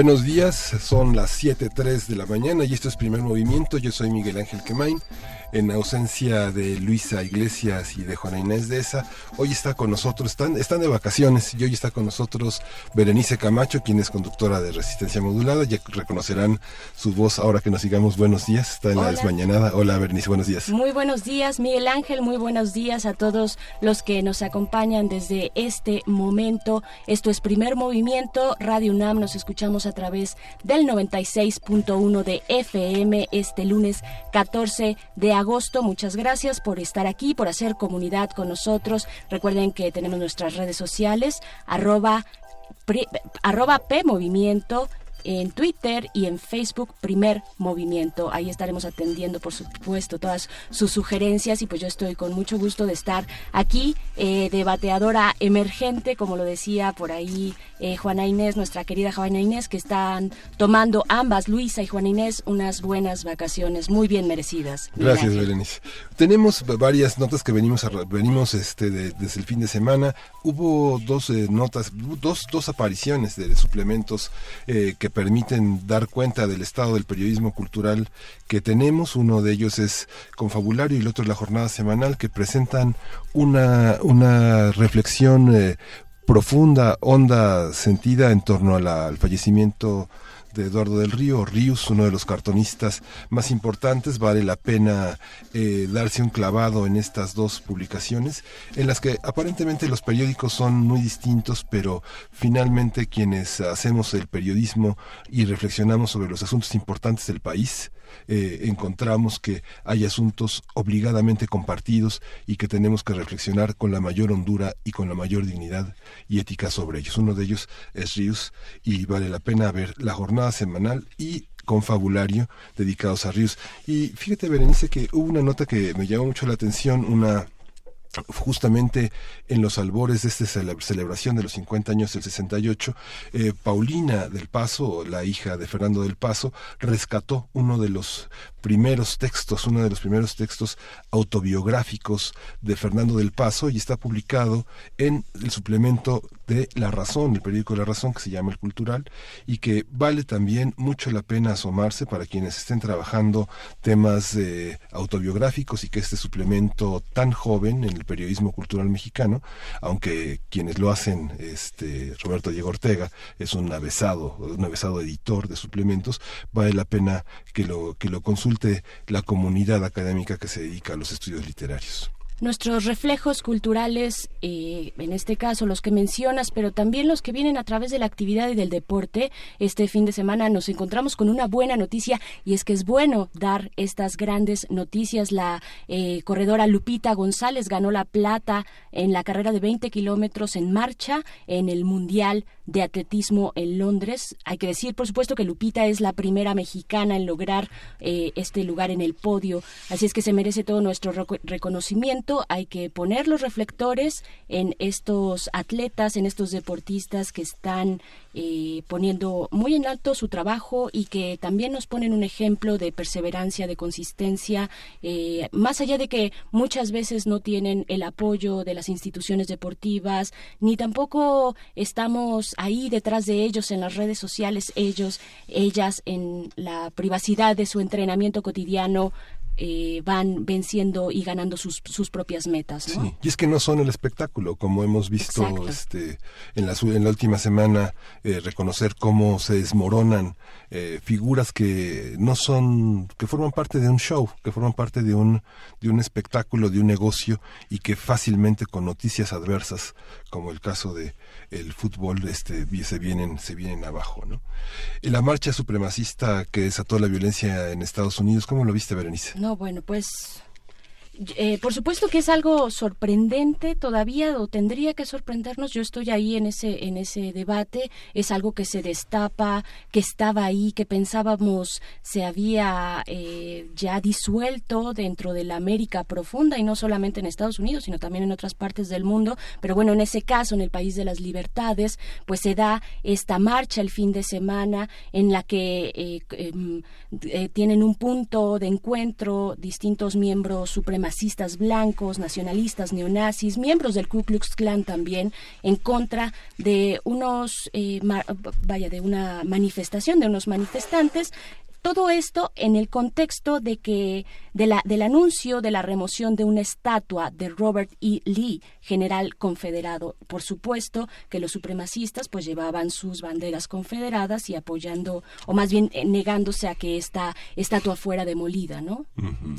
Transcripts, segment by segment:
Buenos días, son las 7.03 de la mañana y esto es primer movimiento. Yo soy Miguel Ángel Quemain en ausencia de Luisa Iglesias y de Juana Inés de esa. Hoy está con nosotros, están, están de vacaciones y hoy está con nosotros Berenice Camacho, quien es conductora de Resistencia Modulada. Ya reconocerán su voz ahora que nos sigamos. Buenos días, está en la desmañanada. Hola Berenice, buenos días. Muy buenos días, Miguel Ángel, muy buenos días a todos los que nos acompañan desde este momento. Esto es Primer Movimiento, Radio UNAM, nos escuchamos a través del 96.1 de FM este lunes 14 de agosto. Muchas gracias por estar aquí, por hacer comunidad con nosotros. Recuerden que tenemos nuestras redes sociales, arroba, arroba P Movimiento en Twitter y en Facebook Primer Movimiento. Ahí estaremos atendiendo, por supuesto, todas sus sugerencias y pues yo estoy con mucho gusto de estar aquí, eh, debateadora emergente, como lo decía por ahí eh, Juana Inés, nuestra querida Juana Inés, que están tomando ambas, Luisa y Juana Inés, unas buenas vacaciones muy bien merecidas. Gracias, Berenice. Tenemos varias notas que venimos venimos este desde el fin de semana. Hubo dos eh, notas, dos, dos apariciones de suplementos eh, permiten dar cuenta del estado del periodismo cultural que tenemos. Uno de ellos es Confabulario y el otro es la Jornada Semanal, que presentan una, una reflexión eh, profunda, honda, sentida en torno al fallecimiento de Eduardo del Río, Ríos, uno de los cartonistas más importantes. Vale la pena eh, darse un clavado en estas dos publicaciones, en las que aparentemente los periódicos son muy distintos, pero finalmente quienes hacemos el periodismo y reflexionamos sobre los asuntos importantes del país, eh, encontramos que hay asuntos obligadamente compartidos y que tenemos que reflexionar con la mayor hondura y con la mayor dignidad y ética sobre ellos. Uno de ellos es Ríos y vale la pena ver la jornada semanal y confabulario dedicados a Ríos. Y fíjate, Berenice, que hubo una nota que me llamó mucho la atención, una justamente en los albores de esta celebración de los 50 años del 68, eh, Paulina del Paso, la hija de Fernando del Paso, rescató uno de los primeros textos, uno de los primeros textos autobiográficos de Fernando del Paso y está publicado en el suplemento de La Razón, el periódico La Razón que se llama El Cultural y que vale también mucho la pena asomarse para quienes estén trabajando temas eh, autobiográficos y que este suplemento tan joven en el periodismo cultural mexicano, aunque quienes lo hacen, este Roberto Diego Ortega es un avesado, un editor de suplementos, vale la pena que lo que lo la comunidad académica que se dedica a los estudios literarios nuestros reflejos culturales, eh, en este caso los que mencionas, pero también los que vienen a través de la actividad y del deporte. Este fin de semana nos encontramos con una buena noticia y es que es bueno dar estas grandes noticias. La eh, corredora Lupita González ganó la plata en la carrera de 20 kilómetros en marcha en el Mundial de Atletismo en Londres. Hay que decir, por supuesto, que Lupita es la primera mexicana en lograr eh, este lugar en el podio, así es que se merece todo nuestro reconocimiento. Hay que poner los reflectores en estos atletas, en estos deportistas que están eh, poniendo muy en alto su trabajo y que también nos ponen un ejemplo de perseverancia, de consistencia, eh, más allá de que muchas veces no tienen el apoyo de las instituciones deportivas, ni tampoco estamos ahí detrás de ellos en las redes sociales, ellos, ellas en la privacidad de su entrenamiento cotidiano, eh, van venciendo y ganando sus, sus propias metas. Sí, y es que no son el espectáculo, como hemos visto este, en, la, en la última semana, eh, reconocer cómo se desmoronan eh, figuras que no son, que forman parte de un show, que forman parte de un, de un espectáculo, de un negocio y que fácilmente con noticias adversas, como el caso de el fútbol, este, se vienen, se vienen abajo, ¿no? La marcha supremacista que desató la violencia en Estados Unidos, ¿cómo lo viste, Berenice? No, bueno, pues Eh, por supuesto que es algo sorprendente todavía o tendría que sorprendernos. Yo estoy ahí en ese en ese debate. Es algo que se destapa, que estaba ahí, que pensábamos se había eh, ya disuelto dentro de la América profunda y no solamente en Estados Unidos, sino también en otras partes del mundo. Pero bueno, en ese caso, en el país de las libertades, pues se da esta marcha el fin de semana en la que eh, em, tienen un punto de encuentro distintos miembros supremos blancos, nacionalistas, neonazis, miembros del Ku Klux Klan también, en contra de unos, eh, vaya, de una manifestación de unos manifestantes todo esto en el contexto de que de la, del anuncio de la remoción de una estatua de Robert E. Lee, general confederado. Por supuesto que los supremacistas pues llevaban sus banderas confederadas y apoyando, o más bien eh, negándose a que esta estatua fuera demolida, ¿no?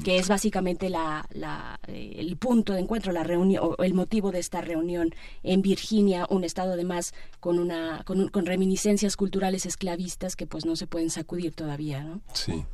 Que es básicamente la, la, eh, el punto de encuentro, la reunión, o el motivo de esta reunión en Virginia, un estado además con una, con, con reminiscencias culturales esclavistas que pues no se pueden sacudir todavía, ¿no? Sí,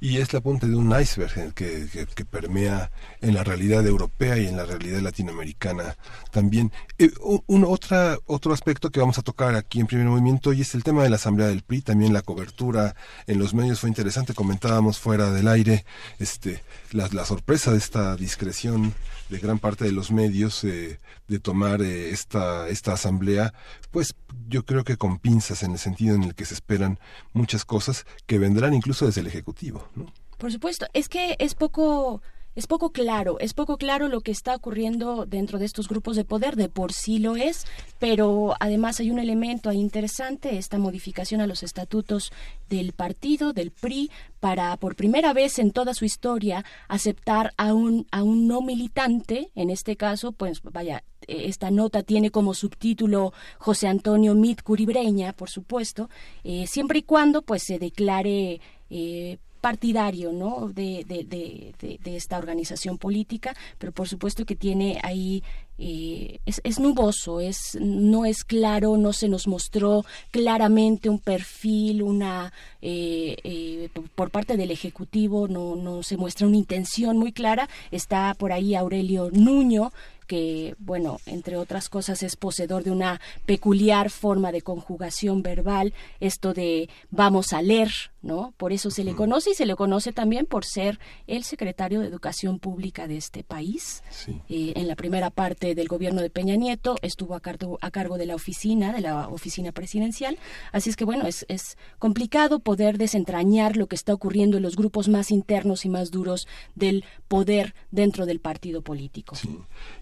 y es la punta de un iceberg que, que, permea en la realidad europea y en la realidad latinoamericana también. Eh, un, otra, otro aspecto que vamos a tocar aquí en primer movimiento y es el tema de la Asamblea del PRI, también la cobertura en los medios fue interesante, comentábamos fuera del aire este, la, la sorpresa de esta discreción de gran parte de los medios eh, de tomar eh, esta, esta asamblea, pues yo creo que con pinzas en el sentido en el que se esperan muchas cosas que vendrán incluso desde el Ejecutivo. ¿no? Por supuesto, es que es poco es poco claro, es poco claro lo que está ocurriendo dentro de estos grupos de poder, de por sí lo es, pero además hay un elemento interesante, esta modificación a los estatutos del partido, del PRI, para por primera vez en toda su historia aceptar a un, a un no militante, en este caso, pues vaya, esta nota tiene como subtítulo José Antonio Mit Curibreña, por supuesto, eh, siempre y cuando pues se declare eh, partidario ¿no? de, de, de, esta organización política, pero por supuesto que tiene ahí, eh, es, es, nuboso, es, no es claro, no se nos mostró claramente un perfil, una eh, eh, por parte del Ejecutivo, no, no se muestra una intención muy clara. Está por ahí Aurelio Nuño, que, bueno, entre otras cosas es poseedor de una peculiar forma de conjugación verbal, esto de vamos a leer, ¿no? Por eso se le conoce y se le conoce también por ser el secretario de Educación Pública de este país. Eh, en la primera parte del gobierno de Peña Nieto estuvo a cargo, a cargo de la oficina, de la oficina presidencial. Así es que, bueno, es, es complicado poder desentrañar lo que está ocurriendo en los grupos más internos y más duros del poder dentro del partido político.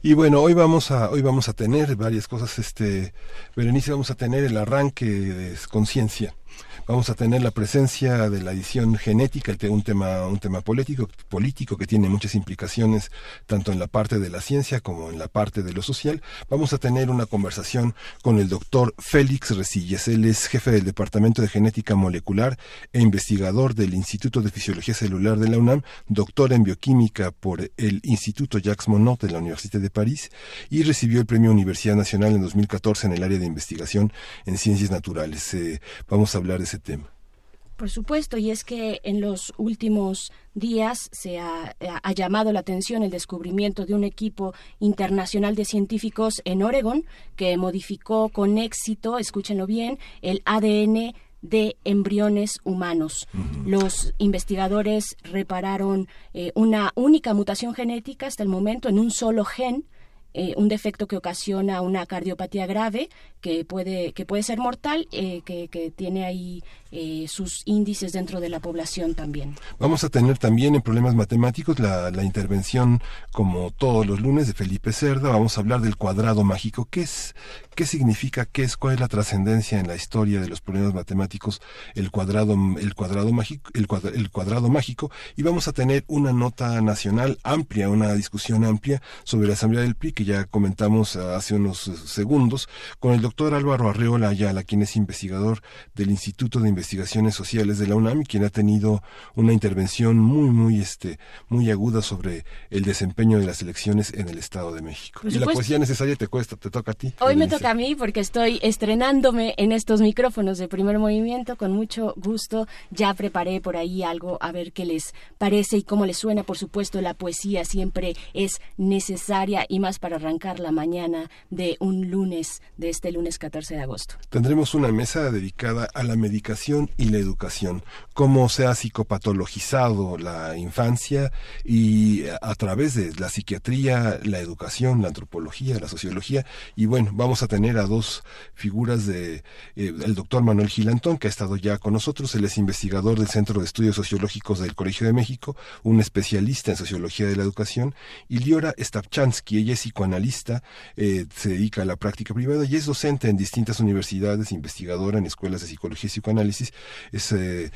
Y bueno, hoy vamos a hoy vamos a tener varias cosas. Este, Berenice, vamos a tener el arranque de conciencia Vamos a tener la presencia de la edición genética, un tema, político que tiene muchas implicaciones tanto en la parte de la ciencia como en la parte de lo social. Vamos a tener una conversación con el doctor Félix Resilles. Él es jefe del Departamento de Genética Molecular e investigador del Instituto de Fisiología Celular de la UNAM, doctor en bioquímica por el Instituto Jacques Monod de la Universidad de París y recibió el Premio Universidad Nacional en 2014 en el área de investigación en ciencias naturales. Eh, vamos a hablar de ese tema. Por supuesto, y es que en los últimos días se ha, ha, llamado la atención el descubrimiento de un equipo internacional de científicos en Oregon que modificó con éxito, escúchenlo bien, el ADN de embriones humanos. Los investigadores repararon eh, una única mutación genética hasta el momento en un solo gen eh, un defecto que ocasiona una cardiopatía grave que puede que puede ser mortal eh, que, que, tiene ahí eh, sus índices dentro de la población también. Vamos a tener también en problemas matemáticos la, intervención como todos los lunes de Felipe Cerda. Vamos a hablar del cuadrado mágico. Qué es qué significa qué es cuál es la trascendencia en la historia de los problemas matemáticos el cuadrado el cuadrado mágico el, el cuadrado mágico y vamos a tener una nota nacional amplia una discusión amplia sobre la asamblea del PRI que ya comentamos hace unos segundos, con el doctor Álvaro Arreola Ayala, quien es investigador del Instituto de Investigaciones Sociales de la UNAM quien ha tenido una intervención muy, muy, este, muy aguda sobre el desempeño de las elecciones en el Estado de México. y la poesía necesaria te cuesta, te toca a ti. Hoy me toca a mí porque estoy estrenándome en estos micrófonos de primer movimiento con mucho gusto. Ya preparé por ahí algo a ver qué les parece y cómo les suena. Por supuesto, la poesía siempre es necesaria y más para arrancar la mañana de un lunes, de este lunes 14 de agosto. Tendremos una mesa dedicada a la medicación y la educación, cómo se ha psicopatologizado la infancia y a través de la psiquiatría, la educación, la antropología, la sociología. Y bueno, vamos a tener a dos figuras de eh, el doctor Manuel Gilantón, que ha estado ya con nosotros. Él es investigador del Centro de Estudios Sociológicos del Colegio de México, un especialista en sociología de la educación. Y Liora Stavchansky, ella es psicoanalista, eh, se dedica a la práctica privada y es docente en distintas universidades, investigadora en escuelas de psicología y psicoanálisis. Es, eh,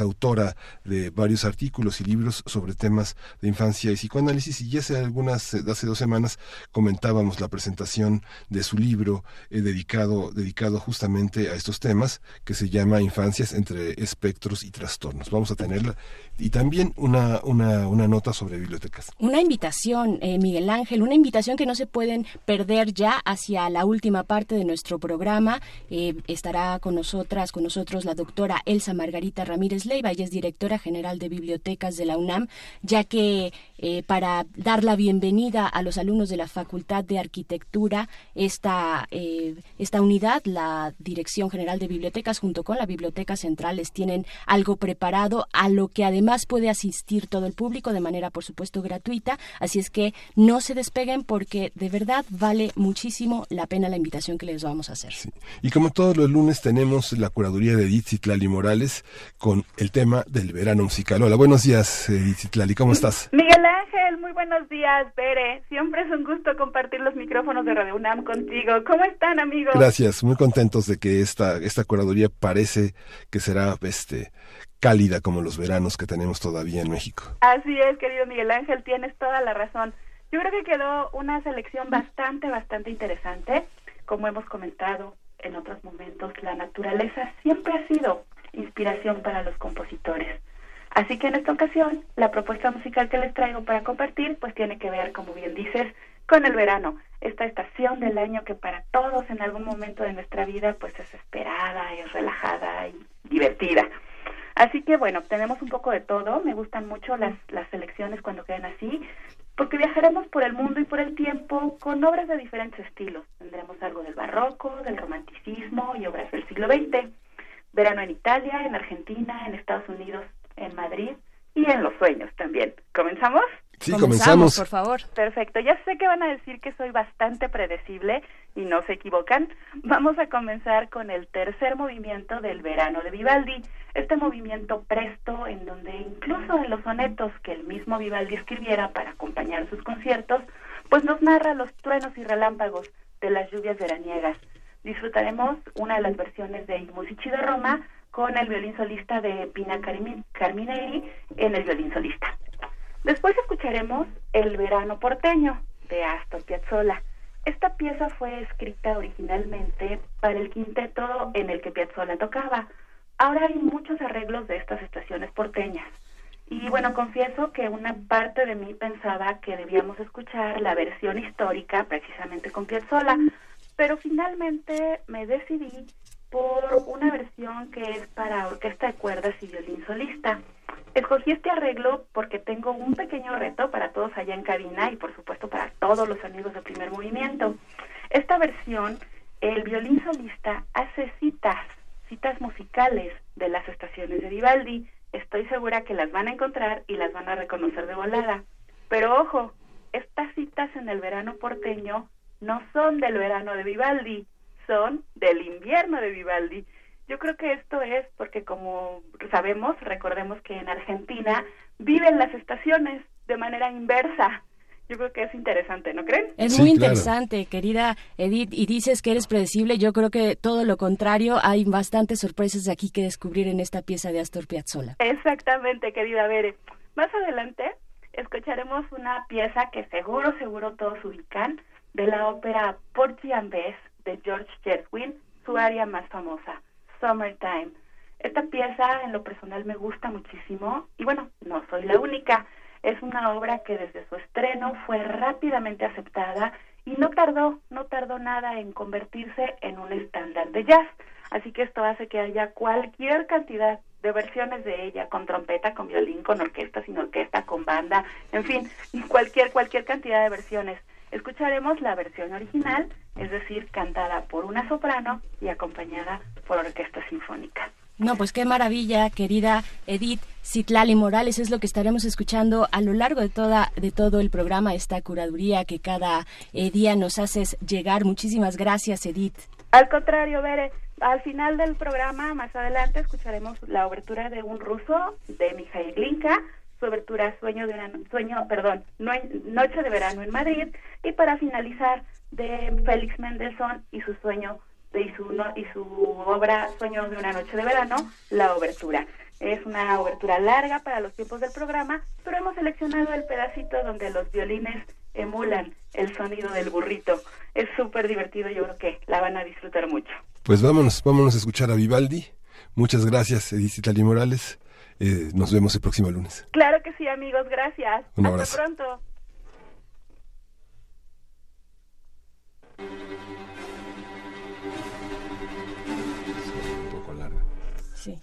autora de varios artículos y libros sobre temas de infancia y psicoanálisis. Y ya hace algunas, hace dos semanas comentábamos la presentación de su libro dedicado, dedicado justamente a estos temas que se llama Infancias entre espectros y trastornos. Vamos a tenerla y también una, una, una nota sobre bibliotecas. Una invitación, eh, Miguel Ángel, una invitación que no se pueden perder ya hacia la última parte de nuestro programa. Eh, estará con nosotras, con nosotros la doctora Elsa Margarita Ramírez Leiva, ella es directora general de bibliotecas de la UNAM, ya que eh, para dar la bienvenida a los alumnos de la Facultad de Arquitectura, esta, esta unidad, la Dirección General de Bibliotecas, junto con la Biblioteca Central, les tienen algo preparado, a lo que además puede asistir todo el público de manera, por supuesto, gratuita. Así es que no se despeguen porque de verdad vale muchísimo la pena la invitación que les vamos a hacer. Y como todos los lunes tenemos la curaduría de Edith Citlali Morales con el tema del verano musical. Hola, buenos días Edith Citlali, ¿cómo estás? Miguel Ángel, muy buenos días, Bere. Siempre es un gusto compartir los micrófonos de Radio UNAM contigo. ¿Cómo están, amigos? Gracias, muy contentos de que esta, esta curaduría parece que será este cálida como los veranos que tenemos todavía en México. Así es, querido Miguel Ángel, tienes toda la razón. Yo creo que quedó una selección bastante, bastante interesante. Como hemos comentado en otros momentos, la naturaleza siempre ha sido inspiración para los compositores. Así que en esta ocasión, la propuesta musical que les traigo para compartir, pues tiene que ver, como bien dices, con el verano, esta estación del año que para todos en algún momento de nuestra vida, pues es esperada, es relajada y divertida. Así que bueno, tenemos un poco de todo. Me gustan mucho las, las selecciones cuando quedan así, porque viajaremos por el mundo y por el tiempo con obras de diferentes estilos. Tendremos algo del barroco, del romanticismo y obras del siglo XX. Verano en Italia, en Argentina, en Estados Unidos, en Madrid y en los sueños también. ¿Comenzamos? Sí, comenzamos, por favor. Perfecto. Ya sé que van a decir que soy bastante predecible y no se equivocan. Vamos a comenzar con el tercer movimiento del verano de Vivaldi. Este movimiento presto en donde incluso en los sonetos que el mismo Vivaldi escribiera para acompañar sus conciertos, pues nos narra los truenos y relámpagos de las lluvias veraniegas. Disfrutaremos una de las versiones de I Musici de Roma con el violín solista de Pina Carminelli en el violín solista. Después escucharemos El verano porteño de Astor Piazzolla. Esta pieza fue escrita originalmente para el quinteto en el que Piazzolla tocaba. Ahora hay muchos arreglos de estas estaciones porteñas. Y bueno, confieso que una parte de mí pensaba que debíamos escuchar la versión histórica precisamente con Piazzolla, pero finalmente me decidí por una versión que es para orquesta de cuerdas y violín solista. Escogí este arreglo porque tengo un pequeño reto para todos allá en cabina y por supuesto para todos los amigos de primer movimiento. Esta versión, el violín solista hace citas, citas musicales de las estaciones de Vivaldi. Estoy segura que las van a encontrar y las van a reconocer de volada. Pero ojo, estas citas en el verano porteño no son del verano de Vivaldi, son del invierno de Vivaldi. Yo creo que esto es porque, como sabemos, recordemos que en Argentina viven las estaciones de manera inversa. Yo creo que es interesante, ¿no creen? Es muy interesante, querida Edith, y dices que eres predecible. Yo creo que todo lo contrario, hay bastantes sorpresas de aquí que descubrir en esta pieza de Astor Piazzolla. Exactamente, querida Bere. Más adelante escucharemos una pieza que seguro, seguro todos ubican, de la ópera Porgy and Bess de George Gershwin, su área más famosa, Summertime. Esta pieza en lo personal me gusta muchísimo y bueno, no soy la única. Es una obra que desde su estreno fue rápidamente aceptada y no tardó, no tardó nada en convertirse en un estándar de jazz. Así que esto hace que haya cualquier cantidad de versiones de ella, con trompeta, con violín, con orquesta, sin orquesta, con banda, en fin, cualquier, cualquier cantidad de versiones. Escucharemos la versión original, es decir, cantada por una soprano y acompañada por orquesta sinfónica. No, pues qué maravilla, querida Edith Citlali Morales, es lo que estaremos escuchando a lo largo de toda de todo el programa, esta curaduría que cada eh, día nos haces llegar. Muchísimas gracias, Edith. Al contrario, Bere, al final del programa, más adelante, escucharemos la obertura de un ruso de Mikhail Glinka, su obertura Sueño de sueño, perdón, Noche de verano en Madrid y para finalizar de Félix Mendelssohn y su sueño y su y su obra Sueño de una noche de verano, la obertura. Es una obertura larga para los tiempos del programa, pero hemos seleccionado el pedacito donde los violines emulan el sonido del burrito. Es súper divertido, yo creo que la van a disfrutar mucho. Pues vámonos, vámonos a escuchar a Vivaldi. Muchas gracias, Edith Tali Morales. Eh, nos vemos el próximo lunes. Claro que sí, amigos, gracias. Un abrazo. Hasta pronto. Un poco larga. Sí.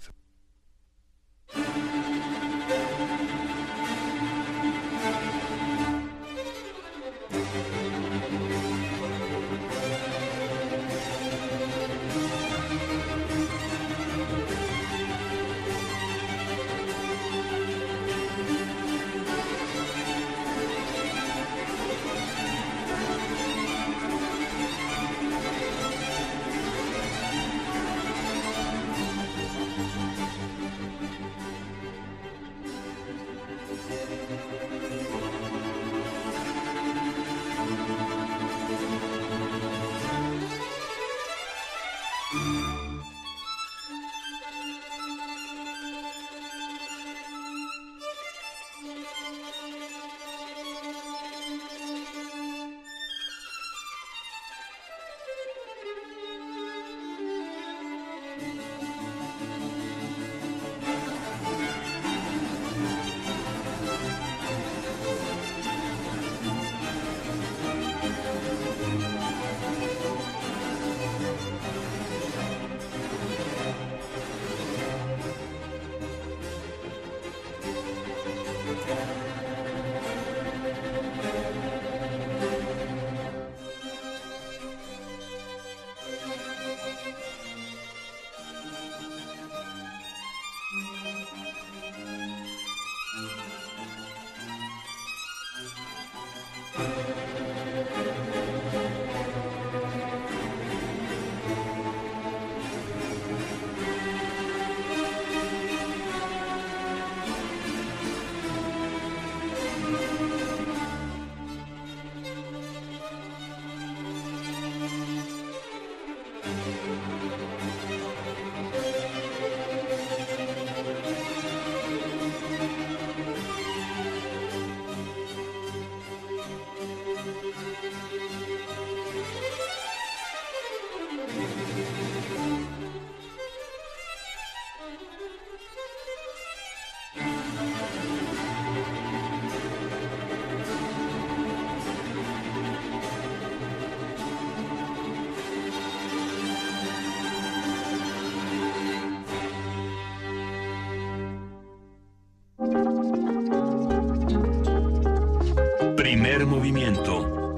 Movimiento.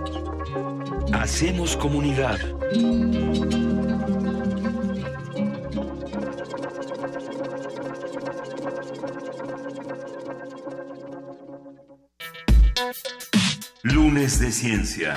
Hacemos comunidad. Lunes de Ciencia.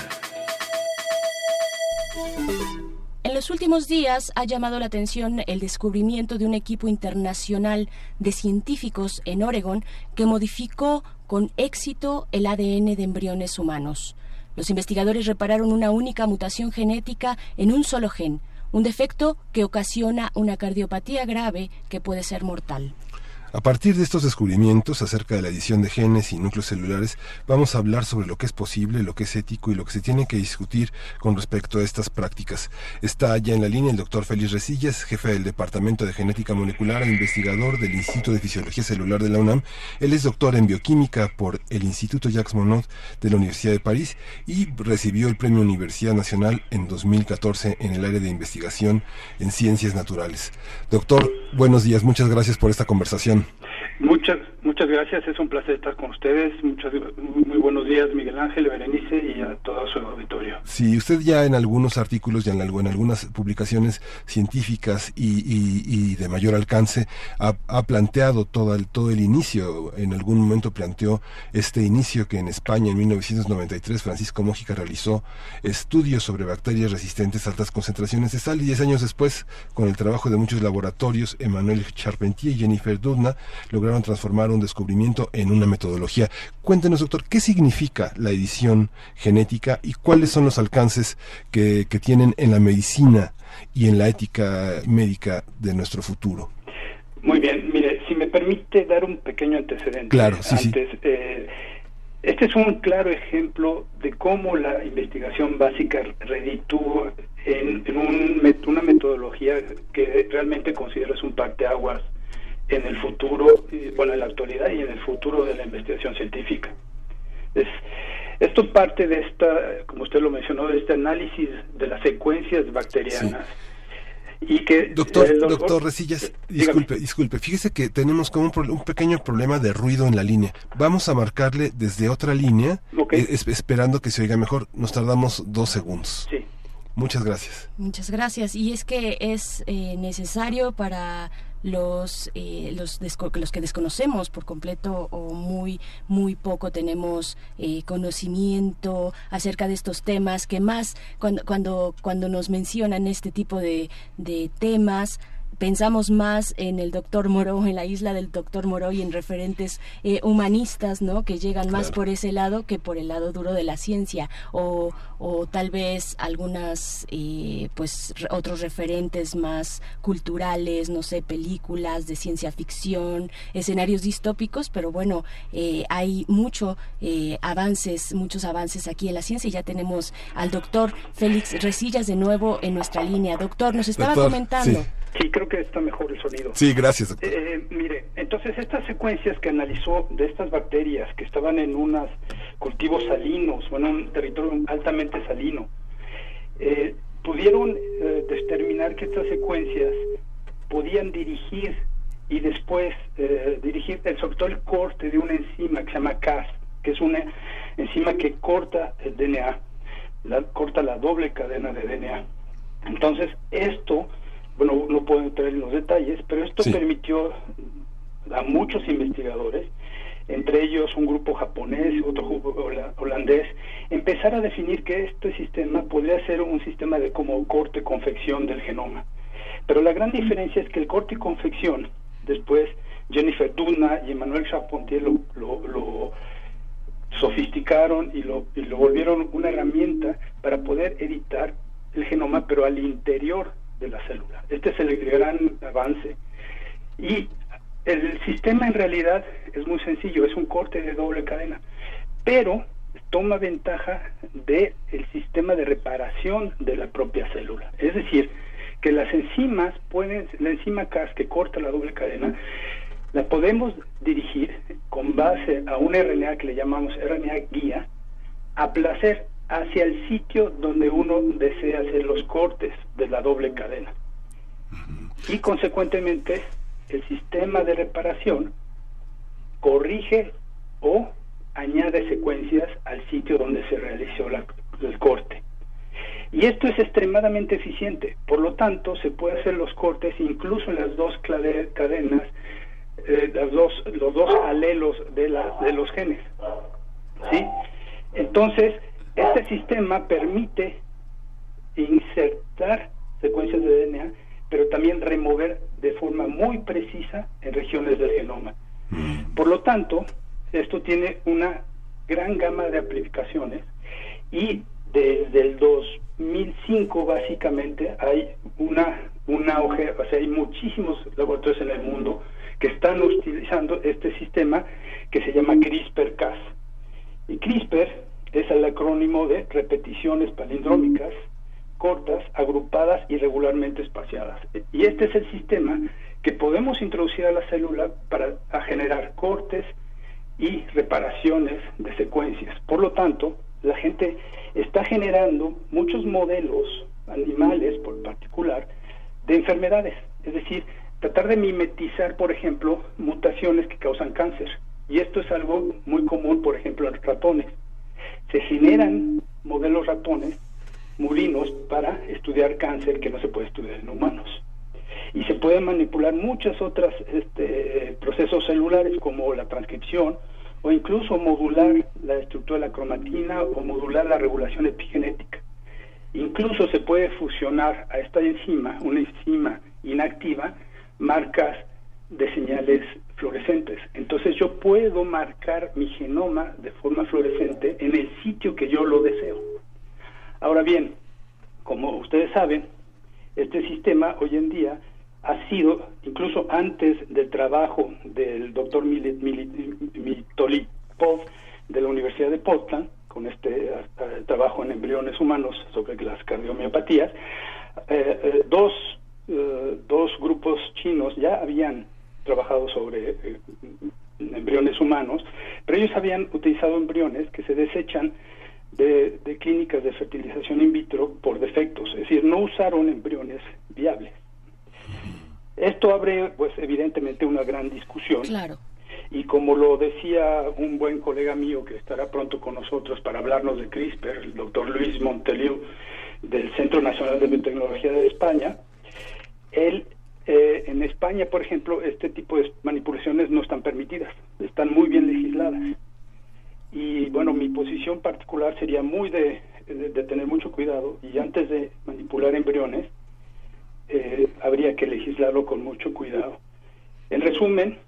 Últimos días ha llamado la atención el descubrimiento de un equipo internacional de científicos en Oregon que modificó con éxito el ADN de embriones humanos. Los investigadores repararon una única mutación genética en un solo gen, un defecto que ocasiona una cardiopatía grave que puede ser mortal. A partir de estos descubrimientos acerca de la edición de genes y núcleos celulares, vamos a hablar sobre lo que es posible, lo que es ético y lo que se tiene que discutir con respecto a estas prácticas. Está ya en la línea el doctor Félix Resillas, jefe del Departamento de Genética Molecular e investigador del Instituto de Fisiología Celular de la UNAM. Él es doctor en bioquímica por el Instituto Jacques Monod de la Universidad de París y recibió el Premio Universidad Nacional en 2014 en el área de investigación en ciencias naturales. Doctor, buenos días, muchas gracias por esta conversación. Muchas, muchas gracias, es un placer estar con ustedes. Muchas, muy buenos días, Miguel Ángel, Berenice y a todo su auditorio. Sí, usted ya en algunos artículos y en, algunas publicaciones científicas y, de mayor alcance ha, planteado todo el, todo el inicio, en algún momento planteó este inicio que en España en 1993 Francisco Mójica realizó estudios sobre bacterias resistentes a altas concentraciones de sal y diez años después, con el trabajo de muchos laboratorios, Emmanuel Charpentier y Jennifer Doudna lograron transformar un descubrimiento en una metodología. Cuéntenos, doctor, ¿qué significa la edición genética y cuáles son los alcances que, tienen en la medicina y en la ética médica de nuestro futuro? Muy bien, mire, si me permite dar un pequeño antecedente. Claro, sí, antes, eh, este es un claro ejemplo de cómo la investigación básica reditúa en, en una metodología que realmente consideras un parteaguas en el futuro, bueno, en la actualidad y en el futuro de la investigación científica. Es, esto parte de esta, como usted lo mencionó, de este análisis de las secuencias bacterianas. Y que doctor, doctor, Resillas, disculpe, disculpe, fíjese que tenemos como un, pequeño problema de ruido en la línea. Vamos a marcarle desde otra línea, eh, esperando que se oiga mejor. Nos tardamos dos segundos. Sí. Muchas gracias. Muchas gracias. Y es que es eh, necesario para los eh, los, los que desconocemos por completo o muy muy poco tenemos eh, conocimiento acerca de estos temas que más cuando cuando cuando nos mencionan este tipo de, de temas pensamos más en el doctor Moró, en la isla del doctor Moró y en referentes eh, humanistas, ¿no? Que llegan más por ese lado que por el lado duro de la ciencia o, o tal vez algunas, eh, pues otros referentes más culturales, no sé, películas de ciencia ficción, escenarios distópicos, pero bueno, eh, hay mucho avances, muchos avances aquí en la ciencia y ya tenemos al doctor Félix Resillas de nuevo en nuestra línea. Doctor, nos estaba comentando. Sí, creo que está mejor el sonido. Sí, gracias. Doctor. Eh, mire, entonces estas secuencias que analizó de estas bacterias que estaban en unos cultivos salinos, bueno, un territorio altamente salino, eh, pudieron eh, determinar que estas secuencias podían dirigir y después dirigir el, sobre todo el corte de una enzima que se llama Cas, que es una enzima que corta el DNA, la, corta la doble cadena de DNA. Entonces, esto bueno, no puedo entrar en los detalles, pero esto permitió a muchos investigadores, entre ellos un grupo japonés, otro holandés, empezar a definir que este sistema podría ser un sistema de como corte-confección del genoma. Pero la gran diferencia es que el corte y confección, después Jennifer Duna y Emmanuel Charpentier lo, lo, sofisticaron y lo, y lo volvieron una herramienta para poder editar el genoma, pero al interior de la célula. Este es el gran avance. Y el sistema en realidad es muy sencillo, es un corte de doble cadena, pero toma ventaja del el sistema de reparación de la propia célula. Es decir, que las enzimas pueden, la enzima Cas que corta la doble cadena, la podemos dirigir con base a un RNA que le llamamos RNA guía a placer hacia el sitio donde uno desea hacer los cortes de la doble cadena. Y consecuentemente el sistema de reparación corrige o añade secuencias al sitio donde se realizó el corte. Y esto es extremadamente eficiente, por lo tanto se puede hacer los cortes incluso en las dos cadenas, eh, las dos, los dos alelos de, la, de los genes. ¿sí? Entonces, este sistema permite insertar secuencias de DNA, pero también remover de forma muy precisa en regiones del genoma. Mm. Por lo tanto, esto tiene una gran gama de aplicaciones y desde el 2005 básicamente hay una, una auge, o sea, hay muchísimos laboratorios en el mundo que están utilizando este sistema que se llama CRISPR-Cas. Y CRISPR es el acrónimo de repeticiones palindrómicas cortas, agrupadas y regularmente espaciadas. Y este es el sistema que podemos introducir a la célula para generar cortes y reparaciones de secuencias. Por lo tanto, la gente está generando muchos modelos animales, por particular, de enfermedades. Es decir, tratar de mimetizar, por ejemplo, mutaciones que causan cáncer. Y esto es algo muy común, por ejemplo, en ratones. Se generan modelos ratones murinos para estudiar cáncer que no se puede estudiar en humanos. Y se pueden manipular muchos otros este, procesos celulares como la transcripción o incluso modular la estructura de la cromatina o modular la regulación epigenética. Incluso se puede fusionar a esta enzima, una enzima inactiva, marcas de señales fluorescentes. Entonces yo puedo marcar mi genoma de forma fluorescente en el sitio que yo lo deseo. Ahora bien, como ustedes saben, este sistema hoy en día ha sido, incluso antes del trabajo del doctor Mitolipov de la Universidad de Portland, con este eh, trabajo en embriones humanos sobre las cardiomiopatías, eh, eh, dos, dos grupos chinos ya habían trabajado sobre embriones humanos, pero ellos habían utilizado embriones que se desechan de, clínicas de fertilización in vitro por defectos, es decir, no usaron embriones viables. Esto abre, pues, evidentemente una gran discusión. Claro. Y como lo decía un buen colega mío que estará pronto con nosotros para hablarnos de CRISPR, el doctor Luis Monteliu, del Centro Nacional de Biotecnología de España, él, eh, en España, por ejemplo, este tipo de manipulaciones no están permitidas, están muy bien legisladas. Y bueno, mi posición particular sería muy de, tener mucho cuidado y antes de manipular embriones, eh, habría que legislarlo con mucho cuidado. En resumen,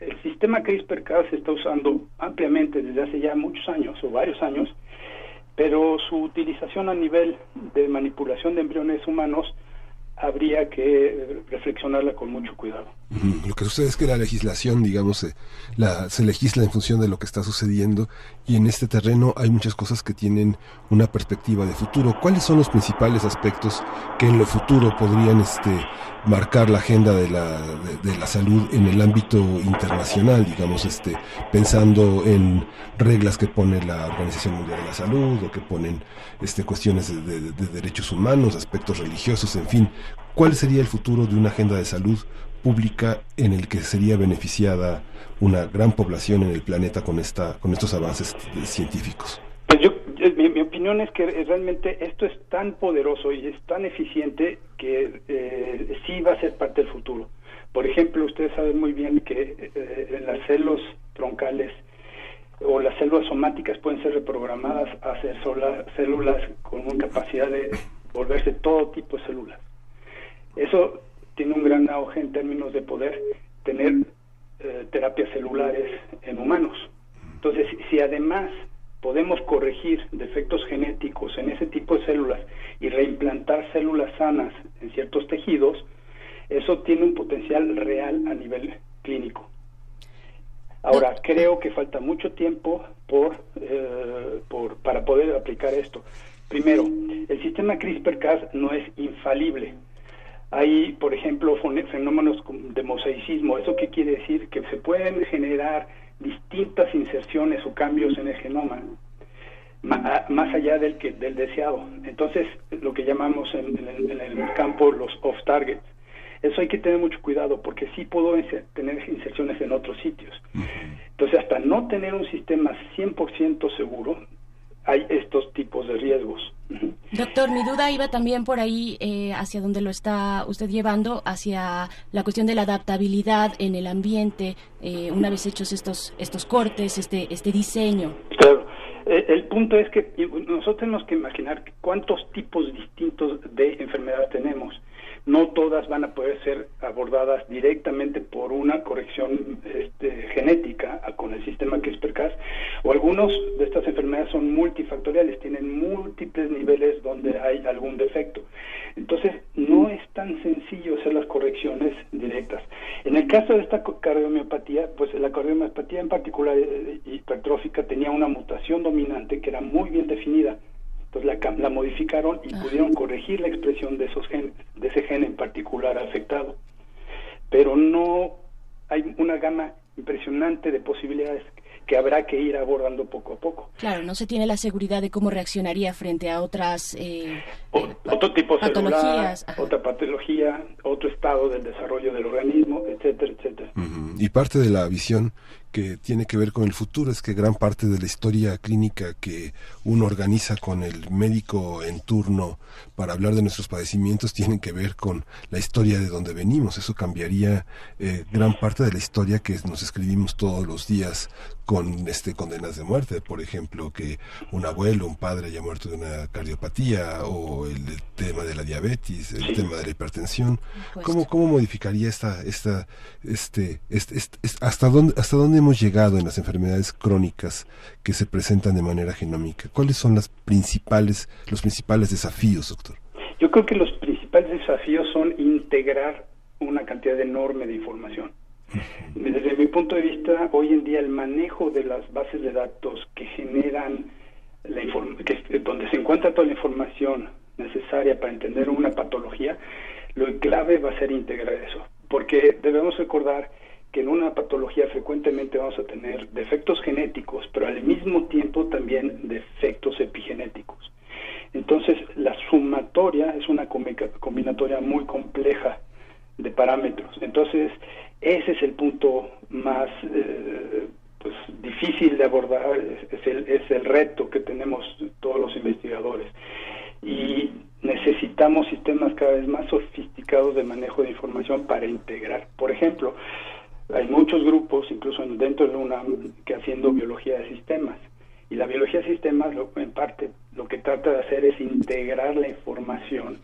el sistema CRISPR-Cas se está usando ampliamente desde hace ya muchos años o varios años, pero su utilización a nivel de manipulación de embriones humanos habría que reflexionarla con mucho cuidado. Lo que sucede es que la legislación, digamos, se, la, se legisla en función de lo que está sucediendo y en este terreno hay muchas cosas que tienen una perspectiva de futuro. ¿Cuáles son los principales aspectos que en lo futuro podrían este, marcar la agenda de la, de, la salud en el ámbito internacional, digamos, este, pensando en reglas que pone la Organización Mundial de la Salud o que ponen este, cuestiones de, de derechos humanos, aspectos religiosos, en fin? ¿Cuál sería el futuro de una agenda de salud pública en el que sería beneficiada una gran población en el planeta con esta con estos avances científicos? Pues opinión es que realmente esto es tan poderoso y es tan eficiente que eh, sí va a ser parte del futuro. Por ejemplo, ustedes saben muy bien que eh, en las células troncales o las células somáticas pueden ser reprogramadas a ser células con capacidad de volverse todo tipo de células. Eso tiene un gran auge en términos de poder tener eh, terapias celulares en humanos. Entonces, si además podemos corregir defectos genéticos en ese tipo de células y reimplantar células sanas en ciertos tejidos, eso tiene un potencial real a nivel clínico. Ahora, creo que falta mucho tiempo por, eh, por, para poder aplicar esto. Primero, el sistema CRISPR-Cas no es infalible. Hay, por ejemplo, fenómenos de mosaicismo. ¿Eso qué quiere decir? Que se pueden generar distintas inserciones o cambios en el genoma más allá del, que, del deseado. Entonces, lo que llamamos en, el campo los off-targets. Eso hay que tener mucho cuidado porque sí puedo tener inserciones en otros sitios. Entonces, hasta no tener un sistema 100% seguro, hay estos tipos de riesgos. Doctor, mi duda iba también por ahí eh, hacia donde lo está usted llevando, hacia la cuestión de la adaptabilidad en el ambiente, eh, una vez hechos estos estos cortes, este este diseño. Claro, eh, el punto es que nosotros tenemos que imaginar cuántos tipos distintos de enfermedad tenemos. No todas van a poder ser abordadas directamente por una corrección este, genética con el sistema CRISPR-Cas, o algunos de estas enfermedades son multifactoriales, tienen múltiples niveles donde hay algún defecto. Entonces, no es tan sencillo hacer las correcciones directas. En el caso de esta cardiomiopatía, pues la cardiomiopatía en particular eh, hipertrófica tenía una mutación dominante que era muy bien definida entonces la, la modificaron y pudieron corregir la expresión de esos genes, de ese gen en particular afectado. Pero no hay una gama impresionante de posibilidades que habrá que ir abordando poco a poco. Claro, no se tiene la seguridad de cómo reaccionaría frente a otras eh, otro tipo de patologías, otra patología, otro estado del desarrollo del organismo, etcétera, etcétera. Y parte de la visión que tiene que ver con el futuro es que gran parte de la historia clínica que uno organiza con el médico en turno para hablar de nuestros padecimientos tiene que ver con la historia de donde venimos. Eso cambiaría eh, gran parte de la historia que nos escribimos todos los días con este condenas de muerte, por ejemplo, que un abuelo, un padre haya muerto de una cardiopatía o el, tema de la diabetes, el tema de la hipertensión. ¿Cómo, ¿Cómo modificaría esta, esta, este, este, este, hasta dónde, hasta dónde hemos llegado en las enfermedades crónicas que se presentan de manera genómica? ¿Cuáles son las principales, los principales desafíos, doctor? Yo creo que los principales desafíos son integrar una cantidad enorme de información. Desde mi punto de vista, hoy en día el manejo de las bases de datos que generan la que, donde se encuentra toda la información necesaria para entender una patología, lo clave va a ser integrar eso, porque debemos recordar que en una patología frecuentemente vamos a tener defectos genéticos, pero al mismo tiempo también defectos epigenéticos. Entonces, la sumatoria es una combinatoria muy compleja de parámetros. Entonces, ese es el punto más eh, pues, difícil de abordar, es el, es el reto que tenemos todos los investigadores. Y necesitamos sistemas cada vez más sofisticados de manejo de información para integrar. Por ejemplo, hay muchos grupos, incluso dentro de una que haciendo biología de sistemas. Y la biología de sistemas, en parte, lo que trata de hacer es integrar la información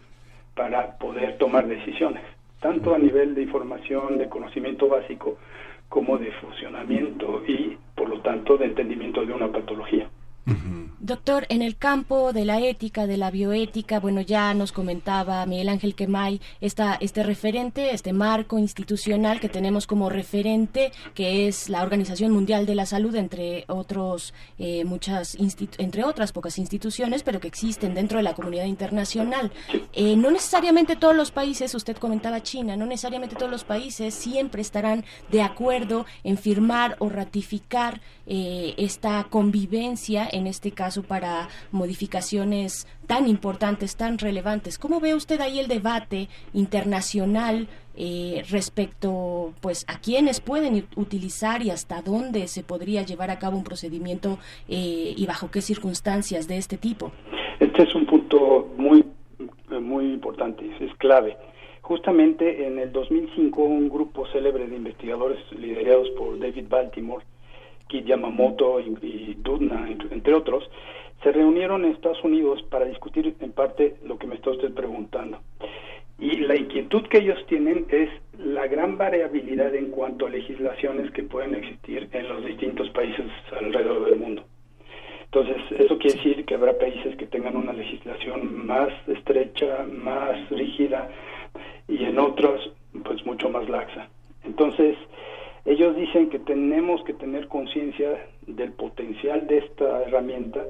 para poder tomar decisiones tanto a nivel de información, de conocimiento básico, como de funcionamiento y, por lo tanto, de entendimiento de una patología. Doctor, en el campo de la ética, de la bioética, bueno, ya nos comentaba Miguel Ángel Quemay esta, este referente, este marco institucional que tenemos como referente, que es la Organización Mundial de la Salud, entre otros, eh, muchas entre otras pocas instituciones, pero que existen dentro de la comunidad internacional. Eh, no necesariamente todos los países, usted comentaba China, no necesariamente todos los países siempre estarán de acuerdo en firmar o ratificar eh, esta convivencia, en este caso para modificaciones tan importantes, tan relevantes. ¿Cómo ve usted ahí el debate internacional eh, respecto pues a quiénes pueden utilizar y hasta dónde se podría llevar a cabo un procedimiento eh, y bajo qué circunstancias de este tipo? Este es un punto muy, muy importante, es clave. Justamente en el 2005 un grupo célebre de investigadores liderados por David Baltimore Kit Yamamoto y, y Dudna, entre, otros, se reunieron en Estados Unidos para discutir en parte lo que me está usted preguntando. Y la inquietud que ellos tienen es la gran variabilidad en cuanto a legislaciones que pueden existir en los distintos países alrededor del mundo. Entonces, eso quiere decir que habrá países que tengan una legislación más estrecha, más rígida, y en otros, pues mucho más laxa. Entonces, ellos dicen que tenemos que tener conciencia del potencial de esta herramienta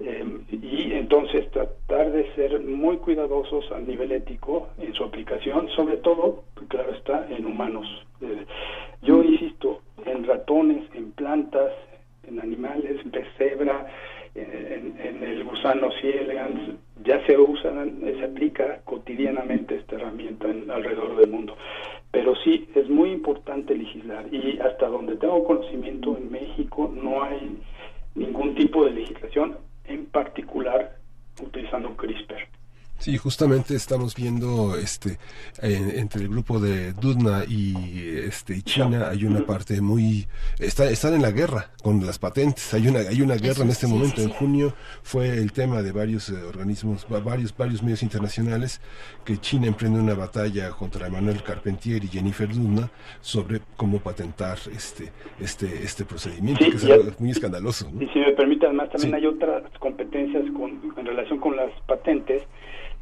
eh, y entonces tratar de ser muy cuidadosos a nivel ético en su aplicación, sobre todo, claro está, en humanos. Eh, yo insisto, en ratones, en plantas, en animales, en pesebra, en, en, el gusano C. ya se usa, se aplica cotidianamente esta herramienta en, alrededor del mundo. Pero sí, es muy importante legislar y hasta donde tengo conocimiento en México no hay ningún tipo de legislación, en particular utilizando CRISPR. Sí, justamente estamos viendo este entre el grupo de Dudna y este China hay una parte muy está, están en la guerra con las patentes. Hay una hay una guerra en este momento. En junio fue el tema de varios eh, organismos, varios varios medios internacionales que China emprende una batalla contra Emmanuel Carpentier y Jennifer Dudna sobre cómo patentar este este este procedimiento que es muy escandaloso. Y si me permite, además también hay otras competencias con, en relación con las patentes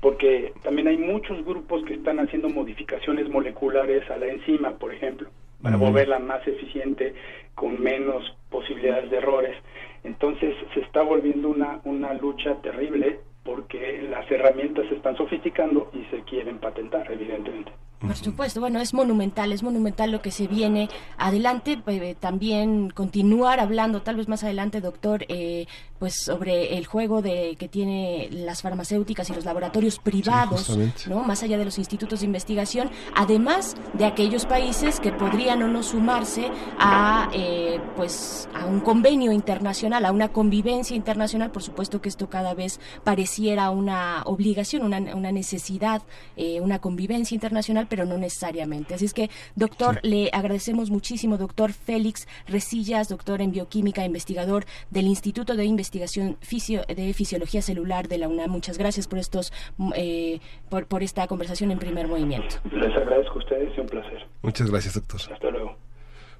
porque también hay muchos grupos que están haciendo modificaciones moleculares a la enzima, por ejemplo, para volverla más eficiente, con menos posibilidades de errores. Entonces se está volviendo una, una lucha terrible porque las herramientas se están sofisticando y se quieren patentar, evidentemente. Por supuesto, bueno, es monumental, es monumental lo que se viene adelante. Eh, también continuar hablando, tal vez más adelante, doctor, eh, pues sobre el juego de que tiene las farmacéuticas y los laboratorios privados, ¿no? Más allá de los institutos de investigación, además de aquellos países que podrían o no sumarse a, eh, pues, a un convenio internacional, a una convivencia internacional. Por supuesto que esto cada vez pareciera una obligación, una, una necesidad, una convivencia internacional pero no necesariamente. Así es que, doctor, le agradecemos muchísimo, doctor Félix Resillas, doctor en bioquímica, investigador del Instituto de Investigación de Fisiología Celular de la UNAM. Muchas gracias por estos, mm, eh, por, por esta conversación en primer movimiento. Les agradezco a ustedes, es un placer. Muchas gracias, doctor. Hasta luego.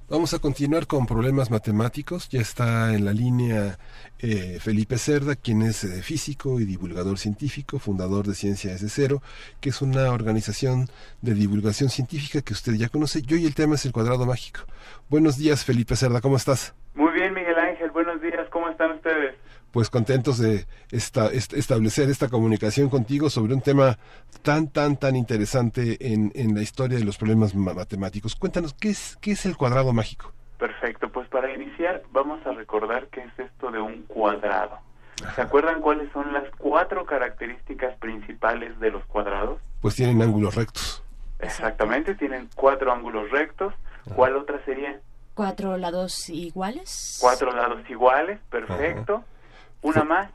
Vamos a continuar con problemas matemáticos. Ya está en la línea eh, Felipe Cerda, quien es eh, físico y divulgador científico, fundador de Ciencia desde Cero, que es una organización de divulgación científica que usted ya conoce. Y hoy el tema es el cuadrado mágico. Buenos días, Felipe Cerda, ¿cómo estás? Muy bien, Miguel Ángel, buenos días, ¿cómo están ustedes? Pues contentos de esta, establecer esta comunicación contigo sobre un tema tan, tan, tan interesante en, en la historia de los problemas matemáticos. Cuéntanos, ¿qué es, ¿qué es el cuadrado mágico? Perfecto, pues para iniciar vamos a recordar qué es esto de un cuadrado. ¿Se acuerdan cuáles son las cuatro características principales de los cuadrados? Pues tienen ángulos rectos. Exactamente, tienen cuatro ángulos rectos. ¿Cuál otra sería? Cuatro lados iguales. Cuatro lados iguales, perfecto. Una más.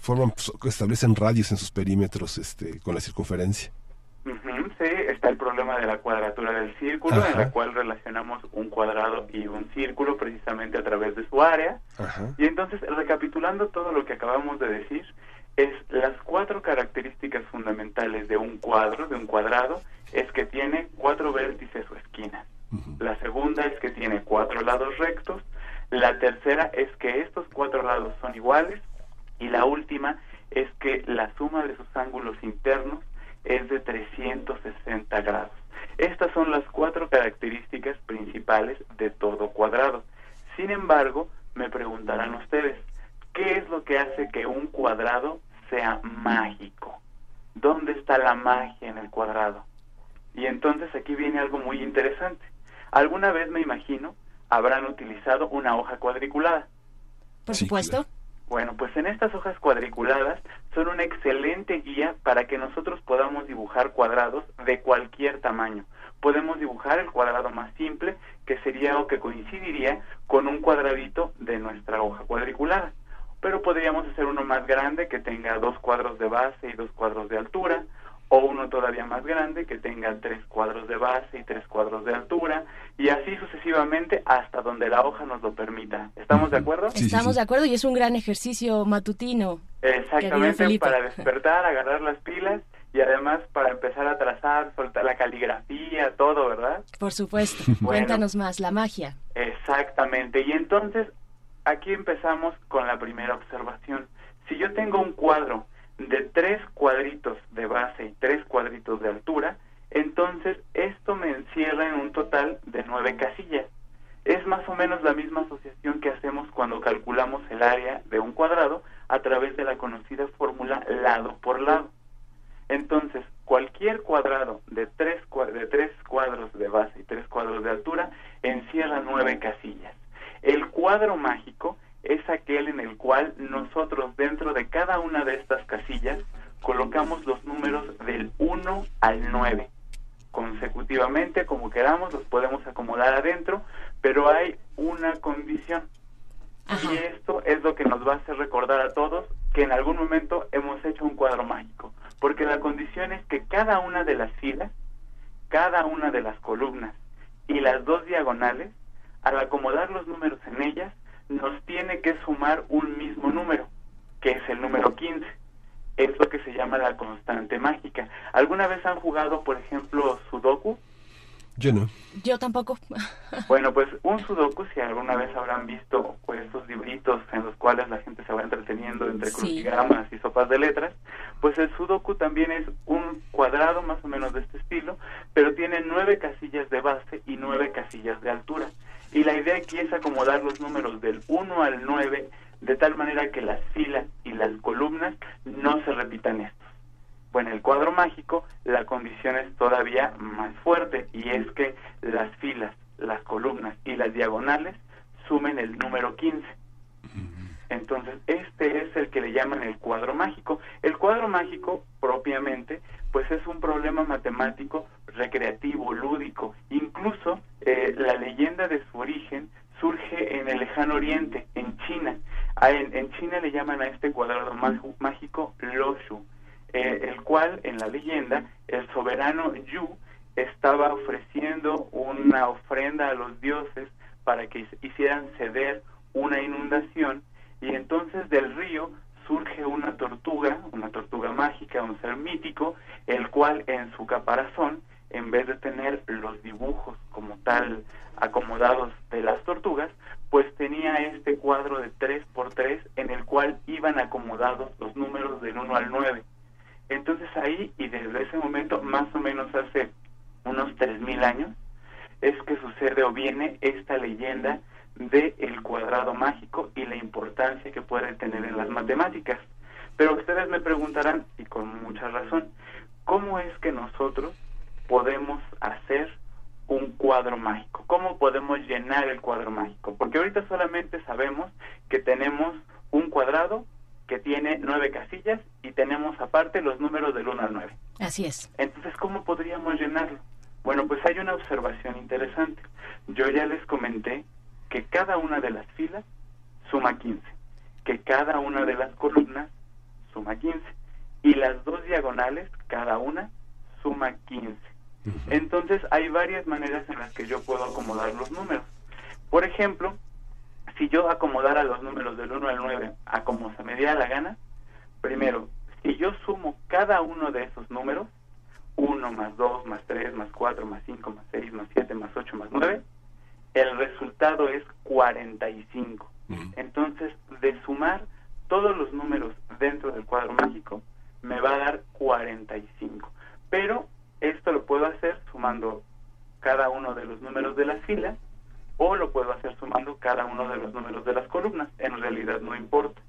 Forman, este establecen radios en sus perímetros este, con la circunferencia. sí, está el problema de la cuadratura del círculo, en la cual relacionamos un cuadrado y un círculo precisamente a través de su área. Y entonces, recapitulando todo lo que acabamos de decir, es las cuatro características fundamentales de un cuadro, de un cuadrado, es que tiene cuatro vértices o esquinas. La segunda es que tiene cuatro lados rectos, la tercera es que estos cuatro lados son iguales y la última es que la suma de sus ángulos internos es de 360 grados. Estas son las cuatro características principales de todo cuadrado. Sin embargo, me preguntarán ustedes, ¿qué es lo que hace que un cuadrado sea mágico? ¿Dónde está la magia en el cuadrado? Y entonces aquí viene algo muy interesante. Alguna vez me imagino habrán utilizado una hoja cuadriculada. Por supuesto. Bueno, pues en estas hojas cuadriculadas son una excelente guía para que nosotros podamos dibujar cuadrados de cualquier tamaño. Podemos dibujar el cuadrado más simple, que sería o que coincidiría con un cuadradito de nuestra hoja cuadriculada. Pero podríamos hacer uno más grande que tenga dos cuadros de base y dos cuadros de altura, o uno todavía más grande que tenga tres cuadros de base y tres cuadros de altura y así sucesivamente hasta donde la hoja nos lo permita. ¿Estamos de acuerdo? Estamos de acuerdo y es un gran ejercicio matutino. Exactamente, para despertar, agarrar las pilas y además para empezar a trazar, soltar la caligrafía, todo, ¿verdad? Por supuesto. Cuéntanos más, la magia. Exactamente. Y entonces aquí empezamos con la primera observación. Si yo tengo un cuadro de tres cuadritos de base y tres cuadritos de altura, entonces esto me encierra en un total de nueve casillas. Es más o menos la misma asociación que hacemos cuando calculamos el área de un cuadrado a través de la conocida fórmula lado por lado. Entonces, cualquier cuadrado de tres, de tres cuadros de base y tres cuadros de altura encierra nueve casillas. El cuadro mágico es aquel en el cual nosotros dentro de cada una de estas casillas colocamos los números del 1 al 9. Consecutivamente, como queramos, los podemos acomodar adentro, pero hay una condición. Y esto es lo que nos va a hacer recordar a todos que en algún momento hemos hecho un cuadro mágico. porque la condición es que cada una de las filas, cada una de las columnas y las dos diagonales, al acomodar los números en ellas, nos tiene que sumar un mismo número, que es el número 15. Es lo que se llama la constante mágica. ¿Alguna vez han jugado, por ejemplo, Sudoku? Yo no. Yo tampoco. Bueno, pues un sudoku, si alguna vez habrán visto pues, estos libritos en los cuales la gente se va entreteniendo entre crucigramas y sopas de letras, pues el sudoku también es un cuadrado más o menos de este estilo, pero tiene nueve casillas de base y nueve casillas de altura. Y la idea aquí es acomodar los números del 1 al 9 de tal manera que las filas y las columnas no se repitan estos. Bueno, en el cuadro mágico la condición es todavía más fuerte y es que las filas, las columnas y las diagonales sumen el número 15. Entonces, este es el que le llaman el cuadro mágico. El cuadro mágico, propiamente, pues es un problema matemático recreativo, lúdico. Incluso eh, la leyenda de su origen surge en el lejano oriente, en China. En, en China le llaman a este cuadrado mágico Loshu eh, el cual en la leyenda el soberano Yu estaba ofreciendo una ofrenda a los dioses para que hicieran ceder una inundación y entonces del río surge una tortuga, una tortuga mágica, un ser mítico, el cual en su caparazón, en vez de tener los dibujos como tal acomodados de las tortugas, pues tenía este cuadro de 3 por 3 en el cual iban acomodados los números del 1 al 9. Entonces ahí, y desde ese momento, más o menos hace unos 3.000 años, es que sucede o viene esta leyenda de el cuadrado mágico y la importancia que puede tener en las matemáticas. Pero ustedes me preguntarán, y con mucha razón, ¿cómo es que nosotros podemos hacer un cuadro mágico? ¿Cómo podemos llenar el cuadro mágico? Porque ahorita solamente sabemos que tenemos un cuadrado que tiene nueve casillas y tenemos aparte los números del 1 al 9. Así es. Entonces, ¿cómo podríamos llenarlo? Bueno, pues hay una observación interesante. Yo ya les comenté que cada una de las filas suma 15, que cada una de las columnas suma 15 y las dos diagonales, cada una, suma 15. Entonces hay varias maneras en las que yo puedo acomodar los números. Por ejemplo, si yo acomodara los números del 1 al 9 a como se me diera la gana, primero, si yo sumo cada uno de esos números, 1 más 2 más 3 más 4 más 5 más 6 más 7 más 8 más 9, el resultado es 45. Entonces, de sumar todos los números dentro del cuadro mágico, me va a dar 45. Pero esto lo puedo hacer sumando cada uno de los números de las filas o lo puedo hacer sumando cada uno de los números de las columnas. En realidad no importa.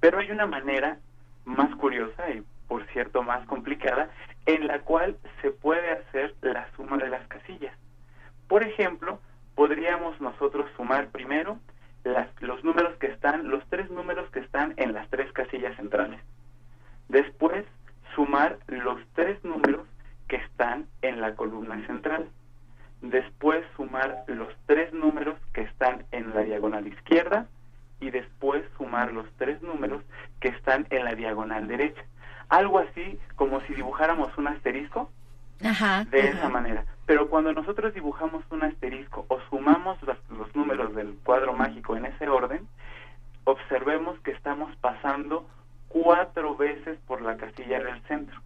Pero hay una manera más curiosa y por cierto más complicada en la cual se puede hacer la suma de las casillas. Por ejemplo, podríamos nosotros sumar primero las, los números que están, los tres números que están en las tres casillas centrales. Después, sumar los tres números que están en la columna central después sumar los tres números que están en la diagonal izquierda y después sumar los tres números que están en la diagonal derecha. Algo así como si dibujáramos un asterisco de esa manera. Pero cuando nosotros dibujamos un asterisco o sumamos los, números del cuadro mágico en ese orden, observemos que estamos pasando cuatro veces por la casilla del centro.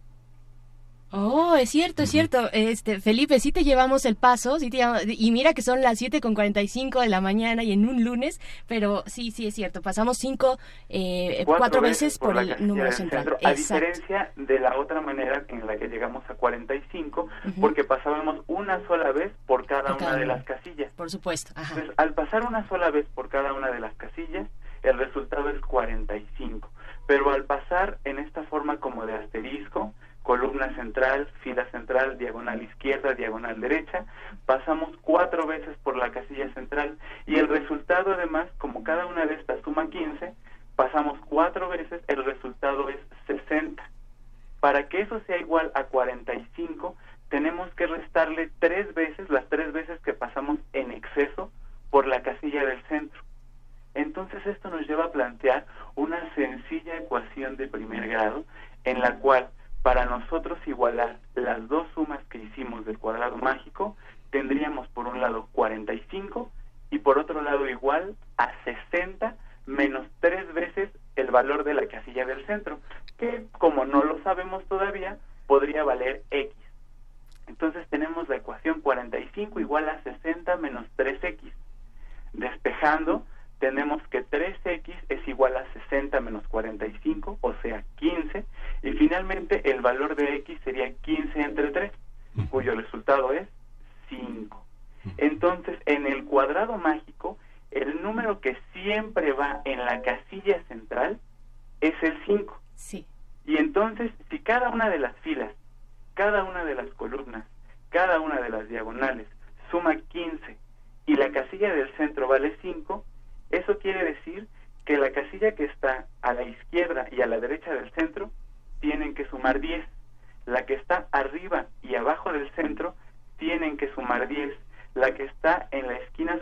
Oh, es cierto, es cierto. Este, Felipe, sí te llevamos el paso, sí te y mira que son las 7 con 45 de la mañana y en un lunes, pero sí, sí es cierto, pasamos cinco, eh, cuatro, veces, por, el número central. a diferencia de la otra manera en la que llegamos a 45, porque pasábamos una sola vez por cada, una de las casillas. Por supuesto. Entonces, al pasar una sola vez por cada una de las casillas, el resultado es 45. Pero al pasar en esta forma como de asterisco, columna central, fila central, diagonal izquierda, diagonal derecha, pasamos cuatro veces por la casilla central y el resultado además, como cada una de estas suma 15, pasamos cuatro veces, el resultado es 60. Para que eso sea igual a 45, tenemos que restarle tres veces, las tres veces que pasamos en exceso por la casilla del centro. Entonces esto nos lleva a plantear una sencilla ecuación de primer grado en la cual para nosotros igualar las dos sumas que hicimos del cuadrado mágico, tendríamos por un lado 45 y por otro lado igual a 60 menos tres veces el valor de la casilla del centro, que como no lo sabemos todavía, podría valer x. Entonces tenemos la ecuación 45 igual a 60 menos 3x. Despejando, tenemos que 3x es igual a 60 menos 45, o sea, 15, y finalmente el valor de x sería 15 entre 3, cuyo resultado es 5. Entonces, en el cuadrado mágico, el número que siempre va en la casilla central es el 5. Sí. Y entonces, si cada una de las filas, cada una de las columnas, cada una de las diagonales suma 15 y la casilla del centro vale 5, eso quiere decir que la casilla que está a la izquierda y a la derecha del centro tienen que sumar 10. La que está arriba y abajo del centro tienen que sumar 10. La que está en la esquina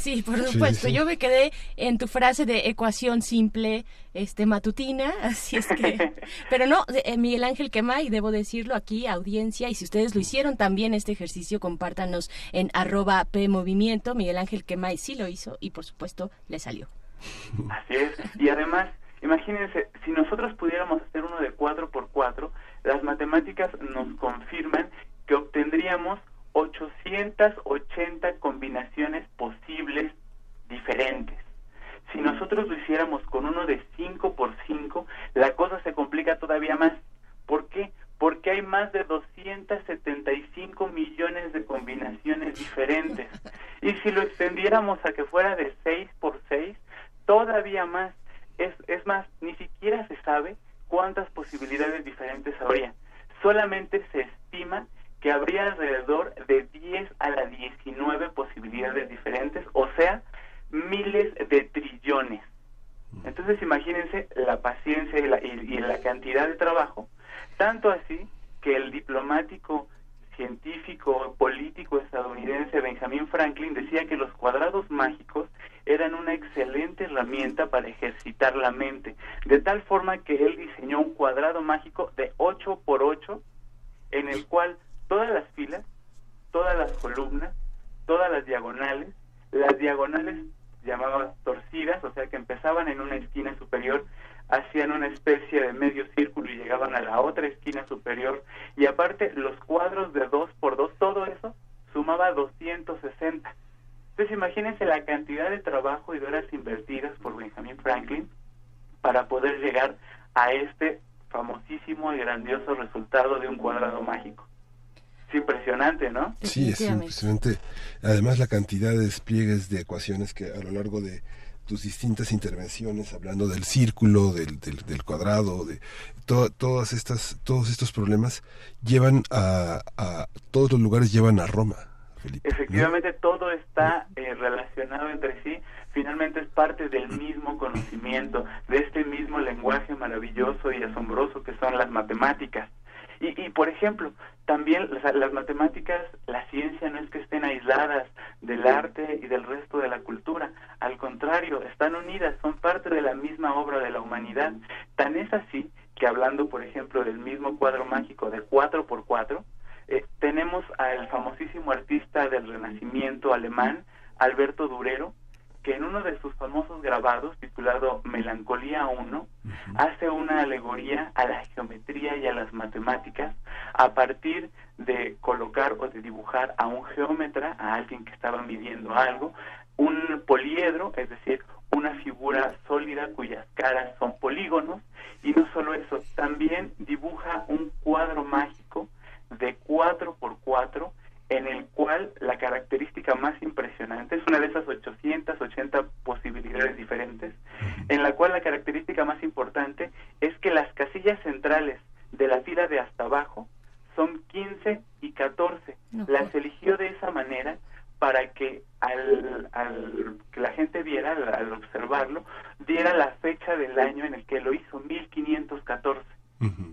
Sí, por supuesto. Yo me quedé en tu frase de ecuación simple este matutina, así es que pero no, eh, Miguel Ángel Quema y debo decirlo aquí audiencia y si ustedes lo hicieron también este ejercicio compártanos en arroba pmovimiento, Miguel Ángel Quemay sí lo hizo y por supuesto le salió. Así es, y además imagínense, si nosotros pudiéramos hacer uno de cuatro por cuatro, las matemáticas nos confirman además la cantidad de despliegues de ecuaciones que a lo largo de tus distintas intervenciones, hablando del círculo, del, del, cuadrado, de todas estas, todos estos problemas llevan a, todos los lugares llevan a Roma. Efectivamente, todo está eh, relacionado entre sí. Finalmente es parte del mismo conocimiento, de este mismo lenguaje maravilloso y asombroso que son las matemáticas. Y, y por ejemplo, también las matemáticas Tan es así que hablando, por ejemplo, del mismo cuadro mágico de 4x4, eh, tenemos al famosísimo artista del Renacimiento alemán, Alberto Durero, que en uno de sus famosos grabados, titulado Melancolía 1, hace una alegoría a la geometría y a las matemáticas a partir de colocar o de dibujar a un geómetro. al, observarlo, diera la fecha del año en el que lo hizo, 1514. Uh -huh.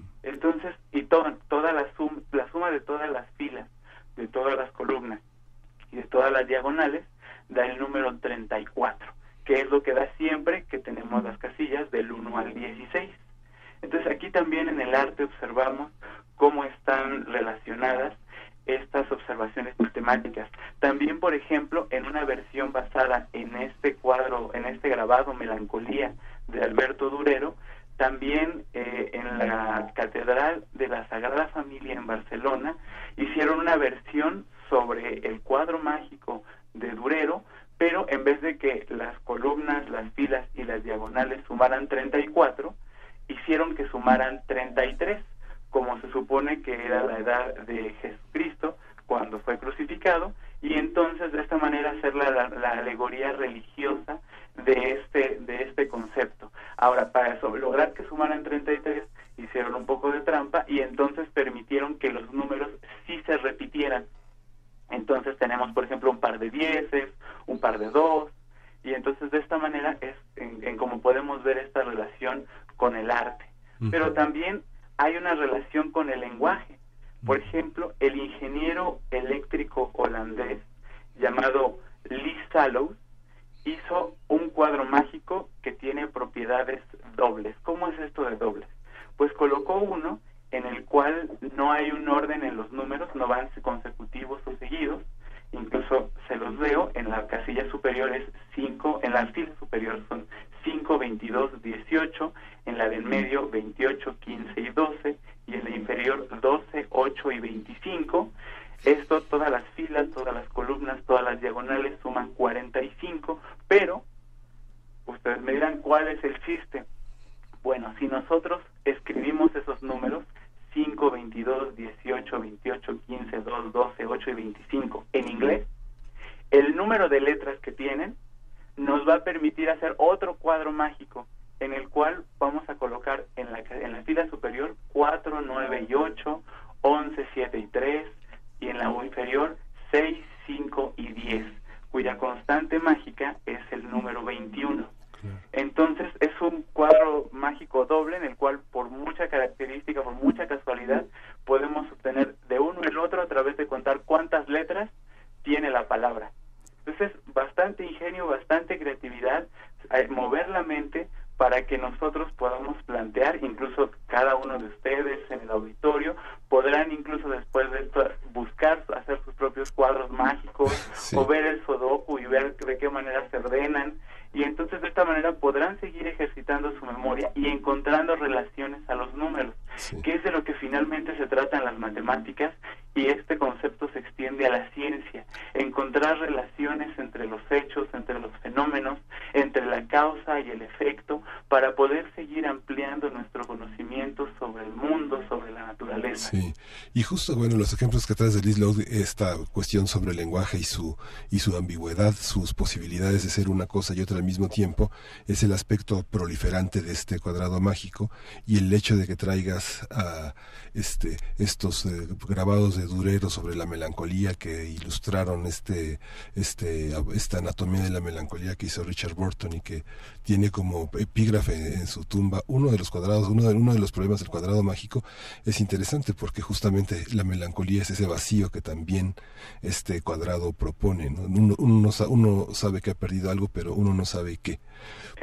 Que traes de Liz esta cuestión sobre el lenguaje y su, y su ambigüedad, sus posibilidades de ser una cosa y otra al mismo tiempo, es el aspecto proliferante de este cuadrado mágico y el hecho de que traigas a este, estos eh, grabados de Durero sobre la melancolía que ilustraron este, este, esta anatomía de la melancolía que hizo Richard Burton y que tiene como epígrafe en su tumba uno de los cuadrados, uno de, uno de los problemas del cuadrado mágico es interesante porque justamente la melancolía es ese vacío que también este cuadrado propone. Uno, uno, uno sabe que ha perdido algo, pero uno no sabe qué.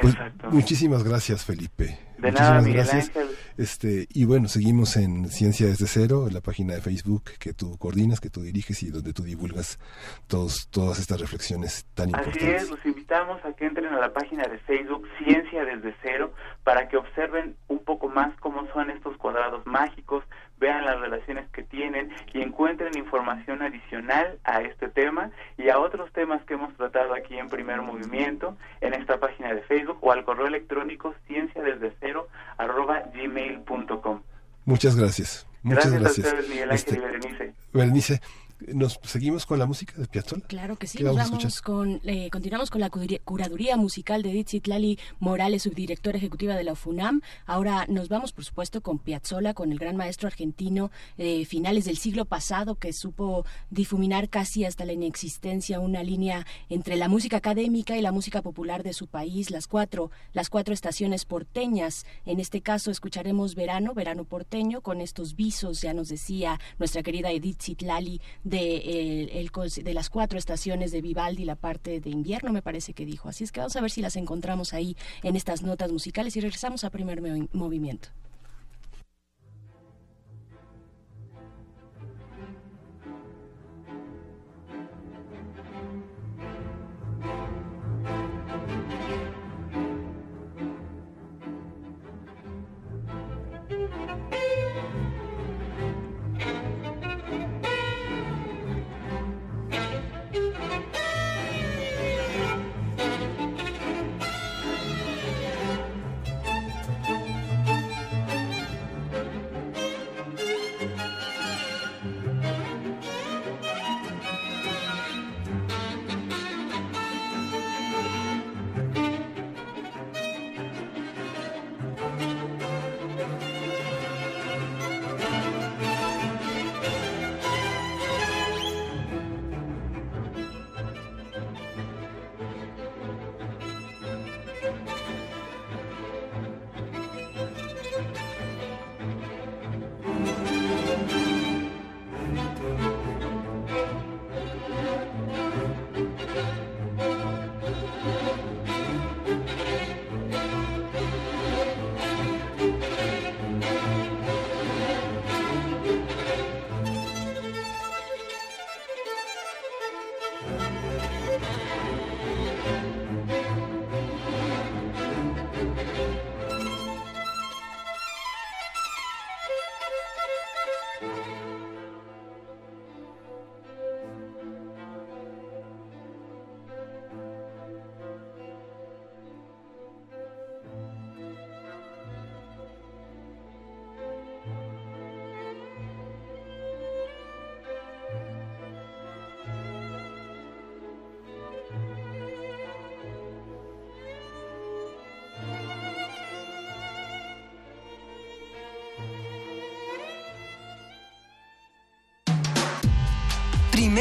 Pues, muchísimas gracias, Felipe. De nada, Miguel Ángel. Este, y bueno, seguimos en Ciencia desde cero, la página de Facebook que tú coordinas, que tú diriges y donde tú divulgas todos, todas estas reflexiones tan importantes. Así es, los invitamos a que entren a la página de Facebook Ciencia desde cero para que observen un poco más cómo son estos cuadrados mágicos, vean las relaciones que tienen y encuentren información adicional a este tema y a otros temas que hemos tratado aquí en primer movimiento en esta página de Facebook o al correo electrónico ciencia desde cero arroba gmail.com. Muchas gracias. Muchas gracias. a ustedes, Miguel Ángel y este, Berenice. Berenice, ¿Nos seguimos con la música de Piazzolla? Claro que sí, nos vamos con, eh, continuamos con la curaduría musical de Dixit Lali Morales, subdirectora ejecutiva de la UFUNAM. Ahora nos vamos, por supuesto, con Piazzolla, con el gran maestro argentino de finales del siglo pasado que supo difuminar casi hasta la inexistencia una línea entre la música académica y la música popular de su país, las cuatro, las cuatro estaciones porteñas. En este caso escucharemos Verano, Verano porteño, con estos visos, ya nos decía nuestra querida Edith Zitlali de, de las cuatro estaciones de Vivaldi, la parte de invierno, me parece que dijo. Así es que vamos a ver si las encontramos ahí en estas notas musicales y regresamos a primer movimiento.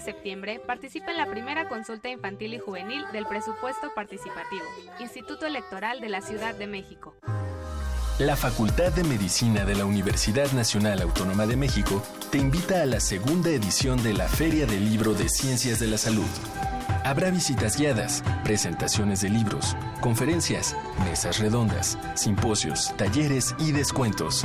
septiembre participa en la primera consulta infantil y juvenil del presupuesto participativo, Instituto Electoral de la Ciudad de México. La Facultad de Medicina de la Universidad Nacional Autónoma de México te invita a la segunda edición de la Feria del Libro de Ciencias de la Salud Habrá visitas guiadas, presentaciones de libros, conferencias, mesas redondas, simposios, talleres y descuentos.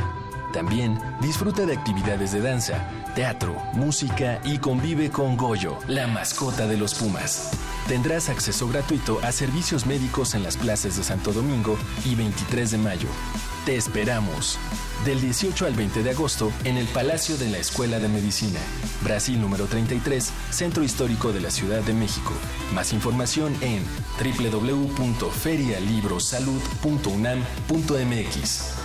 También disfruta de actividades de danza, teatro, música y convive con Goyo, la mascota de los Pumas. Tendrás acceso gratuito a servicios médicos en las plazas de Santo Domingo y 23 de mayo. Te esperamos. Del 18 al 20 de agosto en el Palacio de la Escuela de Medicina, Brasil número 33, Centro Histórico de la Ciudad de México. Más información en www.ferialibrosalud.unam.mx.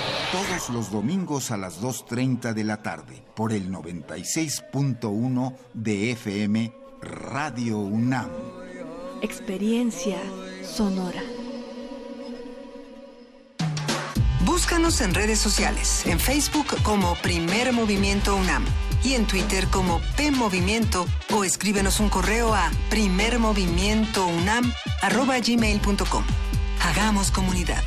Todos los domingos a las 2.30 de la tarde por el 96.1 de FM Radio UNAM. Experiencia sonora. Búscanos en redes sociales, en Facebook como Primer Movimiento UNAM y en Twitter como P Movimiento o escríbenos un correo a primermovimientounam@gmail.com. Hagamos comunidad.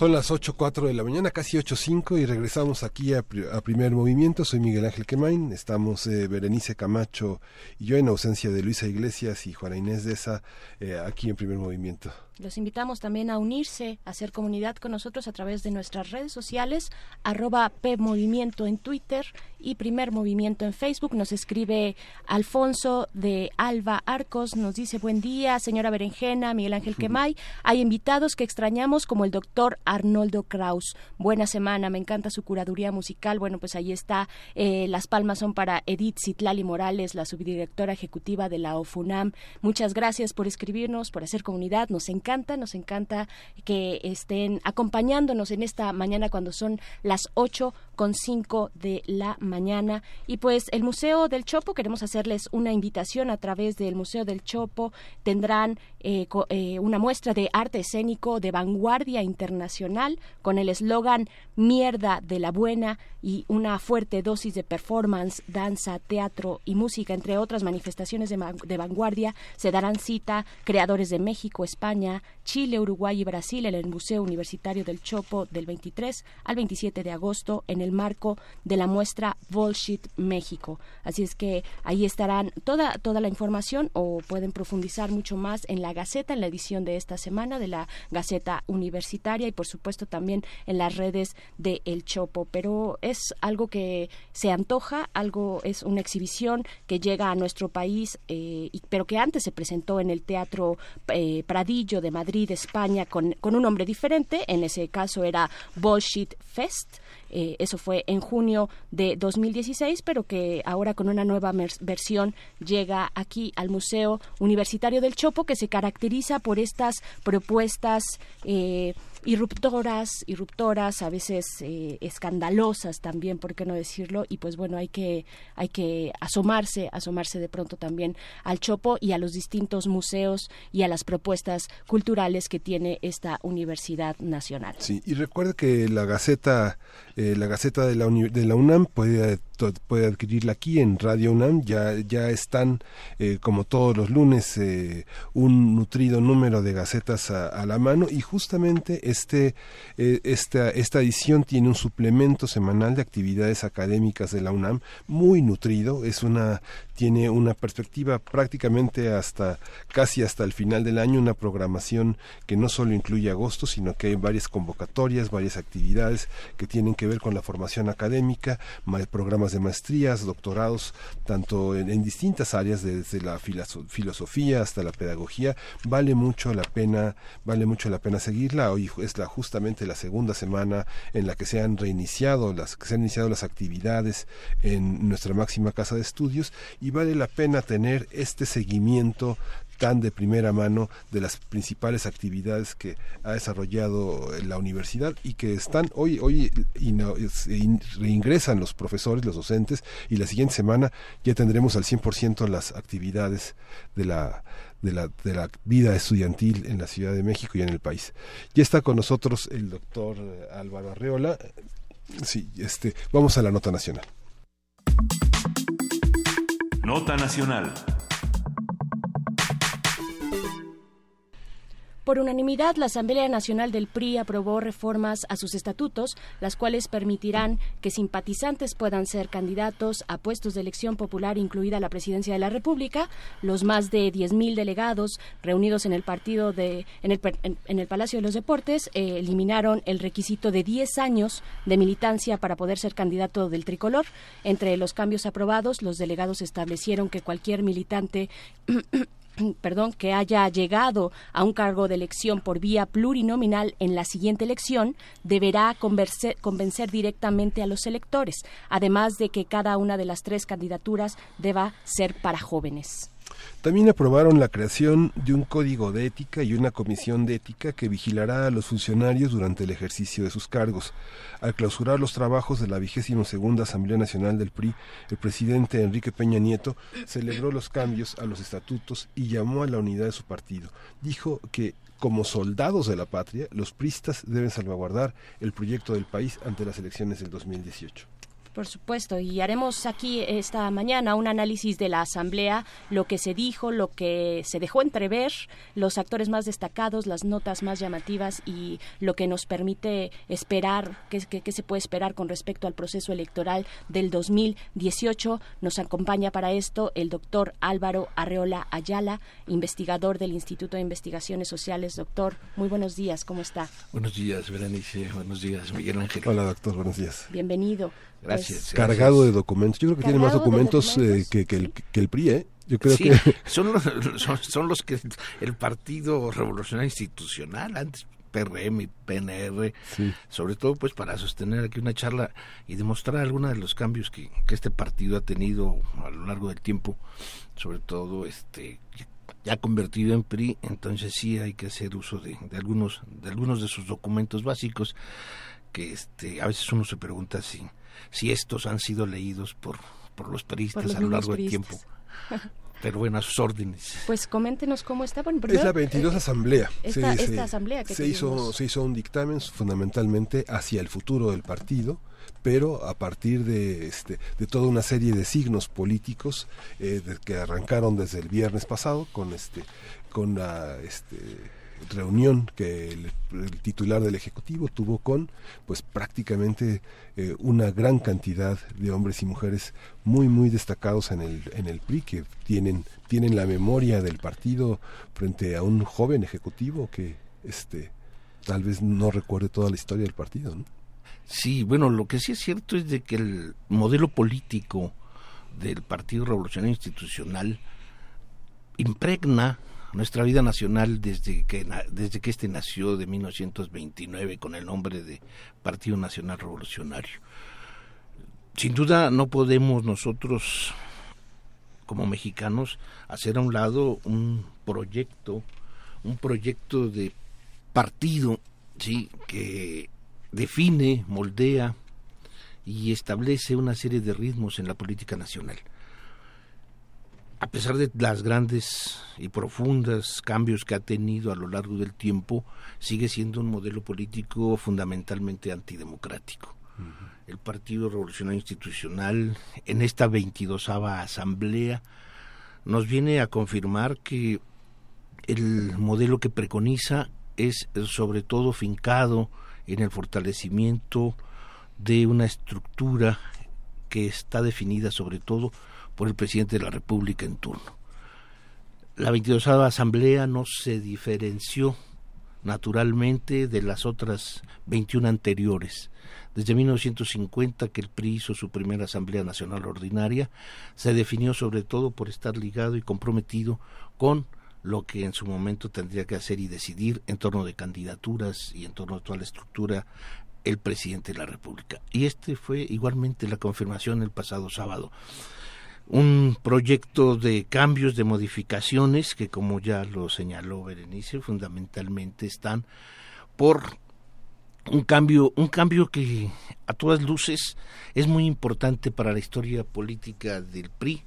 Son las 8.04 de la mañana, casi 8.05 y regresamos aquí a, Primer Movimiento. Soy Miguel Ángel Quemain, estamos eh, Berenice Camacho y yo en ausencia de Luisa Iglesias y Juana Inés de esa eh, aquí en Primer Movimiento. Los invitamos también a unirse, a hacer comunidad con nosotros a través de nuestras redes sociales, arroba PMovimiento en Twitter y Primer Movimiento en Facebook. Nos escribe Alfonso de Alba Arcos, nos dice buen día, señora Berenjena, Miguel Ángel Quemay. Hay invitados que extrañamos como el doctor Arnoldo Kraus. Buena semana, me encanta su curaduría musical. Bueno, pues ahí está. Eh, las palmas son para Edith Citlali Morales, la subdirectora ejecutiva de la OFUNAM. Muchas gracias por escribirnos, por hacer comunidad. Nos encanta nos encanta que estén acompañándonos en esta mañana cuando son las 8 con 5 de la mañana. Y pues el Museo del Chopo, queremos hacerles una invitación a través del Museo del Chopo. Tendrán eh, eh, una muestra de arte escénico de vanguardia internacional con el eslogan Mierda de la Buena y una fuerte dosis de performance, danza, teatro y música, entre otras manifestaciones de, de vanguardia. Se darán cita creadores de México, España, Chile, Uruguay y Brasil en el Museo Universitario del Chopo del 23 al 27 de agosto en el marco de la muestra Bullshit México. Así es que ahí estarán toda, toda la información o pueden profundizar mucho más en la Gaceta, en la edición de esta semana de la Gaceta Universitaria y por supuesto también en las redes de El Chopo. Pero es algo que se antoja, algo es una exhibición que llega a nuestro país, eh, y, pero que antes se presentó en el Teatro eh, Pradillo de Madrid, España, con, con un nombre diferente. En ese caso era Bullshit Fest. Eh, es Eso fue en junio de 2016, pero que ahora con una nueva versión llega aquí al Museo Universitario del Chopo, que se caracteriza por estas propuestas eh, irruptoras, irruptoras, a veces eh, escandalosas también, ¿por qué no decirlo? Y pues bueno, hay que, hay que asomarse, asomarse de pronto también al Chopo y a los distintos museos y a las propuestas culturales que tiene esta Universidad Nacional. Sí, y recuerde que la Gaceta, eh, la Gaceta de la, de la UNAM puede puede adquirirla aquí en Radio UNAM. Ya, ya están, eh, como todos los lunes, eh, un nutrido número de gacetas a, la mano y justamente este, eh, esta, esta edición tiene un suplemento semanal de actividades académicas de la UNAM muy nutrido. Es una tiene una perspectiva prácticamente hasta casi hasta el final del año, una programación que no solo incluye agosto, sino que hay varias convocatorias, varias actividades que tienen que ver con la formación académica, programas de maestrías, doctorados, tanto en, distintas áreas, desde la filosofía hasta la pedagogía. Vale mucho la pena, vale mucho la pena seguirla. Hoy es la justamente la segunda semana en la que se han reiniciado las que se han iniciado las actividades en nuestra máxima casa de estudios y vale la pena tener este seguimiento tan de primera mano de las principales actividades que ha desarrollado la universidad y que están hoy hoy reingresan los profesores, los docentes y la siguiente semana ya tendremos al 100% las actividades de la de la, de la vida estudiantil en la Ciudad de México y en el país. Ya está con nosotros el doctor Álvaro Arreola. Sí, este, vamos a la nota nacional. Nota Nacional. Por unanimidad, la Asamblea Nacional del PRI aprobó reformas a sus estatutos, las cuales permitirán que simpatizantes puedan ser candidatos a puestos de elección popular, incluida la presidencia de la República. Los más de 10.000 delegados reunidos en el partido de, en el, Palacio de los Deportes eh, eliminaron el requisito de 10 años de militancia para poder ser candidato del tricolor. Entre los cambios aprobados, los delegados establecieron que cualquier militante perdón, que haya llegado a un cargo de elección por vía plurinominal en la siguiente elección deberá convencer, convencer directamente a los electores, además de que cada una de las tres candidaturas deba ser para jóvenes. También aprobaron la creación de un código de ética y una comisión de ética que vigilará a los funcionarios durante el ejercicio de sus cargos. Al clausurar los trabajos de la vigésima segunda Asamblea Nacional del PRI, el presidente Enrique Peña Nieto celebró los cambios a los estatutos y llamó a la unidad de su partido. Dijo que como soldados de la patria, los pristas deben salvaguardar el proyecto del país ante las elecciones del 2018. Por supuesto, y haremos aquí esta mañana un análisis de la Asamblea, lo que se dijo, lo que se dejó entrever, los actores más destacados, las notas más llamativas y lo que nos permite esperar, qué, se puede esperar con respecto al proceso electoral del 2018. Nos acompaña para esto el doctor Álvaro Arreola Ayala, investigador del Instituto de Investigaciones Sociales. Doctor, muy buenos días, ¿cómo está? Buenos días, Berenice. Buenos días, Miguel Ángel. Hola, doctor, buenos días. Bienvenido. Gracias, Cargado de documentos. Yo creo que tiene más documentos, eh, que, el, que el PRI, ¿eh? Yo creo que... son, los, son, los que el Partido Revolucionario Institucional, antes PRM y PNR, sobre todo pues para sostener aquí una charla y demostrar algunos de los cambios que, que, este partido ha tenido a lo largo del tiempo, sobre todo este ya convertido en PRI, entonces sí hay que hacer uso de, de algunos de algunos de sus documentos básicos que este a veces uno se pregunta si si estos han sido leídos por, por los peristas a lo largo del tiempo. Pero bueno, a sus órdenes. Pues coméntenos cómo está. es la 22 asamblea. Esta, asamblea que se hizo, se hizo un dictamen fundamentalmente hacia el futuro del partido pero a partir de, este, de toda una serie de signos políticos eh, que arrancaron desde el viernes pasado con este con la este, reunión que el, titular del Ejecutivo tuvo con pues prácticamente eh, una gran cantidad de hombres y mujeres muy muy destacados en el, en el PRI que tienen, tienen la memoria del partido frente a un joven ejecutivo que este tal vez no recuerde toda la historia del partido. Sí, bueno, lo que sí es cierto es de que el modelo político del Partido Revolucionario Institucional impregna nuestra vida nacional desde que desde que este nació de 1929 con el nombre de Partido Nacional Revolucionario. sin duda no podemos nosotros como mexicanos hacer a un lado un proyecto, un proyecto de partido, sí, que define, moldea y establece una serie de ritmos en la política nacional. A pesar de las grandes y profundas cambios que ha tenido a lo largo del tiempo, sigue siendo un modelo político fundamentalmente antidemocrático. El Partido Revolucionario Institucional en esta 22 asamblea nos viene a confirmar que el modelo que preconiza es sobre todo fincado en el fortalecimiento de una estructura que está definida sobre todo por el presidente de la República en turno. La 22 asamblea no se diferenció naturalmente de las otras 21 anteriores desde 1950 que el PRI hizo su primera Asamblea Nacional Ordinaria, se definió sobre todo por estar ligado y comprometido con lo que en su momento tendría que hacer y decidir en torno de candidaturas y en torno a toda la estructura el presidente de la República. Y este fue igualmente la confirmación el pasado sábado. Un proyecto de cambios, de modificaciones que, como ya lo señaló Berenice, fundamentalmente están por un cambio, un cambio que a todas luces es muy importante para la historia política del PRI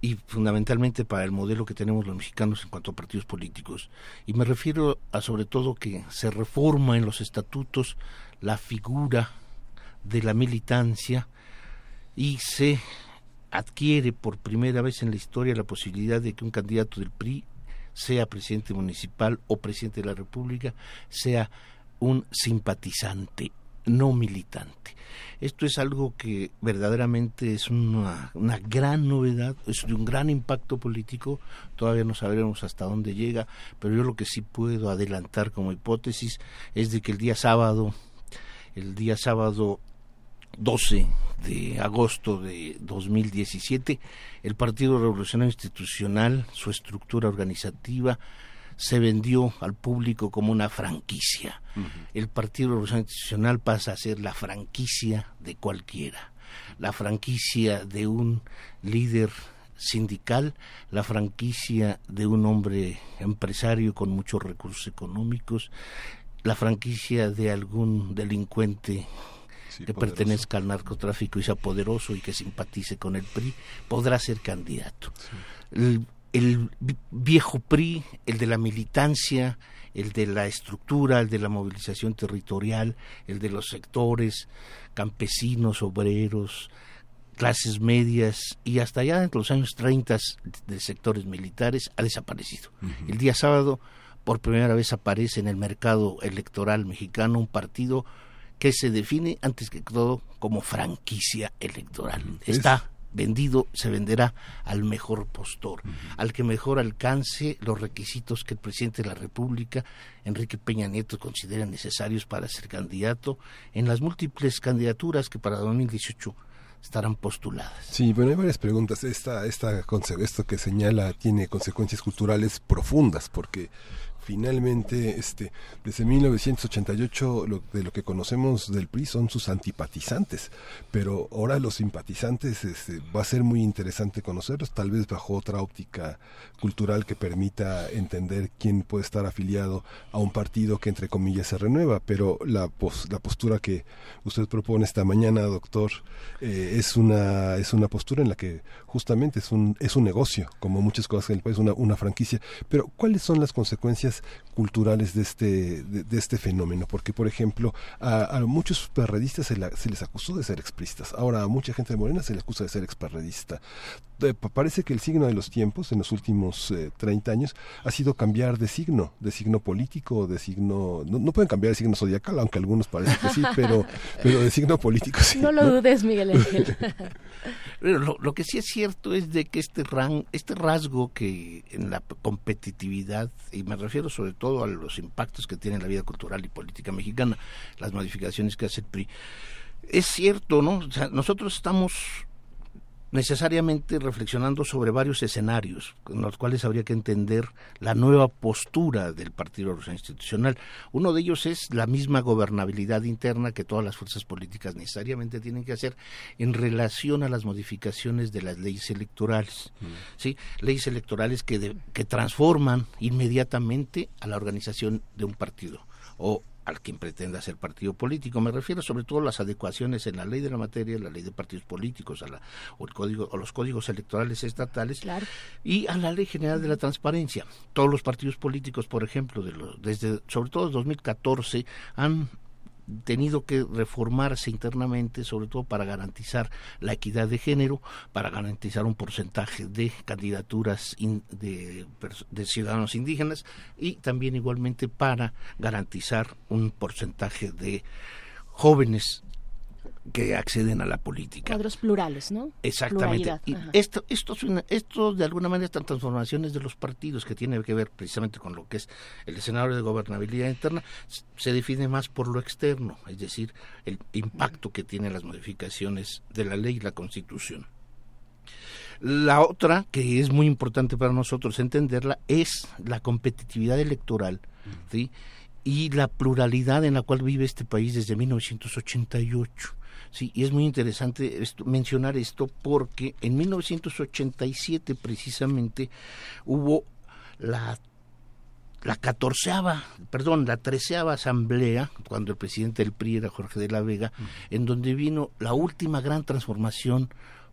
y fundamentalmente para el modelo que tenemos los mexicanos en cuanto a partidos políticos. Y me refiero a sobre todo que se reforma en los estatutos la figura de la militancia y se adquiere por primera vez en la historia la posibilidad de que un candidato del PRI sea presidente municipal o presidente de la República, sea un simpatizante, no militante. Esto es algo que verdaderamente es una, gran novedad, es de un gran impacto político, todavía no sabremos hasta dónde llega, pero yo lo que sí puedo adelantar como hipótesis es de que el día sábado, el día sábado 12 de agosto de 2017, el Partido Revolucionario Institucional, su estructura organizativa, se vendió al público como una franquicia. El Partido Revolucionario Institucional pasa a ser la franquicia de cualquiera, la franquicia de un líder sindical, la franquicia de un hombre empresario con muchos recursos económicos, la franquicia de algún delincuente que pertenezca al narcotráfico y sea poderoso y que simpatice con el PRI, podrá ser candidato. El viejo PRI, el de la militancia, el de la estructura, el de la movilización territorial, el de los sectores campesinos, obreros, clases medias y hasta allá en los años 30 de sectores militares ha desaparecido. El día sábado por primera vez aparece en el mercado electoral mexicano un partido que se define antes que todo como franquicia electoral. Está vendido se venderá al mejor postor, al que mejor alcance los requisitos que el presidente de la República, Enrique Peña Nieto, considera necesarios para ser candidato en las múltiples candidaturas que para 2018 estarán postuladas. Sí, bueno, hay varias preguntas. Esta, esta, esto que señala tiene consecuencias culturales profundas, porque finalmente este desde 1988 lo, de lo que conocemos del PRI son sus antipatizantes pero ahora los simpatizantes este, va a ser muy interesante conocerlos tal vez bajo otra óptica cultural que permita entender quién puede estar afiliado a un partido que entre comillas se renueva pero la la postura que usted propone esta mañana doctor eh, es una es una postura en la que justamente es un es un negocio como muchas cosas en el país una una franquicia. Pero cuáles son las consecuencias culturales de este, de, este fenómeno, porque por ejemplo a, muchos perredistas se, les acusó de ser expristas, ahora a mucha gente de Morena se les acusa de ser experredista. Eh, parece que el signo de los tiempos en los últimos eh, 30 años ha sido cambiar de signo, de signo político, de signo, no, pueden cambiar de signo zodiacal, aunque algunos parece que sí, pero, pero de signo político sí. No lo dudes, Miguel Ángel. lo, lo, que sí es cierto es de que este, ran, este rasgo que en la competitividad, y me refiero sobre todo a los impactos que tiene la vida cultural y política mexicana, las modificaciones que hace el PRI, es cierto, ¿no? O sea, nosotros estamos necesariamente reflexionando sobre varios escenarios en los cuales habría que entender la nueva postura del Partido Institucional. Uno de ellos es la misma gobernabilidad interna que todas las fuerzas políticas necesariamente tienen que hacer en relación a las modificaciones de las leyes electorales. Mm. ¿sí? Leyes electorales que, que transforman inmediatamente a la organización de un partido o al quien pretenda ser partido político. Me refiero sobre todo a las adecuaciones en la ley de la materia, la ley de partidos políticos, a la, o, el código, o los códigos electorales estatales y a la ley general de la transparencia. Todos los partidos políticos, por ejemplo, de los, desde sobre todo 2014, han tenido que reformarse internamente, sobre todo para garantizar la equidad de género, para garantizar un porcentaje de candidaturas de, de, ciudadanos indígenas y también igualmente para garantizar un porcentaje de jóvenes que acceden a la política. Cuadros plurales, ¿no? Exactamente. Y esto, esto, esto, de alguna manera, estas transformaciones de los partidos que tiene que ver precisamente con lo que es el escenario de gobernabilidad interna, se define más por lo externo, es decir, el impacto que tienen las modificaciones de la ley y la constitución. La otra, que es muy importante para nosotros entenderla, es la competitividad electoral, ¿sí? y la pluralidad en la cual vive este país desde 1988. Sí, y es muy interesante mencionar esto porque en 1987 precisamente hubo la la catorceava, perdón, la treceava asamblea, cuando el presidente del PRI era Jorge de la Vega, en donde vino la última gran transformación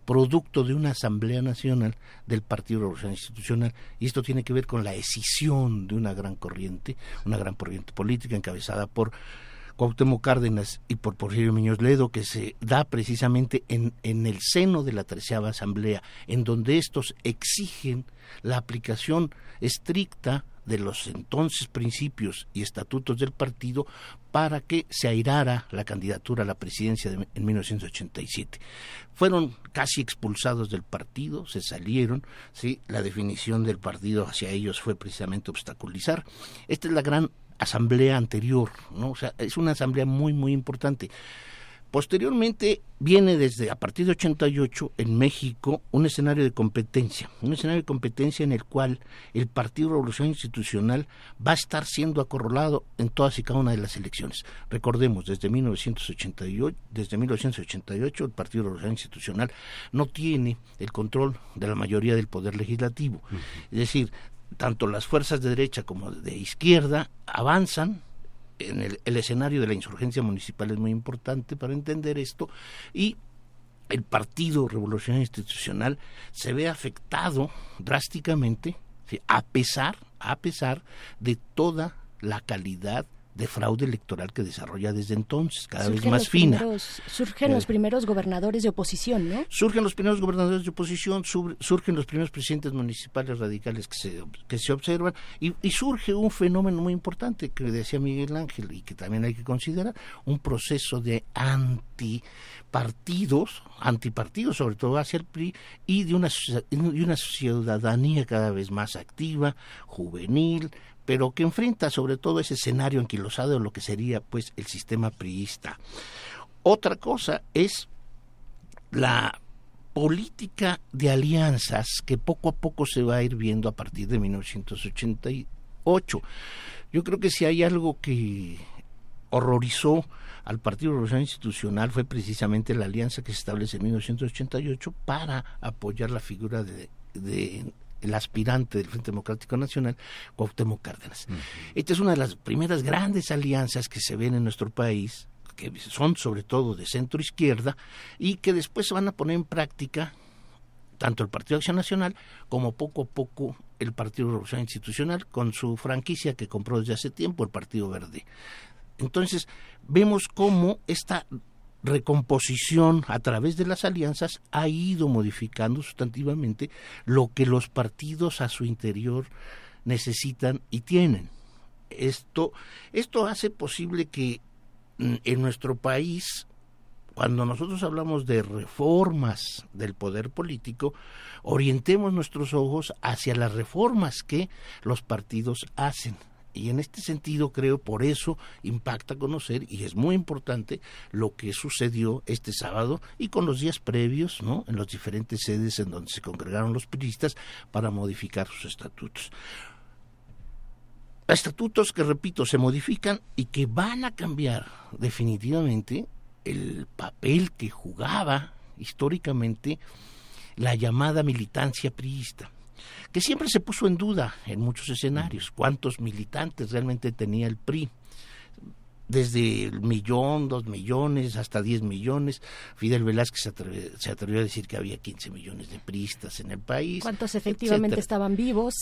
producto de una Asamblea Nacional del Partido Revolucionario Institucional, y esto tiene que ver con la escisión de una gran corriente, una gran corriente política encabezada por Cuauhtémoc Cárdenas y por Porfirio Muñoz Ledo, que se da precisamente en, en el seno de la treceava asamblea, en donde estos exigen la aplicación estricta de los entonces principios y estatutos del partido para que se airara la candidatura a la presidencia de, en 1987. Fueron casi expulsados del partido, se salieron, ¿sí? la definición del partido hacia ellos fue precisamente obstaculizar. Esta es la gran asamblea anterior, ¿no? O sea, es una asamblea muy, muy importante. Posteriormente viene desde a partir de 88 en México un escenario de competencia, un escenario de competencia en el cual el Partido Revolución Institucional va a estar siendo acorralado en todas y cada una de las elecciones. Recordemos, desde 1988, desde 1988 el Partido Revolución Institucional no tiene el control de la mayoría del poder legislativo. Es decir, tanto las fuerzas de derecha como de izquierda avanzan en el, escenario de la insurgencia municipal es muy importante para entender esto y el Partido Revolucionario Institucional se ve afectado drásticamente a pesar a pesar de toda la calidad de fraude electoral que desarrolla desde entonces, cada vez más fina. surgen los primeros gobernadores de oposición, ¿no? Surgen los primeros gobernadores de oposición, surgen los primeros presidentes municipales radicales que se, que se observan y, surge un fenómeno muy importante que decía Miguel Ángel y que también hay que considerar, un proceso de antipartidos, antipartidos sobre todo hacia el PRI y de una, de una ciudadanía cada vez más activa, juvenil, pero que enfrenta sobre todo ese escenario anquilosado de lo que sería pues el sistema priista. Otra cosa es la política de alianzas que poco a poco se va a ir viendo a partir de 1988. Yo creo que si hay algo que horrorizó al Partido Revolucionario Institucional fue precisamente la alianza que se establece en 1988 para apoyar la figura de el aspirante del Frente Democrático Nacional, Cuauhtémoc Cárdenas. Esta es una de las primeras grandes alianzas que se ven en nuestro país, que son sobre todo de centro izquierda, y que después se van a poner en práctica tanto el Partido Acción Nacional como poco a poco el Partido Revolución Institucional con su franquicia que compró desde hace tiempo el Partido Verde. Entonces, vemos cómo esta recomposición a través de las alianzas ha ido modificando sustantivamente lo que los partidos a su interior necesitan y tienen. Esto, esto hace posible que mm, en nuestro país, cuando nosotros hablamos de reformas del poder político, orientemos nuestros ojos hacia las reformas que los partidos hacen Y en este sentido creo, por eso impacta conocer, y es muy importante, lo que sucedió este sábado y con los días previos, ¿no? En las diferentes sedes en donde se congregaron los periodistas para modificar sus estatutos. Estatutos que, repito, se modifican y que van a cambiar definitivamente el papel que jugaba históricamente la llamada militancia priista que siempre se puso en duda en muchos escenarios. ¿Cuántos militantes realmente tenía el PRI? desde el millón, dos millones, hasta diez millones. Fidel Velázquez se atrevió, a decir que había 15 millones de priistas en el país. ¿Cuántos efectivamente estaban vivos?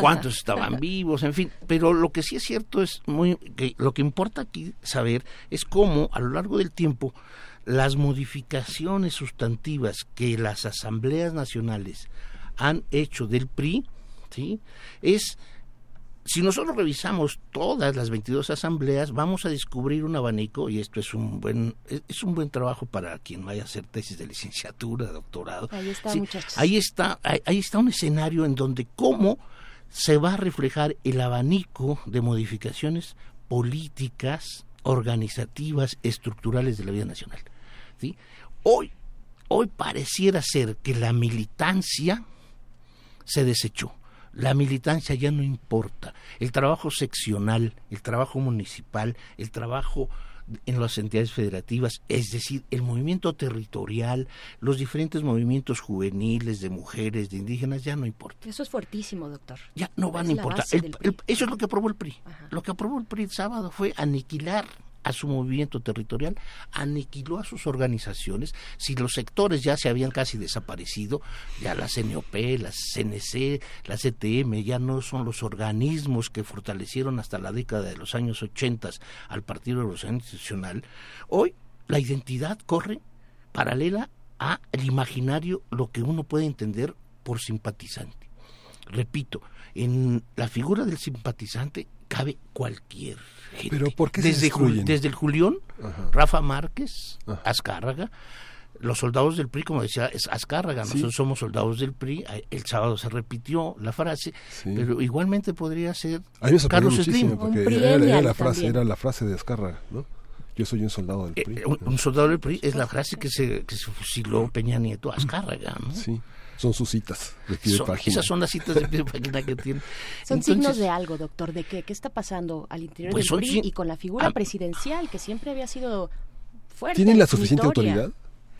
¿Cuántos estaban vivos? En fin, pero lo que sí es cierto es muy que lo que importa aquí saber es cómo a lo largo del tiempo las modificaciones sustantivas que las asambleas nacionales han hecho del PRI, ¿sí? Es si nosotros revisamos todas las 22 asambleas, vamos a descubrir un abanico y esto es un buen es un buen trabajo para quien vaya a hacer tesis de licenciatura, doctorado. Ahí está, Ahí está, ahí está un escenario en donde cómo se va a reflejar el abanico de modificaciones políticas, organizativas, estructurales de la vida nacional. ¿sí? Hoy, hoy pareciera ser que la militancia se desechó. La militancia ya no importa. El trabajo seccional, el trabajo municipal, el trabajo en las entidades federativas, es decir, el movimiento territorial, los diferentes movimientos juveniles de mujeres, de indígenas, ya no importa. Eso es fuertísimo, doctor. Ya no van a importar. eso es lo que aprobó el PRI. Lo que aprobó el PRI el sábado fue aniquilar a su movimiento territorial, aniquiló a sus organizaciones. Si los sectores ya se habían casi desaparecido, ya la CNOP, la CNC, la CTM, ya no son los organismos que fortalecieron hasta la década de los años 80 al Partido Revolucionario Institucional, hoy la identidad corre paralela a el imaginario, lo que uno puede entender por simpatizante. Repito, en la figura del simpatizante cabe cualquier gente. ¿Pero por qué desde, desde el Julión, Rafa Márquez, Azcárraga, los soldados del PRI, como decía, es Azcárraga, nosotros somos soldados del PRI, el sábado se repitió la frase, pero igualmente podría ser Carlos Slim. Porque era, la frase, era la frase de Azcárraga, ¿no? Yo soy un soldado del PRI. Eh, un, soldado del PRI es la frase que se, que se fusiló Peña Nieto a Azcárraga, ¿no? Sí. Son sus citas de pie de página. Esas son las citas de pie de página que tiene. Son signos de algo, doctor, de qué, qué está pasando al interior pues del PRI y con la figura presidencial que siempre había sido fuerte. ¿Tienen la suficiente autoridad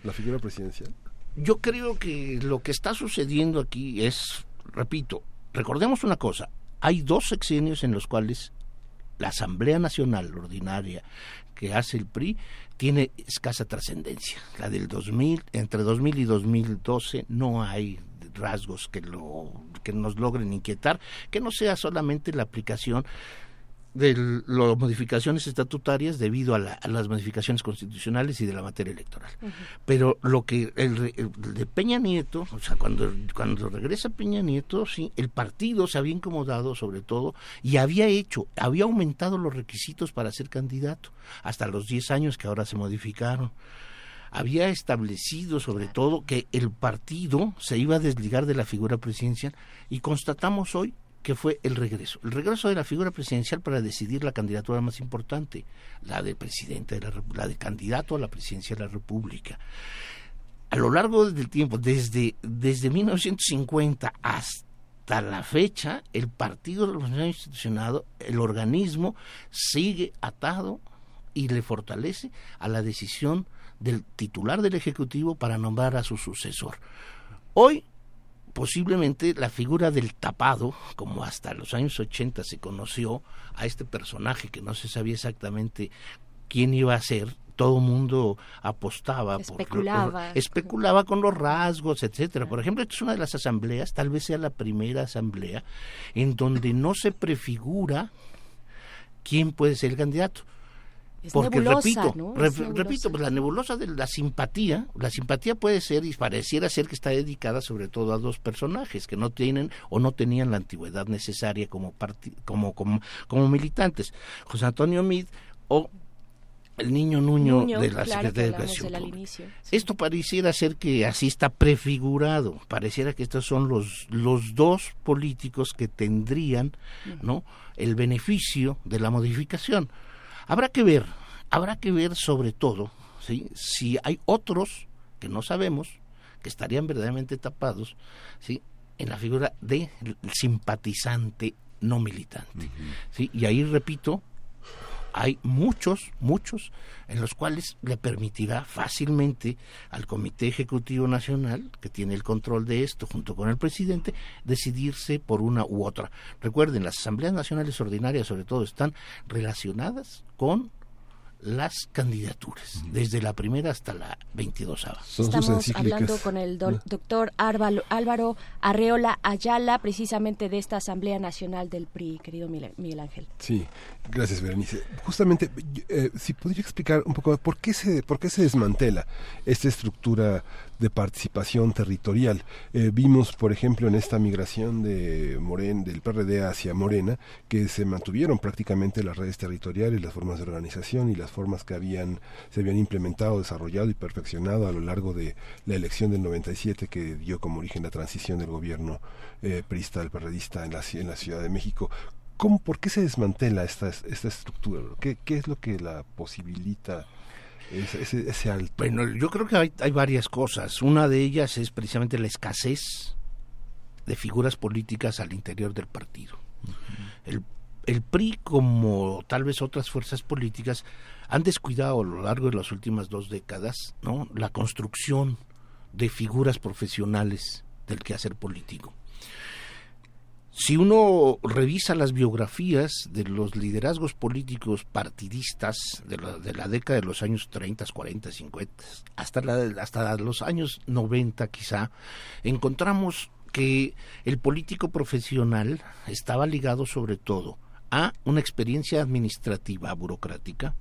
la figura presidencial? Yo creo que lo que está sucediendo aquí es, repito, recordemos una cosa, hay dos sexenios en los cuales la Asamblea Nacional Ordinaria que hace el PRI tiene escasa trascendencia. La del 2000, entre 2000 y 2012 no hay rasgos que lo que nos logren inquietar, que no sea solamente la aplicación de las modificaciones estatutarias debido a, las modificaciones constitucionales y de la materia electoral. Pero lo que el, de Peña Nieto, o sea, cuando, cuando regresa Peña Nieto, sí, el partido se había incomodado sobre todo y había hecho, había aumentado los requisitos para ser candidato, hasta los 10 años que ahora se modificaron. Había establecido sobre todo que el partido se iba a desligar de la figura presidencial y constatamos hoy que fue el regreso. El regreso de la figura presidencial para decidir la candidatura más importante, la de presidente, de la, la de candidato a la presidencia de la República. A lo largo del tiempo, desde, desde 1950 hasta la fecha, el Partido Revolucionario Institucionado, el organismo, sigue atado y le fortalece a la decisión del titular del Ejecutivo para nombrar a su sucesor. Hoy posiblemente la figura del tapado, como hasta los años 80 se conoció a este personaje que no se sabía exactamente quién iba a ser, todo mundo apostaba especulaba. Por, especulaba con los rasgos, etcétera. Por ejemplo, esta es una de las asambleas, tal vez sea la primera asamblea en donde no se prefigura quién puede ser el candidato. Porque repito, repito, pues la nebulosa de la simpatía, la simpatía puede ser y pareciera ser que está dedicada sobre todo a dos personajes que no tienen o no tenían la antigüedad necesaria como como, como, como militantes, José Antonio Mid o el niño Nuño, de la Secretaría de Educación Esto pareciera ser que así está prefigurado, pareciera que estos son los, los dos políticos que tendrían ¿no? el beneficio de la modificación. Habrá que ver, habrá que ver sobre todo ¿sí? si hay otros que no sabemos, que estarían verdaderamente tapados, ¿sí? en la figura del simpatizante no militante. ¿sí? Y ahí repito, hay muchos, muchos, en los cuales le permitirá fácilmente al Comité Ejecutivo Nacional, que tiene el control de esto junto con el presidente, decidirse por una u otra. Recuerden, las asambleas nacionales ordinarias sobre todo están relacionadas con las candidaturas, desde la primera hasta la 22 Estamos hablando con el doctor Álvaro Arreola Ayala, precisamente de esta Asamblea Nacional del PRI, querido Miguel Ángel. Sí, gracias Berenice. Justamente, eh, si podría explicar un poco por qué se, por qué se desmantela esta estructura de participación territorial. Eh, vimos, por ejemplo, en esta migración de Moren, del PRD hacia Morena, que se mantuvieron prácticamente las redes territoriales, las formas de organización y las formas que habían se habían implementado, desarrollado y perfeccionado a lo largo de la elección del 97 que dio como origen la transición del gobierno eh, prista al perredista en la, en la Ciudad de México. ¿Cómo, ¿Por qué se desmantela esta, esta estructura? ¿Qué, ¿Qué es lo que la posibilita? Ese, Bueno, yo creo que hay, hay, varias cosas. Una de ellas es precisamente la escasez de figuras políticas al interior del partido. el, el, PRI, como tal vez otras fuerzas políticas, han descuidado a lo largo de las últimas dos décadas ¿no? la construcción de figuras profesionales del quehacer político. Si uno revisa las biografías de los liderazgos políticos partidistas de la, de la década de los años 30, 40, 50, hasta, la, hasta los años 90 quizá, encontramos que el político profesional estaba ligado sobre todo a una experiencia administrativa burocrática,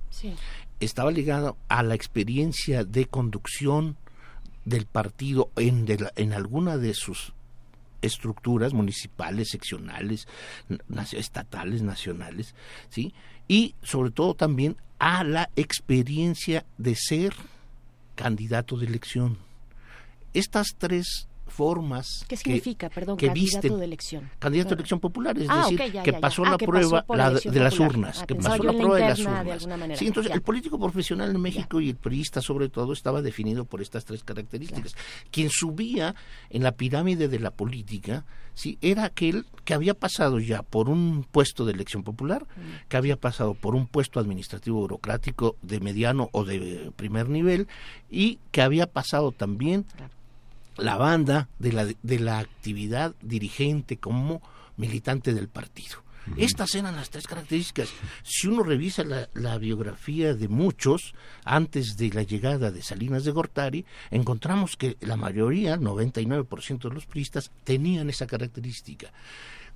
estaba ligado a la experiencia de conducción del partido en, en alguna de sus estructuras municipales, seccionales, estatales, nacionales, ¿sí? Y sobre todo también a la experiencia de ser candidato de elección. Estas tres formas ¿Qué significa, que, perdón, candidato de elección? Candidato de elección popular, es ah, decir, que pasó la prueba de las urnas, ah, que pasó la prueba de las urnas. sí, entonces el político profesional en México y el periodista sobre todo estaba definido por estas tres características. Quien subía en la pirámide de la política, sí, era aquel que había pasado ya por un puesto de elección popular, mm. que había pasado por un puesto administrativo burocrático de mediano o de primer nivel y que había pasado también la banda de la, de la actividad dirigente como militante del partido. Estas eran las tres características. Si uno revisa la, la, biografía de muchos antes de la llegada de Salinas de Gortari, encontramos que la mayoría, 99% de los priistas, tenían esa característica.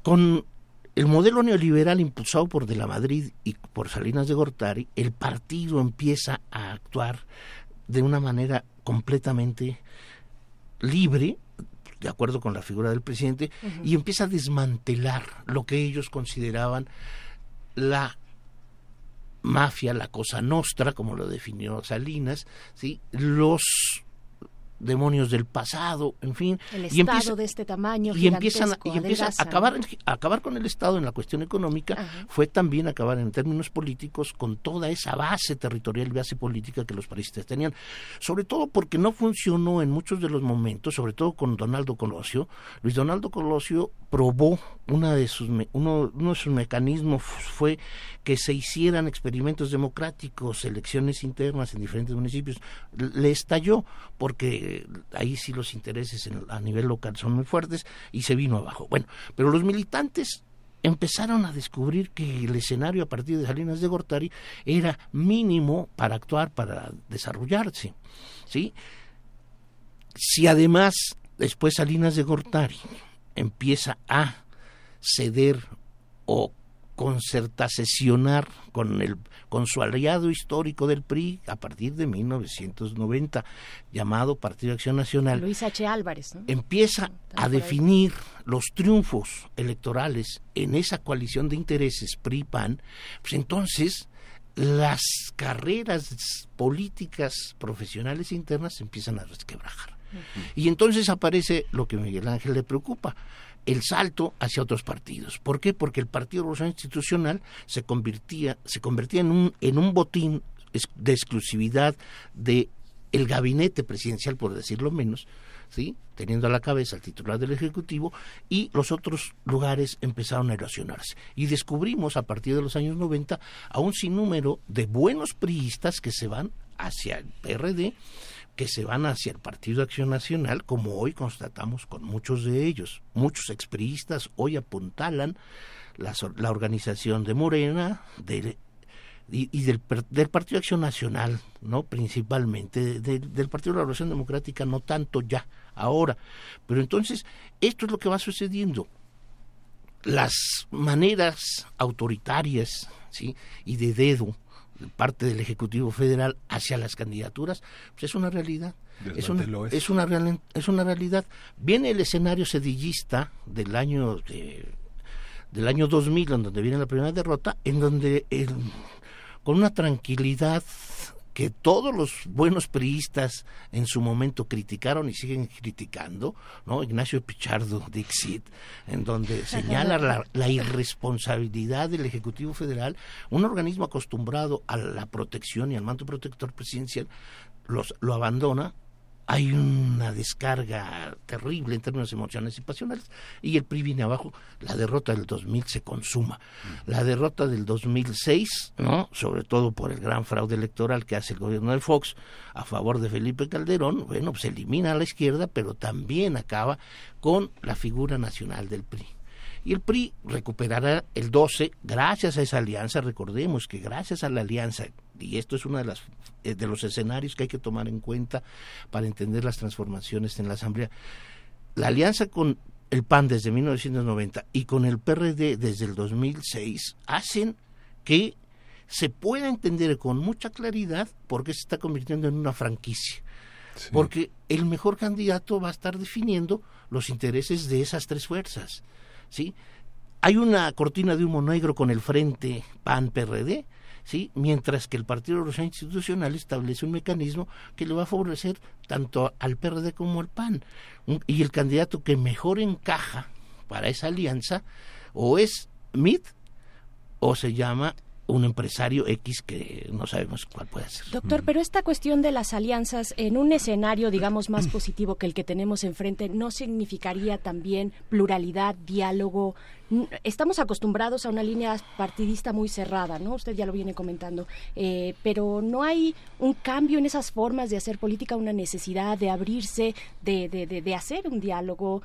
Con el modelo neoliberal impulsado por De la Madrid y por Salinas de Gortari, el partido empieza a actuar de una manera completamente libre, de acuerdo con la figura del presidente, y empieza a desmantelar lo que ellos consideraban la mafia, la cosa nostra, como lo definió Salinas, ¿sí? los demonios del pasado, en fin. El Estado de este tamaño. Y empiezan, y empiezan a acabar, acabar con el Estado en la cuestión económica, fue también acabar en términos políticos con toda esa base territorial y base política que los países tenían. Sobre todo porque no funcionó en muchos de los momentos, sobre todo con Donaldo Colosio. Luis Donaldo Colosio probó una de sus, uno, uno de sus mecanismos fue que se hicieran experimentos democráticos, elecciones internas en diferentes municipios. Le estalló porque ahí sí los intereses a nivel local son muy fuertes y se vino abajo. Bueno, pero los militantes empezaron a descubrir que el escenario a partir de Salinas de Gortari era mínimo para actuar, para desarrollarse. ¿sí? Si además después Salinas de Gortari empieza a ceder o concertasesionar con el con su aliado histórico del PRI a partir de 1990 llamado Partido Acción Nacional Luis H. Álvarez empieza a definir los triunfos electorales en esa coalición de intereses PRI PAN pues entonces las carreras políticas profesionales internas empiezan a resquebrajar. Y entonces aparece lo que Miguel Ángel le preocupa, el salto hacia otros partidos. ¿Por qué? Porque el Partido Revolucionario Institucional se convertía, se convertía en un, en un botín de exclusividad de el gabinete presidencial, por decirlo menos, ¿sí? teniendo a la cabeza al titular del Ejecutivo, y los otros lugares empezaron a erosionarse. Y descubrimos a partir de los años 90 a un sinnúmero de buenos priistas que se van hacia el PRD, que se van hacia el Partido Acción Nacional, como hoy constatamos con muchos de ellos. Muchos expriistas hoy apuntalan la, organización de Morena, y, del, del, Partido Acción Nacional, no principalmente, del Partido de la Revolución Democrática no tanto ya, ahora. Pero entonces, esto es lo que va sucediendo. Las maneras autoritarias ¿sí? y de dedo de parte del Ejecutivo Federal hacia las candidaturas, pues es una realidad. Es una, es. una, es una realidad. Viene el escenario sedillista del año de, del año 2000, en donde viene la primera derrota, en donde el con una tranquilidad que todos los buenos priistas en su momento criticaron y siguen criticando, ¿no? Ignacio Pichardo Dixit, en donde señala la, irresponsabilidad del Ejecutivo Federal, un organismo acostumbrado a la protección y al manto protector presidencial, los, lo abandona hay una descarga terrible en términos emocionales y pasionales y el PRI viene abajo, la derrota del 2000 se consuma. La derrota del 2006, ¿no? sobre todo por el gran fraude electoral que hace el gobierno de Fox a favor de Felipe Calderón, bueno, pues elimina a la izquierda, pero también acaba con la figura nacional del PRI y el PRI recuperará el 12 gracias a esa alianza. Recordemos que gracias a la alianza, y esto es uno de, las, eh, de los escenarios que hay que tomar en cuenta para entender las transformaciones en la Asamblea, la alianza con el PAN desde 1990 y con el PRD desde el 2006 hacen que se pueda entender con mucha claridad por qué se está convirtiendo en una franquicia. Porque el mejor candidato va a estar definiendo los intereses de esas tres fuerzas. ¿Sí? Hay una cortina de humo negro con el frente PAN-PRD, ¿sí? mientras que el Partido Revolución Institucional establece un mecanismo que le va a favorecer tanto al PRD como al PAN. Y el candidato que mejor encaja para esa alianza o es MIT o se llama un empresario X que no sabemos cuál puede ser. Doctor, pero esta cuestión de las alianzas en un escenario, digamos, más positivo que el que tenemos enfrente, ¿no significaría también pluralidad, diálogo, estamos acostumbrados a una línea partidista muy cerrada, ¿no? Usted ya lo viene comentando, eh, pero no hay un cambio en esas formas de hacer política, una necesidad de abrirse, de, de, de, hacer un diálogo,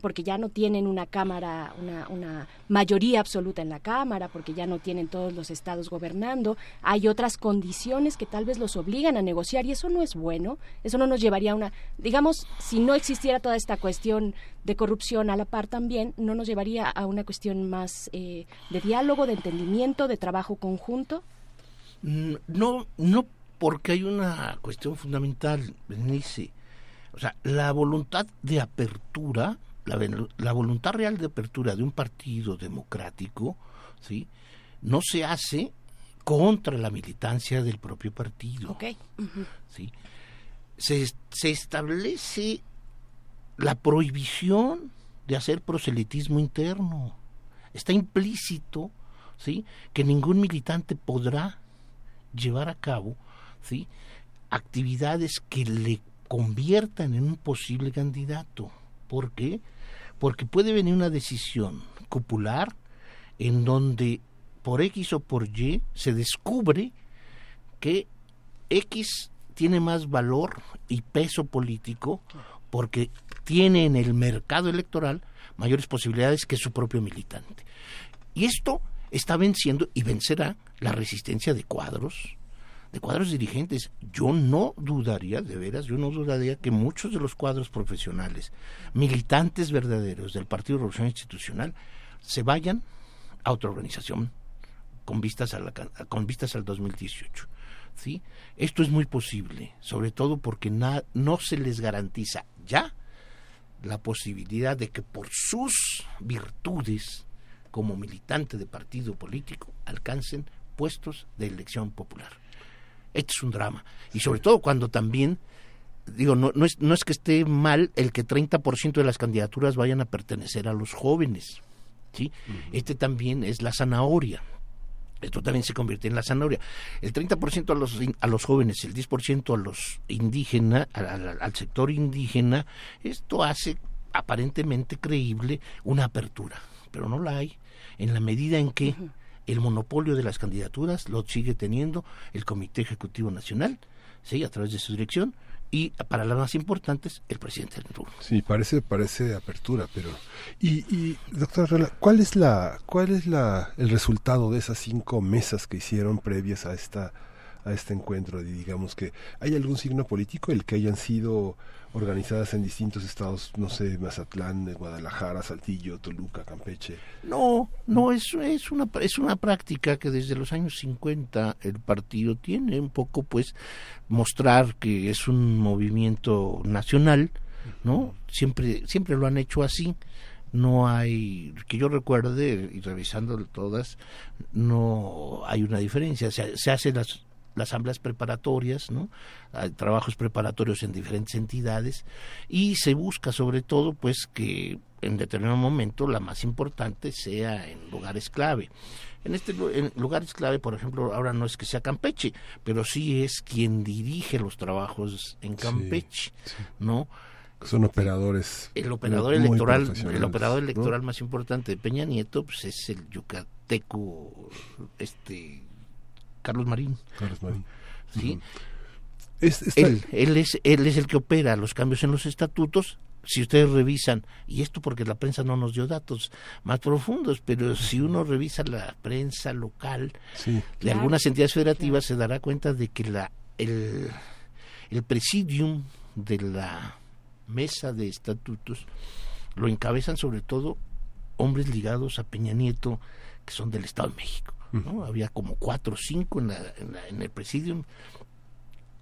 porque ya no tienen una cámara, una mayoría absoluta en la cámara, porque ya no tienen todos los estados gobernando, hay otras condiciones que tal vez los obligan a negociar y eso no es bueno, eso no nos llevaría a una, digamos, si no existiera toda esta cuestión de corrupción a la par también, no nos llevaría a una cuestión más eh, de diálogo, de entendimiento, de trabajo conjunto? Mm, no, no, porque hay una cuestión fundamental, Berenice. O sea, la voluntad de apertura, la, la, voluntad real de apertura de un partido democrático, ¿sí? No se hace contra la militancia del propio partido. Okay. ¿sí? Se, se establece la prohibición de hacer proselitismo interno. Está implícito, ¿sí? Que ningún militante podrá llevar a cabo, ¿sí? actividades que le conviertan en un posible candidato. ¿Por qué? Porque puede venir una decisión cupular en donde por X o por Y se descubre que X tiene más valor y peso político porque tiene en el mercado electoral mayores posibilidades que su propio militante. Y esto está venciendo y vencerá la resistencia de cuadros, de cuadros dirigentes. Yo no dudaría, de veras, yo no dudaría que muchos de los cuadros profesionales, militantes verdaderos del Partido Revolución Institucional, se vayan a otra organización con vistas, a la, con vistas al 2018. ¿sí? Esto es muy posible, sobre todo porque no se les garantiza ya la posibilidad de que por sus virtudes como militante de partido político alcancen puestos de elección popular. Este es un drama. Y sobre todo cuando también, digo, no, no, es, no es que esté mal el que 30% de las candidaturas vayan a pertenecer a los jóvenes. ¿sí? Este también es la zanahoria. Esto también se convierte en la zanahoria. El 30% a los, a los jóvenes, el 10% a los indígenas, al, al sector indígena, esto hace aparentemente creíble una apertura, pero no la hay. En la medida en que el monopolio de las candidaturas lo sigue teniendo el Comité Ejecutivo Nacional, sí, a través de su dirección, y para las más importantes, el presidente del turno. Sí, parece, parece apertura, pero... Y, y doctor ¿cuál es, la, ¿cuál es la, el resultado de esas cinco mesas que hicieron previas a esta a este encuentro digamos que hay algún signo político el que hayan sido organizadas en distintos estados, no sé, Mazatlán, Guadalajara, Saltillo, Toluca, Campeche. No, no, es, es, una, es una práctica que desde los años 50 el partido tiene un poco, pues, mostrar que es un movimiento nacional, ¿no? Siempre, siempre lo han hecho así no hay, que yo recuerde, y revisando todas, no hay una diferencia. Se, se hace las las asambleas preparatorias, ¿no? Hay trabajos preparatorios en diferentes entidades y se busca sobre todo pues que en determinado momento la más importante sea en lugares clave. En este en lugares clave, por ejemplo, ahora no es que sea Campeche, pero sí es quien dirige los trabajos en Campeche, ¿no? Son operadores. El operador electoral, el operador electoral más importante de Peña Nieto, pues es el yucateco, este Carlos Marín. Carlos Marín. ¿Sí? él, él, es, él es el que opera los cambios en los estatutos. Si ustedes revisan, y esto porque la prensa no nos dio datos más profundos, pero si uno revisa la prensa local de algunas entidades federativas, se dará cuenta de que la, el, el presidium de la mesa de estatutos lo encabezan sobre todo hombres ligados a Peña Nieto, que son del Estado de México. Había como cuatro o cinco en, en, el presidium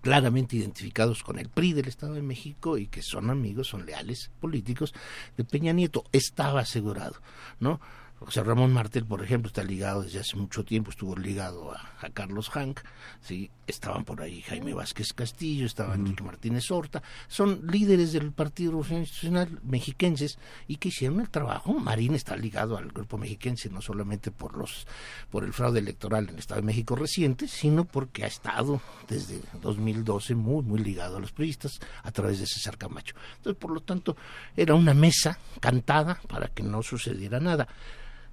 claramente identificados con el PRI del Estado de México y que son amigos, son leales políticos de Peña Nieto. Estaba asegurado, ¿no? José Ramón Martel, por ejemplo, está ligado desde hace mucho tiempo, estuvo ligado a, Carlos Hank, ¿sí? estaban por ahí Jaime Vázquez Castillo, estaba Enrique Martínez Horta, son líderes del Partido Institucional mexiquenses y que hicieron el trabajo. Marín está ligado al grupo mexiquense, no solamente por los por el fraude electoral en el Estado de México reciente, sino porque ha estado desde 2012 muy, muy ligado a los periodistas a través de César Camacho. Entonces, por lo tanto, era una mesa cantada para que no sucediera nada.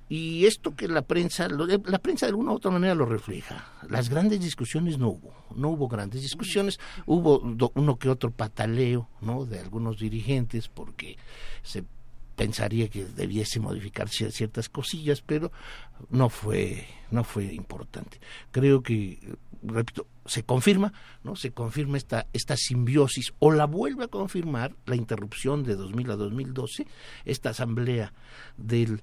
Y esto que la prensa, la prensa de alguna u otra manera lo refleja. Las grandes discusiones no hubo, no hubo grandes discusiones, hubo uno que otro pataleo, ¿no? De algunos dirigentes porque se pensaría que debiese modificarse ciertas cosillas, pero no fue, no fue importante. Creo que, repito, se confirma, ¿no? Se confirma esta, esta simbiosis, o la vuelve a confirmar la interrupción de 2000 a 2012, esta asamblea del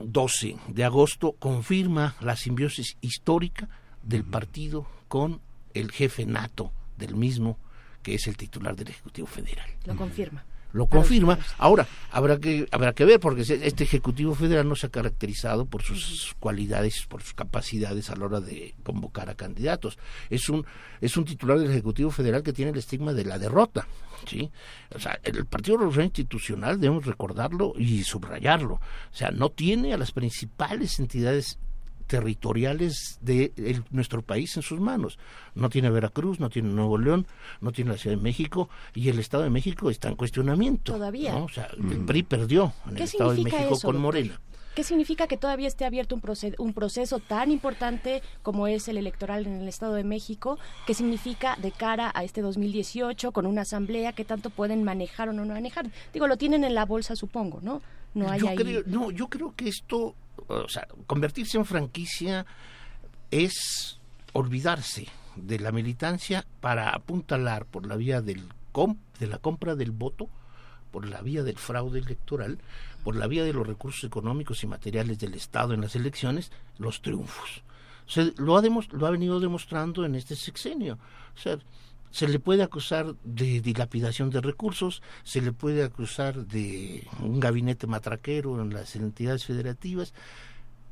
12 de agosto confirma la simbiosis histórica del partido con el jefe nato del mismo, que es el titular del Ejecutivo Federal. Lo confirma. Lo confirma. Ahora, habrá que, habrá que ver, porque este Ejecutivo Federal no se ha caracterizado por sus cualidades, por sus capacidades a la hora de convocar a candidatos. Es un, es un titular del Ejecutivo Federal que tiene el estigma de la derrota. ¿sí? O sea, el Partido Revolucionario Institucional debemos recordarlo y subrayarlo. O sea, no tiene a las principales entidades territoriales de nuestro país en sus manos. No tiene Veracruz, no tiene Nuevo León, no tiene la Ciudad de México y el Estado de México está en cuestionamiento. Todavía. O sea, el PRI perdió en el Estado de México con Morena. ¿Qué significa que todavía esté abierto un, proceso, un proceso tan importante como es el electoral en el Estado de México? ¿Qué significa de cara a este 2018 con una asamblea que tanto pueden manejar o no manejar? Digo, lo tienen en la bolsa, supongo, ¿no? No hay yo Creo, no, yo creo que esto, o sea, convertirse en franquicia es olvidarse de la militancia para apuntalar por la vía del de la compra del voto, por la vía del fraude electoral, por la vía de los recursos económicos y materiales del Estado en las elecciones, los triunfos. Lo, ha lo ha venido demostrando en este sexenio. O sea, se le puede acusar de dilapidación de recursos, se le puede acusar de un gabinete matraquero en las entidades federativas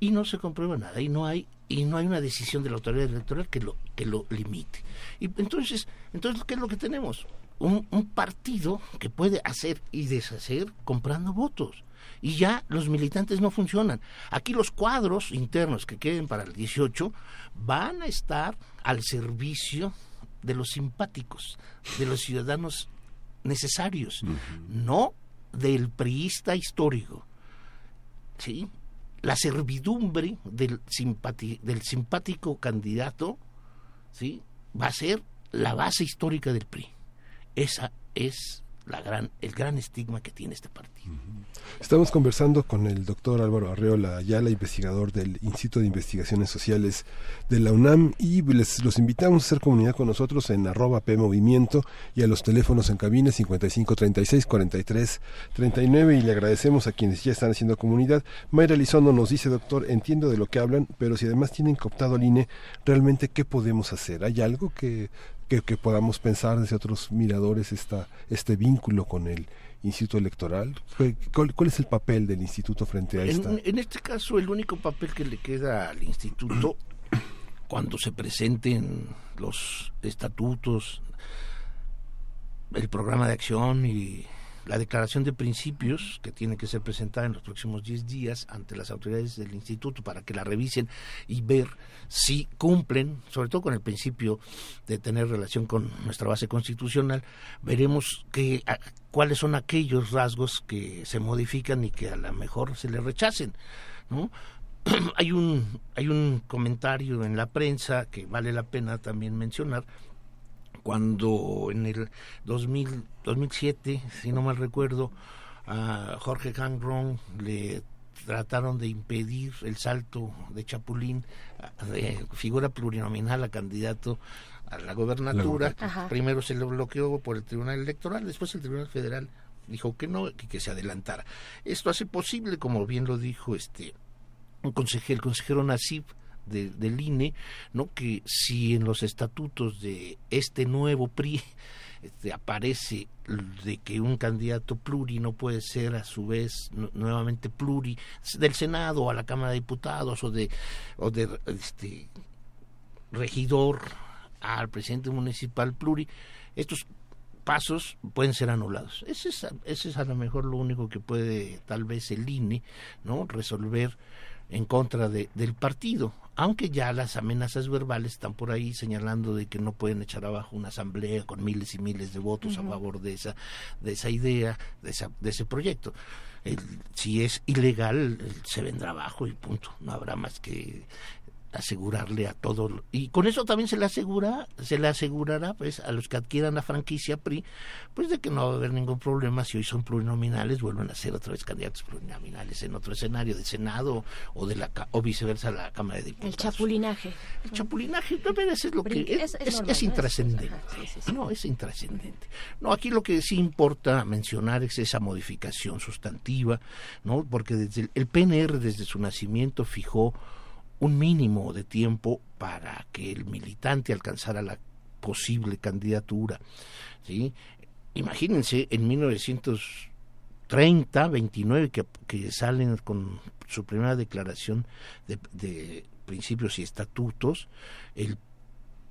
y no se comprueba nada y no hay y no hay una decisión de la autoridad electoral que lo que lo limite. Y entonces, entonces ¿qué es lo que tenemos? Un, un partido que puede hacer y deshacer comprando votos y ya los militantes no funcionan. Aquí los cuadros internos que queden para el 18 van a estar al servicio de los simpáticos, de los ciudadanos necesarios, no del priista histórico. ¿Sí? La servidumbre del, del simpático candidato ¿sí? va a ser la base histórica del PRI. Esa es la gran, el gran estigma que tiene este partido. Estamos conversando con el doctor Álvaro Arreola Ayala, investigador del Instituto de Investigaciones Sociales de la UNAM, y les los invitamos a hacer comunidad con nosotros en arroba P Movimiento y a los teléfonos en cabina 55 36 43 39 y le agradecemos a quienes ya están haciendo comunidad. Mayra Lizondo nos dice, doctor, entiendo de lo que hablan, pero si además tienen cooptado el INE, realmente ¿qué podemos hacer? ¿Hay algo que que, podamos pensar desde otros miradores esta, este vínculo con el Instituto Electoral? ¿Cuál, es el papel del Instituto frente a esta? En, este caso, el único papel que le queda al Instituto cuando se presenten los estatutos, el programa de acción y la declaración de principios que tiene que ser presentada en los próximos 10 días ante las autoridades del instituto para que la revisen y ver si cumplen, sobre todo con el principio de tener relación con nuestra base constitucional, veremos que, cuáles son aquellos rasgos que se modifican y que a lo mejor se le rechacen. ¿no? hay un hay un comentario en la prensa que vale la pena también mencionar cuando en el 2000, 2007, si no mal recuerdo, a Jorge Gangron le trataron de impedir el salto de Chapulín de figura plurinominal a candidato a la gobernatura. Primero se lo bloqueó por el Tribunal Electoral, después el Tribunal Federal dijo que no, que, que se adelantara. Esto hace posible, como bien lo dijo este un consejero, el consejero Nasib, del INE, ¿no? que si en los estatutos de este nuevo PRI este, aparece de que un candidato pluri no puede ser a su vez nuevamente pluri del Senado o a la Cámara de Diputados o de, o de este, regidor al presidente municipal pluri, estos pasos pueden ser anulados. Ese es, ese es a lo mejor lo único que puede tal vez el INE no resolver en contra de, del partido, aunque ya las amenazas verbales están por ahí señalando de que no pueden echar abajo una asamblea con miles y miles de votos a favor de esa, de esa idea, de, esa, de ese proyecto. si es ilegal, se vendrá abajo y punto. No habrá más que asegurarle a todo y con eso también se le asegura se le asegurará pues a los que adquieran la franquicia PRI pues de que no va a haber ningún problema si hoy son plurinominales vuelven a ser otra vez candidatos plurinominales en otro escenario de senado o de la o viceversa la cámara de diputados. el chapulinaje el chapulinaje también es lo que es, es, intrascendente. no es intrascendente. No aquí lo que sí importa mencionar es esa modificación sustantiva no porque desde el PNR desde su nacimiento fijó un mínimo de tiempo para que el militante alcanzara la posible candidatura. ¿sí? Imagínense en 1930, 29, que, que salen con su primera declaración de, principios y estatutos, el,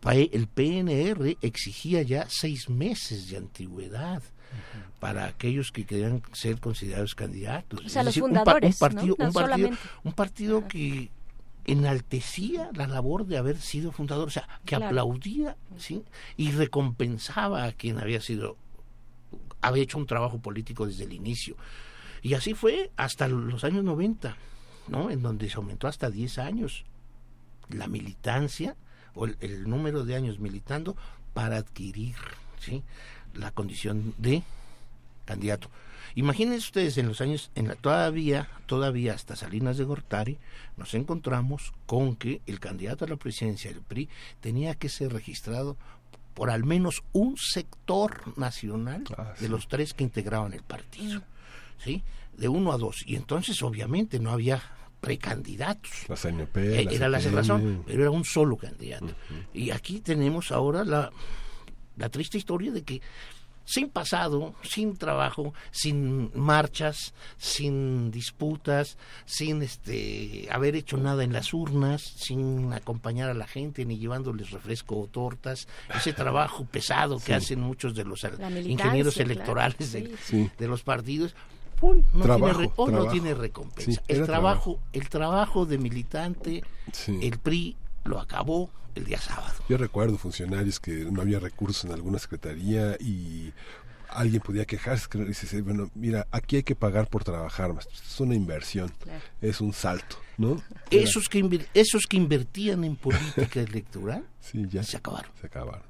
el PNR exigía ya seis meses de antigüedad para aquellos que querían ser considerados candidatos. O sea, los fundadores, un, partido, un, partido, un partido que enaltecía la labor de haber sido fundador, o sea, que aplaudía ¿sí? y recompensaba a quien había sido, había hecho un trabajo político desde el inicio. Y así fue hasta los años 90, ¿no? En donde se aumentó hasta 10 años la militancia o el, número de años militando para adquirir ¿sí? la condición de candidato. Imagínense ustedes en los años, en la, todavía, todavía hasta Salinas de Gortari, nos encontramos con que el candidato a la presidencia del PRI tenía que ser registrado por al menos un sector nacional ah, de los tres que integraban el partido, ¿sí? De uno a dos. Y entonces, obviamente, no había precandidatos. Eh, era la razón, pero era un solo candidato. Y aquí tenemos ahora la, la triste historia de que sin pasado, sin trabajo, sin marchas, sin disputas, sin este haber hecho nada en las urnas, sin acompañar a la gente ni llevándoles refresco o tortas, ese trabajo pesado que hacen muchos de los ingenieros electorales de, los partidos. no, tiene, no tiene recompensa. el trabajo, el trabajo de militante, el PRI lo acabó el día sábado. Yo recuerdo funcionarios que no había recursos en alguna secretaría y alguien podía quejarse que dice bueno mira aquí hay que pagar por trabajar más es una inversión es un salto no esos que esos que invertían en política electoral sí, ya. se acabaron. Se acabaron.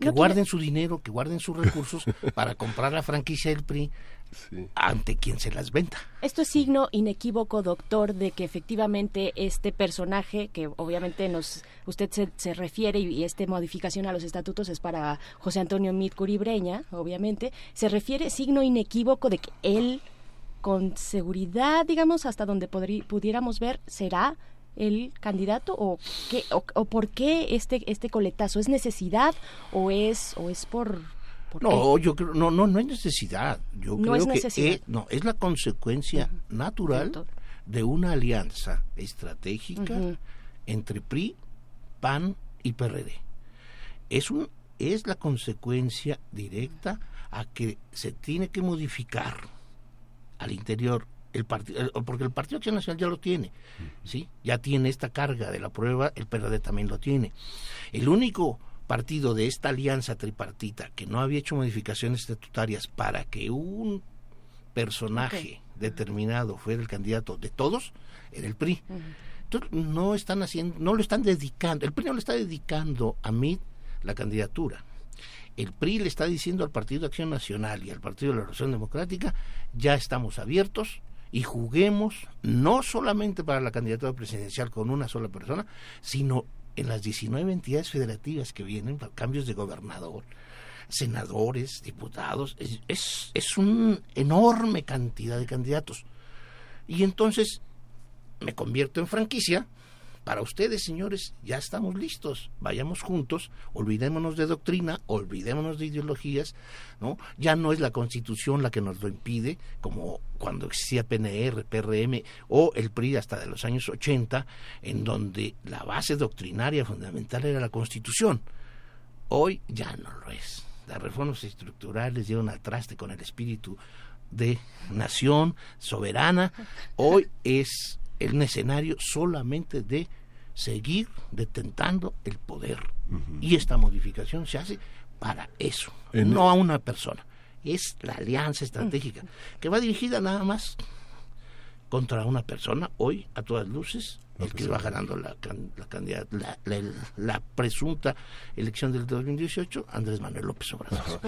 Que guarden su dinero que guarden sus recursos para comprar la franquicia del PRI ante quien se las venda. Esto es signo inequívoco, doctor, de que efectivamente este personaje, que obviamente nos usted se, refiere y, esta modificación a los estatutos es para José Antonio Mit Curibreña, obviamente, se refiere signo inequívoco de que él, con seguridad, digamos, hasta donde pudiéramos ver, será el candidato o qué o, o, por qué este este coletazo es necesidad o es o es por no, yo creo, no, no, no hay necesidad. Yo creo que es, no, es la consecuencia natural de una alianza estratégica entre PRI, PAN y PRD. Es un, es la consecuencia directa a que se tiene que modificar al interior el partido, porque el Partido Acción Nacional ya lo tiene, ¿sí? Ya tiene esta carga de la prueba, el PRD también lo tiene. El único partido de esta alianza tripartita que no había hecho modificaciones estatutarias para que un personaje determinado fuera el candidato de todos, era el PRI. Entonces no están haciendo, no lo están dedicando, el PRI no le está dedicando a mí la candidatura. El PRI le está diciendo al Partido de Acción Nacional y al Partido de la Revolución Democrática, ya estamos abiertos y juguemos no solamente para la candidatura presidencial con una sola persona, sino en las 19 entidades federativas que vienen cambios de gobernador, senadores, diputados, es, es, una enorme cantidad de candidatos. Y entonces me convierto en franquicia para ustedes, señores, ya estamos listos. Vayamos juntos, olvidémonos de doctrina, olvidémonos de ideologías, ¿no? Ya no es la Constitución la que nos lo impide, como cuando existía PNR, PRM o el PRI hasta de los años 80, en donde la base doctrinaria fundamental era la Constitución. Hoy ya no lo es. Las reformas estructurales llevan al traste con el espíritu de nación soberana. Hoy es un escenario solamente de seguir detentando el poder. Y esta modificación se hace para eso, no a una persona. Es la alianza estratégica, que va dirigida nada más contra una persona, hoy a todas luces, el que va ganando la, la, la, presunta elección del 2018, Andrés Manuel López Obrador.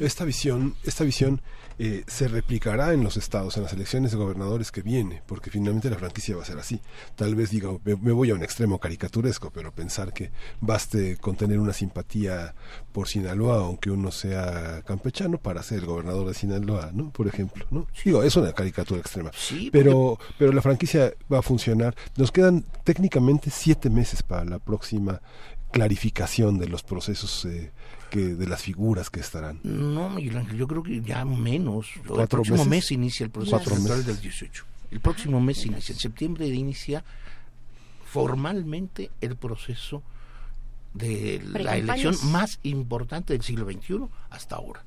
Esta visión, esta visión eh, se replicará en los estados, en las elecciones de gobernadores que viene, porque finalmente la franquicia va a ser así. Tal vez diga, me, voy a un extremo caricaturesco, pero pensar que baste con tener una simpatía por Sinaloa, aunque uno sea campechano, para ser el gobernador de Sinaloa, ¿no? Por ejemplo, ¿no? Digo, es una caricatura extrema. pero, pero la franquicia va a funcionar. Nos quedan técnicamente siete meses para la próxima clarificación de los procesos eh, que de las figuras que estarán. No, Miguel Ángel, yo creo que ya menos. el próximo mes inicia el proceso electoral del 18. El próximo mes inicia, en septiembre inicia formalmente el proceso de la elección más importante del siglo XXI hasta ahora.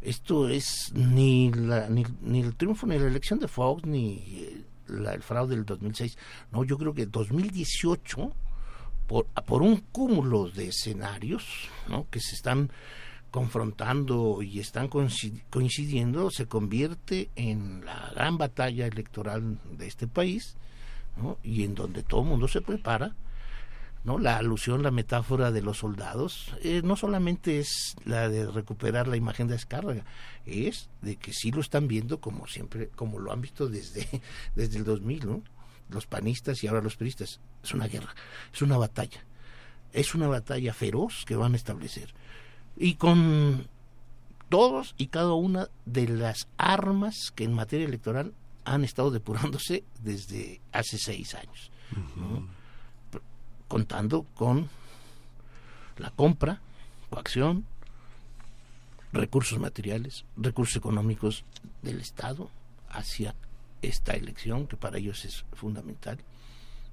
Esto es ni, la, ni, ni, el triunfo ni la elección de Fox ni el fraude del 2006. No, yo creo que 2018, por, por un cúmulo de escenarios ¿no? que se están confrontando y están coincidiendo, se convierte en la gran batalla electoral de este país, ¿no? y en donde todo el mundo se prepara ¿no? La alusión, la metáfora de los soldados, eh, no solamente es la de recuperar la imagen de descarga, es de que sí lo están viendo como siempre, como lo han visto desde, desde el 2000, ¿no? Los panistas y ahora los peristas. Es una guerra, es una batalla. Es una batalla feroz que van a establecer. Y con todos y cada una de las armas que en materia electoral han estado depurándose desde hace seis años contando con la compra, coacción, recursos materiales, recursos económicos del Estado hacia esta elección, que para ellos es fundamental,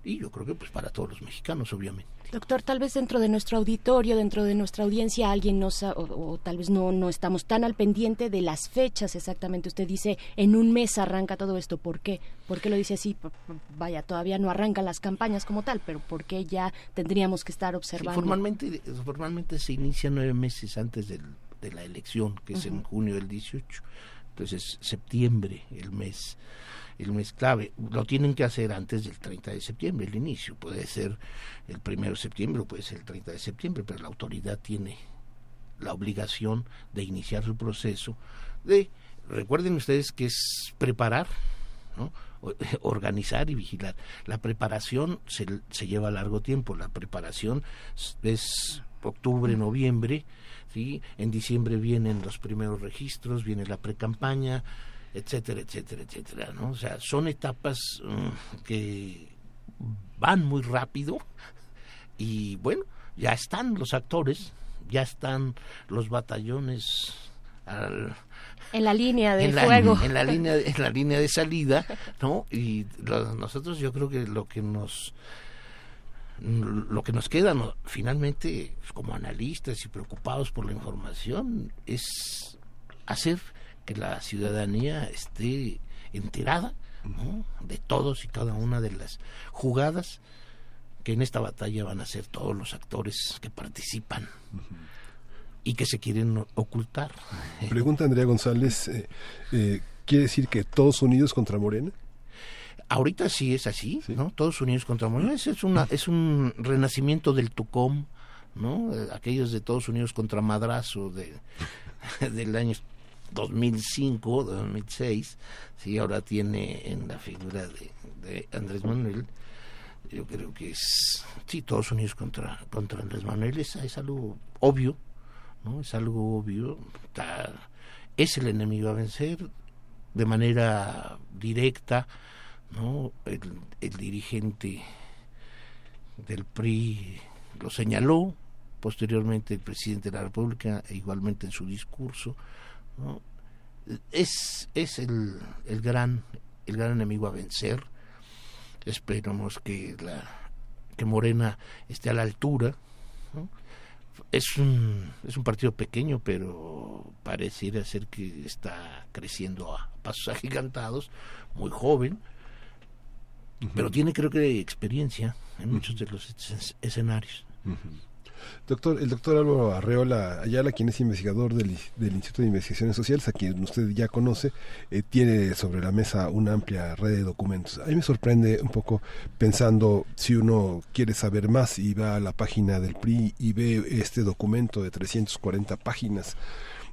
y yo creo que pues para todos los mexicanos, obviamente. Doctor, tal vez dentro de nuestro auditorio, dentro de nuestra audiencia, alguien no o, o, tal vez no, no estamos tan al pendiente de las fechas exactamente. Usted dice, en un mes arranca todo esto. ¿Por qué? ¿Por qué lo dice así? Vaya, todavía no arrancan las campañas como tal, pero ¿por qué ya tendríamos que estar observando? formalmente, formalmente se inicia nueve meses antes del, de la elección, que es en junio del 18. Entonces, septiembre, el mes el mes clave. Lo tienen que hacer antes del 30 de septiembre, el inicio. Puede ser el 1 de septiembre o puede ser el 30 de septiembre, pero la autoridad tiene la obligación de iniciar su proceso de, recuerden ustedes que es preparar, ¿no? organizar y vigilar. La preparación se, se lleva largo tiempo, la preparación es octubre, noviembre, ¿sí? en diciembre vienen los primeros registros, viene la precampaña, etcétera, etcétera, etcétera, ¿no? O sea, son etapas mm, que van muy rápido y bueno, ya están los actores, ya están los batallones en la línea de fuego, en la línea, en la línea de salida, ¿no? Y nosotros yo creo que lo que nos lo que nos queda finalmente como analistas y preocupados por la información es hacer que la ciudadanía esté enterada de todos y cada una de las jugadas que en esta batalla van a ser todos los actores que participan y que se quieren ocultar. Pregunta Andrea González, eh, eh, ¿quiere decir que todos unidos contra Morena? Ahorita sí es así, ¿no? Todos unidos contra Morena. Es, una, es un renacimiento del Tucom, ¿no? Eh, aquellos de Todos Unidos contra Madrazo de, del año 2005, 2006, sí, ahora tiene en la figura de, Andrés Manuel, yo creo que es, sí, todos unidos contra, contra Andrés Manuel, es, algo obvio, ¿no? Es algo obvio, es el enemigo a vencer de manera directa, ¿no? El, el dirigente del PRI lo señaló, posteriormente el presidente de la República, igualmente en su discurso, es, es el, el, gran, el gran enemigo a vencer. Esperamos que, la, que Morena esté a la altura. Es, un, es un partido pequeño, pero pareciera ser que está creciendo a pasos agigantados, muy joven, pero tiene creo que experiencia en muchos de los escenarios. Doctor, el doctor Álvaro Arreola Ayala, quien es investigador del, Instituto de Investigaciones Sociales, a quien usted ya conoce, eh, tiene sobre la mesa una amplia red de documentos. A mí me sorprende un poco pensando si uno quiere saber más y va a la página del PRI y ve este documento de 340 páginas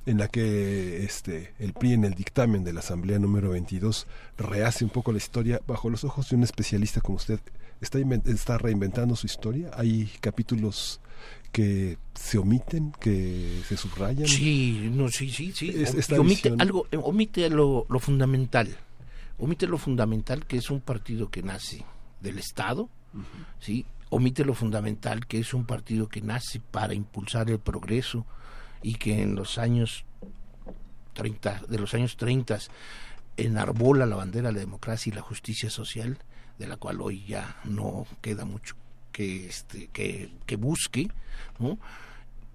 en la que este el PRI en el dictamen de la Asamblea número 22 rehace un poco la historia bajo los ojos de un especialista como usted. Está, está reinventando su historia. Hay capítulos que se omiten, que se subrayan. Sí, no, sí, sí, sí. omite algo, eh, omite lo, lo, fundamental, omite lo fundamental que es un partido que nace del Estado, sí, omite lo fundamental que es un partido que nace para impulsar el progreso y que en los años 30, de los años 30 enarbola la bandera de la democracia y la justicia social, de la cual hoy ya no queda mucho que, este, que, que busque,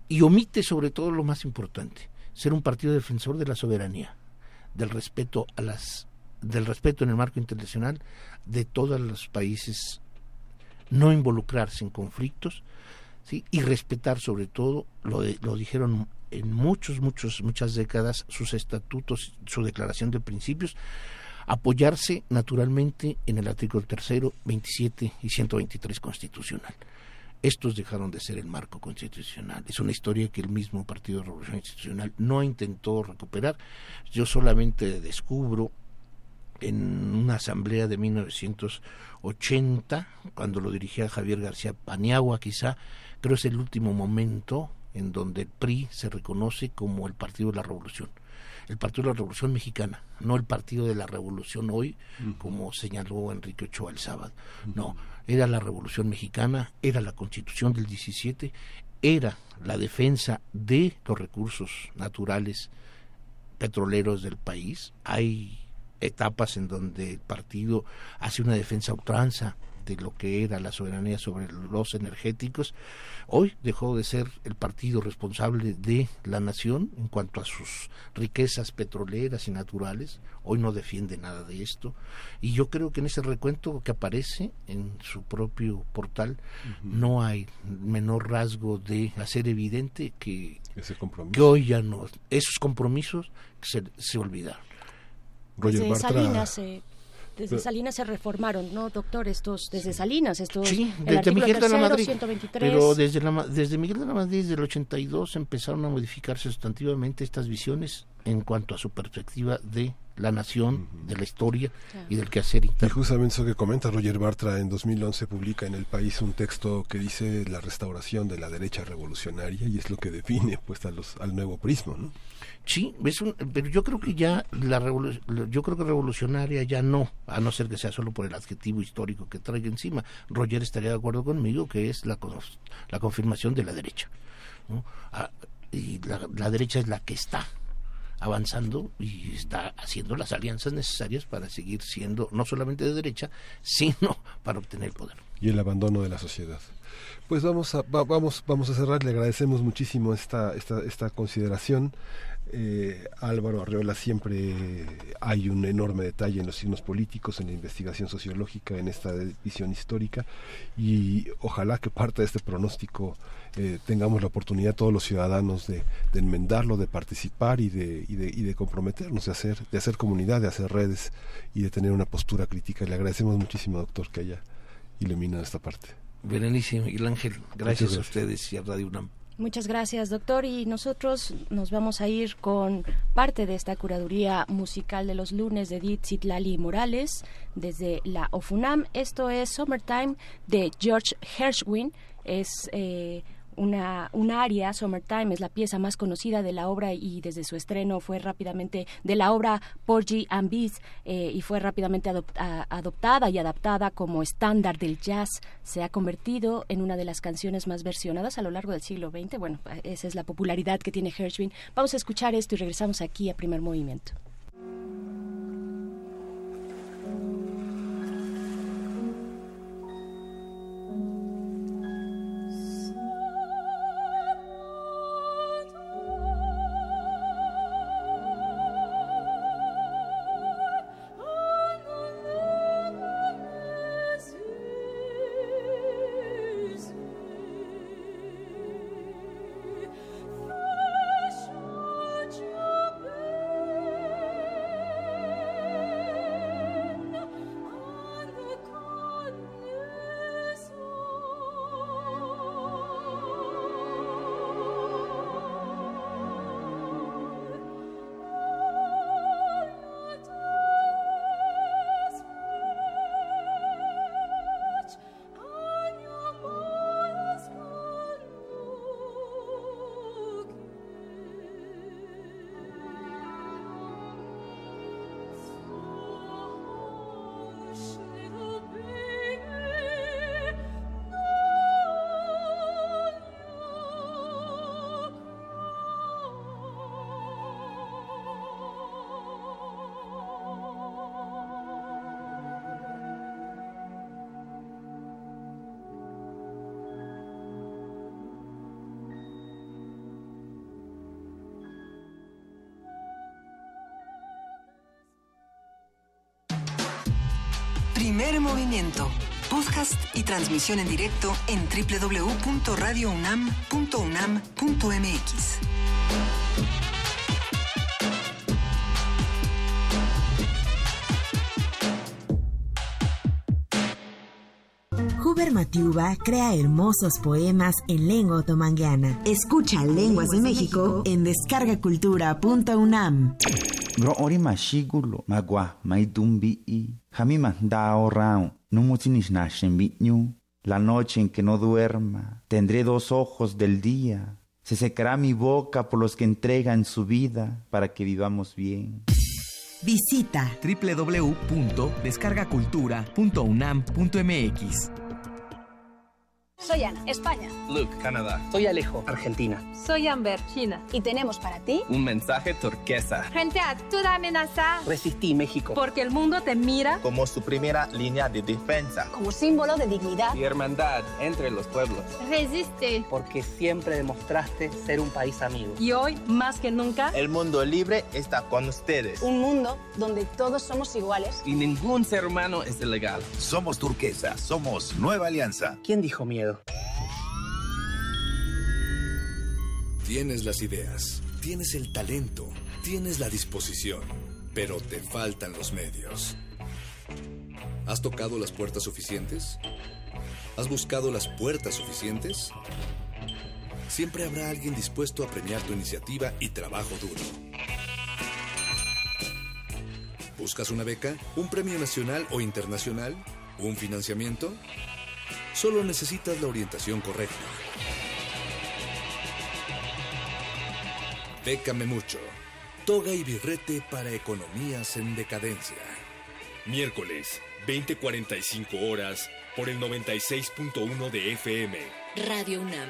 y omite sobre todo lo más importante, ser un partido defensor de la soberanía, del respeto a las del respeto en el marco internacional de todos los países, no involucrarse en conflictos, y respetar sobre todo, lo, de, lo dijeron en muchos, muchos, muchas décadas, sus estatutos, su declaración de principios, apoyarse naturalmente en el artículo tercero, 27 y 123 constitucional. Estos dejaron de ser el marco constitucional. Es una historia que el mismo Partido de Revolución Institucional no intentó recuperar. Yo solamente descubro en una asamblea de 1980, cuando lo dirigía Javier García Paniagua, quizá, creo es el último momento en donde el PRI se reconoce como el Partido de la Revolución el Partido de la Revolución Mexicana, no el Partido de la Revolución hoy, como señaló Enrique Ochoa el sábado. No, era la Revolución Mexicana, era la Constitución del 17 era la defensa de los recursos naturales petroleros del país. Hay etapas en donde el partido hace una defensa ultranza de lo que era la soberanía sobre los energéticos, hoy dejó de ser el partido responsable de la nación en cuanto a sus riquezas petroleras y naturales, hoy no defiende nada de esto, y yo creo que en ese recuento que aparece en su propio portal no hay menor rasgo de hacer evidente que, que hoy ya no, esos compromisos se, se olvidaron. Roger Salinas desde Salinas se reformaron, ¿no, doctor? Estos, desde Salinas, estos. Sí, desde Miguel de la Madrid. Pero desde, la, desde Miguel de la Madrid, desde el 82, empezaron a modificarse sustantivamente estas visiones en cuanto a su perspectiva de la nación, de la historia y del quehacer interno. Y justamente eso que comenta Roger Bartra, en 2011 publica en El País un texto que dice la restauración de la derecha revolucionaria y es lo que define pues a los, al nuevo prismo, ¿no? Sí, pero yo creo que ya la yo creo que revolucionaria ya no, a no ser que sea solo por el adjetivo histórico que traiga encima. Roger estaría de acuerdo conmigo que es la, la confirmación de la derecha. Ah, y la, derecha es la que está avanzando y está haciendo las alianzas necesarias para seguir siendo no solamente de derecha, sino para obtener poder. Y el abandono de la sociedad. Pues vamos a, vamos, vamos a cerrar, le agradecemos muchísimo esta, esta, esta consideración. Eh, Álvaro Arreola siempre hay un enorme detalle en los signos políticos, en la investigación sociológica, en esta visión histórica y ojalá que parte de este pronóstico eh, tengamos la oportunidad todos los ciudadanos de, enmendarlo, de participar y de, y de, y de comprometernos, de hacer, de hacer comunidad, de hacer redes y de tener una postura crítica. Le agradecemos muchísimo, doctor, que haya iluminado esta parte. Berenice Miguel Ángel, gracias, a ustedes y a Radio UNAM. Muchas gracias, doctor. Y nosotros nos vamos a ir con parte de esta curaduría musical de los lunes de Edith Zitlali Morales desde la OFUNAM. Esto es Summertime de George Hershwin. Es eh, una, un área, Summertime, es la pieza más conocida de la obra y desde su estreno fue rápidamente de la obra Porgy and Bees eh, y fue rápidamente adoptada y adaptada como estándar del jazz. Se ha convertido en una de las canciones más versionadas a lo largo del siglo XX. Bueno, esa es la popularidad que tiene Hershwin. Vamos a escuchar esto y regresamos aquí a primer movimiento. Transmisión en directo en www.radiounam.unam.mx. Huber Matiuba crea hermosos poemas en lengua otomangueana. Escucha Lenguas de México en descargacultura.unam. Gro ori mashigulo magua maidumbi Jami mandao rao, no nashen La noche en que no duerma, tendré dos ojos del día. Se secará mi boca por los que entregan su vida para que vivamos bien. Visita www.descargacultura.unam.mx Soy Ana, España. Luke, Canadá. Soy Alejo, Argentina. Soy Amber, China. Y tenemos para ti un mensaje turquesa. Frente a toda amenaza. Resistí México. Porque el mundo te mira como su primera línea de defensa. Como símbolo de dignidad y hermandad entre los pueblos. Resiste. Porque siempre demostraste ser un país amigo. Y hoy, más que nunca, el mundo libre está con ustedes. Un mundo donde todos somos iguales. Y ningún ser humano es ilegal. Somos turquesa, somos Nueva Alianza. ¿Quién dijo miedo? Tienes las ideas, tienes el talento, tienes la disposición, pero te faltan los medios. ¿Has tocado las puertas suficientes? ¿Has buscado las puertas suficientes? Siempre habrá alguien dispuesto a premiar tu iniciativa y trabajo duro. ¿Buscas una beca? ¿Un premio nacional o internacional? ¿Un financiamiento? Solo necesitas la orientación correcta. Bécame mucho. Toga y birrete para economías en decadencia. Miércoles, 20:45 horas, por el 96.1 de FM. Radio UNAM.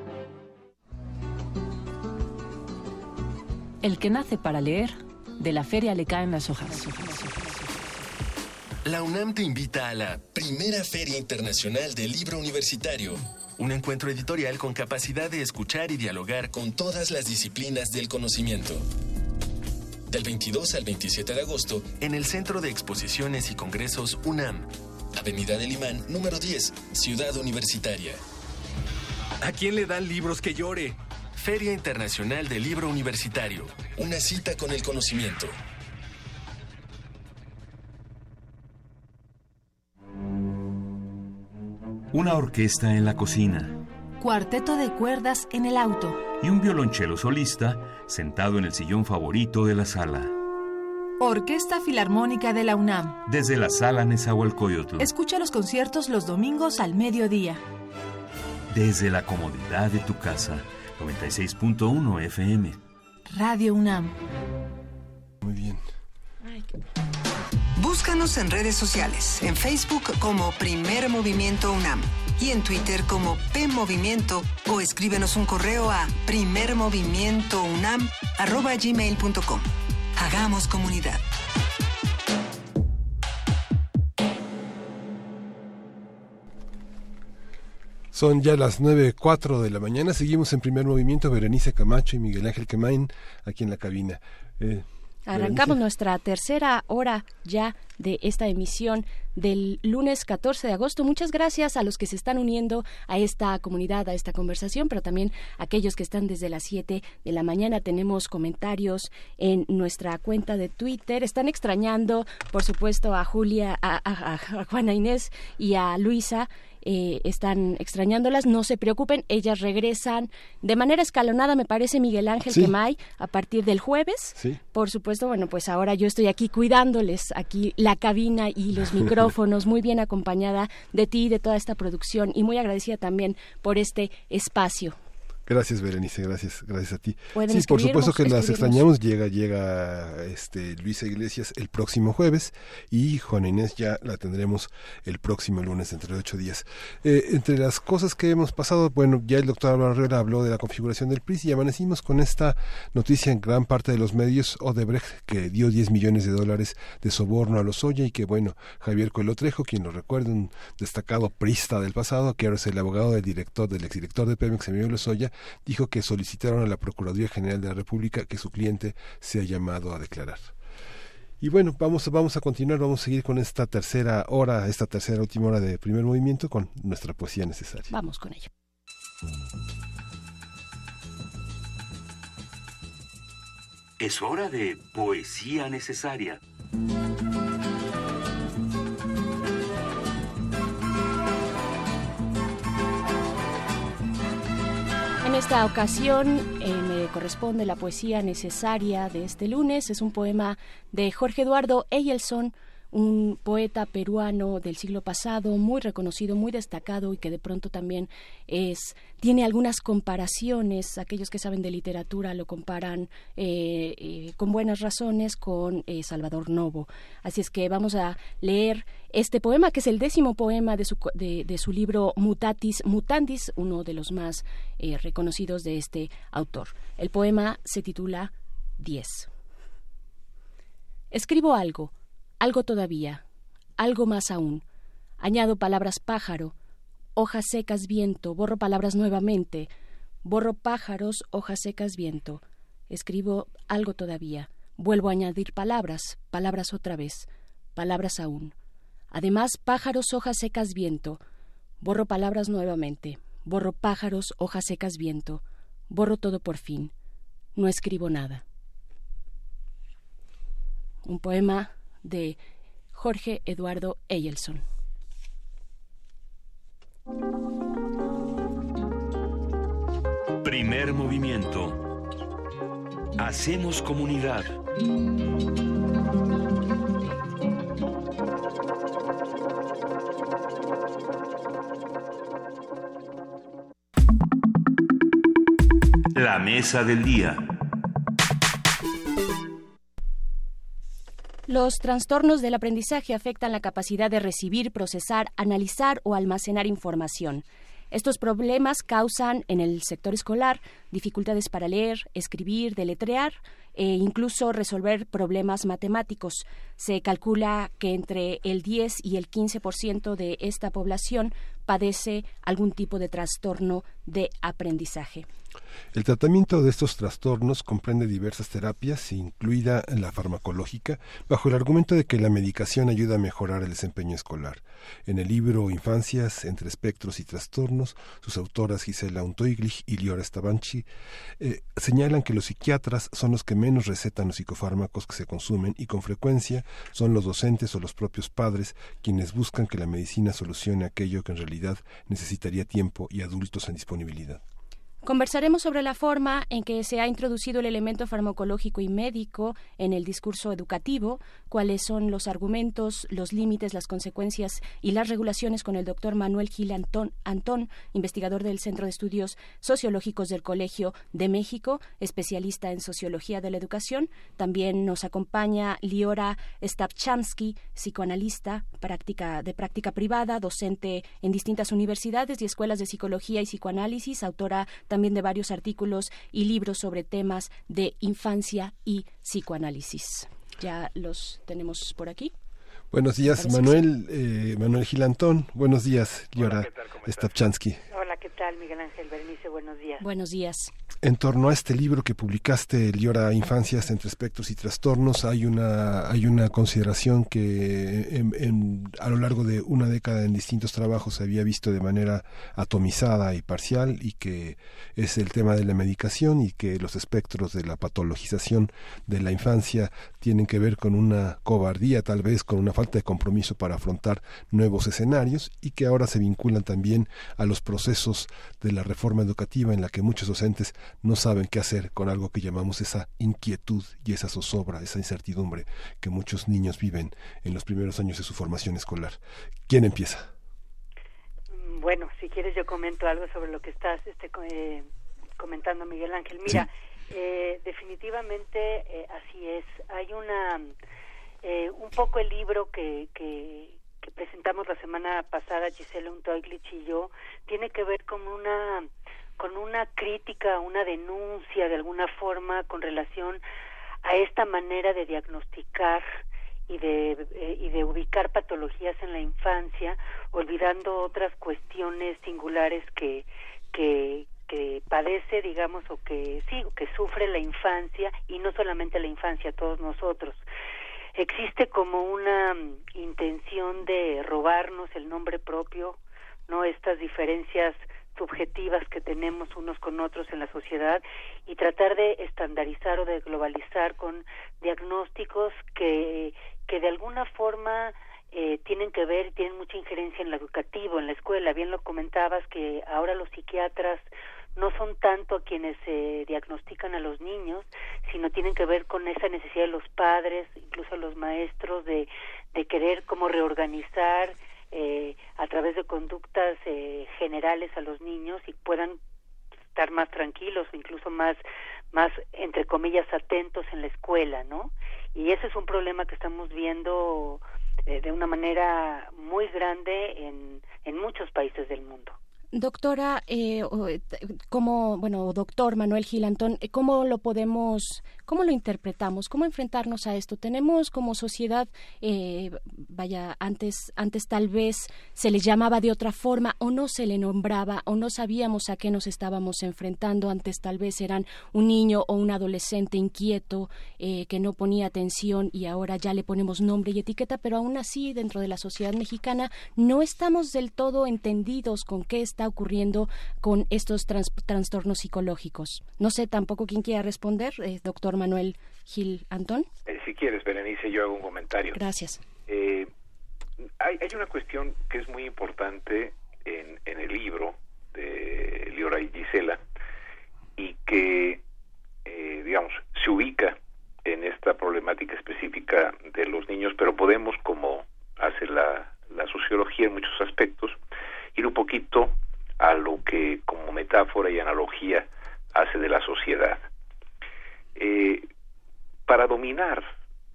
El que nace para leer, de la feria le caen las hojas. La UNAM te invita a la primera Feria Internacional del Libro Universitario. Un encuentro editorial con capacidad de escuchar y dialogar con todas las disciplinas del conocimiento. Del 22 al 27 de agosto, en el Centro de Exposiciones y Congresos UNAM. Avenida del Imán, número 10, Ciudad Universitaria. ¿A quién le dan libros que llore? Feria Internacional del Libro Universitario. Una cita con el conocimiento. Una orquesta en la cocina. Cuarteto de cuerdas en el auto. Y un violonchelo solista sentado en el sillón favorito de la sala. Orquesta Filarmónica de la UNAM. Desde la sala Nezahualcóyotl. Escucha los conciertos los domingos al mediodía. Desde la comodidad de tu casa. 96.1 FM. Radio UNAM. Muy bien. Búscanos en redes sociales, en Facebook como Primer Movimiento UNAM y en Twitter como P Movimiento o escríbenos un correo a primermovimientounam@gmail.com. Hagamos comunidad. Son ya las 9.04 de la mañana. Seguimos en primer movimiento. Berenice Camacho y Miguel Ángel Quemain aquí en la cabina. Eh, Arrancamos nuestra tercera hora ya de esta emisión del lunes 14 de agosto. Muchas gracias a los que se están uniendo a esta comunidad, a esta conversación, pero también a aquellos que están desde las 7 de la mañana. Tenemos comentarios en nuestra cuenta de Twitter. Están extrañando, por supuesto, a Julia, a, a Juana Inés y a Luisa. Eh, están extrañándolas, no se preocupen, ellas regresan de manera escalonada, me parece, Miguel Ángel Sí. Quemay, a partir del jueves. Sí. Por supuesto, bueno, pues ahora yo estoy aquí cuidándoles, aquí la cabina y los micrófonos, muy bien acompañada de ti y de toda esta producción y muy agradecida también por este espacio. Gracias, Berenice, gracias, gracias a ti. Sí, por supuesto que las extrañamos. Llega, llega este Luisa Iglesias el próximo jueves y Juana Inés ya la tendremos el próximo lunes, dentro de ocho días. Eh, entre las cosas que hemos pasado, bueno, ya el doctor Álvaro Herrera habló de la configuración del PRI y amanecimos con esta noticia en gran parte de los medios, Odebrecht, que dio 10 millones de dólares de soborno a Lozoya y que, bueno, Javier Coelho Trejo, quien lo recuerda, un destacado prista del pasado, que ahora es el abogado del director, del exdirector de Pemex, Emilio Lozoya, dijo que solicitaron a la Procuraduría General de la República que su cliente sea llamado a declarar. Y bueno, vamos, vamos a continuar, vamos a seguir con esta tercera hora, esta tercera última hora de primer movimiento con nuestra poesía necesaria. Vamos con ello. Es hora de poesía necesaria. En esta ocasión eh, me corresponde la poesía necesaria de este lunes. Es un poema de Jorge Eduardo Eyelson, un poeta peruano del siglo pasado, muy reconocido, muy destacado y que de pronto también es tiene algunas comparaciones. Aquellos que saben de literatura lo comparan eh, eh, con buenas razones con eh, Salvador Novo. Así es que vamos a leer este poema, que es el décimo poema de su, de, de su libro Mutatis Mutandis, uno de los más reconocidos de este autor. El poema se titula Diez. Escribo algo algo todavía, algo más aún. Añado palabras pájaro, hojas secas viento, borro palabras nuevamente, borro pájaros, hojas secas viento. Escribo algo todavía, vuelvo a añadir palabras, palabras otra vez, palabras aún. Además, pájaros, hojas secas viento. Borro palabras nuevamente, borro pájaros, hojas secas viento, borro todo por fin. No escribo nada. Un poema de Jorge Eduardo Eyelson. Primer movimiento. Hacemos comunidad. La mesa del día. Los trastornos del aprendizaje afectan la capacidad de recibir, procesar, analizar o almacenar información. Estos problemas causan en el sector escolar dificultades para leer, escribir, deletrear e incluso resolver problemas matemáticos. Se calcula que entre el 10 y el 15% de esta población padece algún tipo de trastorno de aprendizaje. El tratamiento de estos trastornos comprende diversas terapias, incluida la farmacológica, bajo el argumento de que la medicación ayuda a mejorar el desempeño escolar. En el libro Infancias entre espectros y trastornos, sus autoras Gisela Untoiglich y Liora Stavanchi eh, señalan que los psiquiatras son los que menos recetan los psicofármacos que se consumen y con frecuencia son los docentes o los propios padres quienes buscan que la medicina solucione aquello que en realidad necesitaría tiempo y adultos en disponibilidad. Conversaremos sobre la forma en que se ha introducido el elemento farmacológico y médico en el discurso educativo, cuáles son los argumentos, los límites, las consecuencias y las regulaciones con el doctor Manuel Gil Antón, investigador del Centro de Estudios Sociológicos del Colegio de México, especialista en sociología de la educación. También nos acompaña Liora Stavchansky, psicoanalista de práctica privada, docente en distintas universidades y escuelas de psicología y psicoanálisis, autora también de varios artículos y libros sobre temas de infancia y psicoanálisis. Ya los tenemos por aquí. Buenos días, Manuel, eh, Manuel Gilantón. Buenos días, Liora Stavchansky. Hola, ¿qué tal, Miguel Ángel Bernice? Buenos días. Buenos días. En torno a este libro que publicaste, Liora Infancias entre espectros y trastornos, hay una hay una consideración que en, a lo largo de una década en distintos trabajos se había visto de manera atomizada y parcial y que es el tema de la medicación y que los espectros de la patologización de la infancia tienen que ver con una cobardía, tal vez con una falta de compromiso para afrontar nuevos escenarios y que ahora se vinculan también a los procesos de la reforma educativa en la que muchos docentes no saben qué hacer con algo que llamamos esa inquietud y esa zozobra, esa incertidumbre que muchos niños viven en los primeros años de su formación escolar. ¿Quién empieza? Mm, bueno, si quieres yo comento algo sobre lo que estás este, eh, comentando, Miguel Ángel. Mira, eh, definitivamente eh, así es. Hay una un poco el libro que, que, que presentamos la semana pasada, Gisela Untoiglich y yo, tiene que ver con una con una crítica, una denuncia de alguna forma con relación a esta manera de diagnosticar y de, eh, y de ubicar patologías en la infancia, olvidando otras cuestiones singulares que, que, que padece, digamos, o que sí, que sufre la infancia y no solamente la infancia, todos nosotros. Existe como una intención de robarnos el nombre propio, no estas diferencias subjetivas que tenemos unos con otros en la sociedad y tratar de estandarizar o de globalizar con diagnósticos que, que de alguna forma eh, tienen que ver, tienen mucha injerencia en lo educativo, en la escuela. Bien lo comentabas que ahora los psiquiatras no son tanto a quienes se diagnostican a los niños, sino tienen que ver con esa necesidad de los padres, incluso los maestros, de, de querer como reorganizar eh, a través de conductas eh, generales a los niños y puedan estar más tranquilos incluso más más entre comillas atentos en la escuela, ¿no? Y ese es un problema que estamos viendo eh, de una manera muy grande en muchos países del mundo. Doctora, eh, como, bueno, doctor Manuel Gilantón, eh, ¿cómo lo podemos, cómo lo interpretamos? ¿Cómo enfrentarnos a esto? Tenemos como sociedad, eh, vaya, antes, antes tal vez se le llamaba de otra forma o no se le nombraba o no sabíamos a qué nos estábamos enfrentando. Antes tal vez eran un niño o un adolescente inquieto eh, que no ponía atención y ahora ya le ponemos nombre y etiqueta, pero aún así dentro de la sociedad mexicana no estamos del todo entendidos con qué está ocurriendo con estos trastornos psicológicos. No sé tampoco quién quiera responder, eh, doctor Manuel Gil Antón. Eh, si quieres, Berenice, yo hago un comentario. Gracias. Eh, hay, hay, una cuestión que es muy importante en, en el libro de Liora y Gisela y que, digamos, se ubica en esta problemática específica de los niños, pero podemos, como hace la, la sociología en muchos aspectos, ir un poquito a lo que como metáfora y analogía hace de la sociedad. Eh, para dominar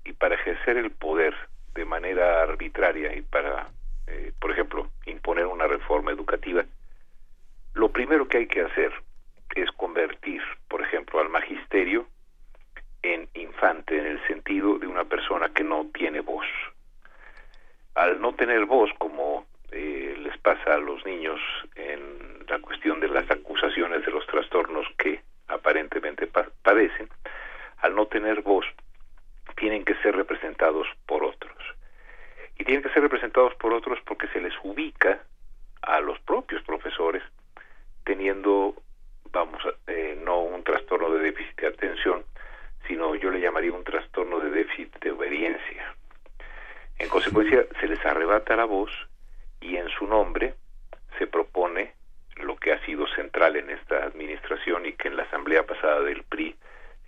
y para ejercer el poder de manera arbitraria y para, eh, por ejemplo, imponer una reforma educativa, lo primero que hay que hacer es convertir, por ejemplo, al magisterio en infante en el sentido de una persona que no tiene voz. Al no tener voz, como eh, les pasa a los niños en la cuestión de las acusaciones de los trastornos que aparentemente padecen, al no tener voz, tienen que ser representados por otros. Y tienen que ser representados por otros porque se les ubica a los propios profesores teniendo, vamos, eh, no un trastorno de déficit de atención, sino yo le llamaría un trastorno de déficit de obediencia. En consecuencia, se les arrebata la voz y en su nombre se propone lo que ha sido central en esta administración y que en la asamblea pasada del PRI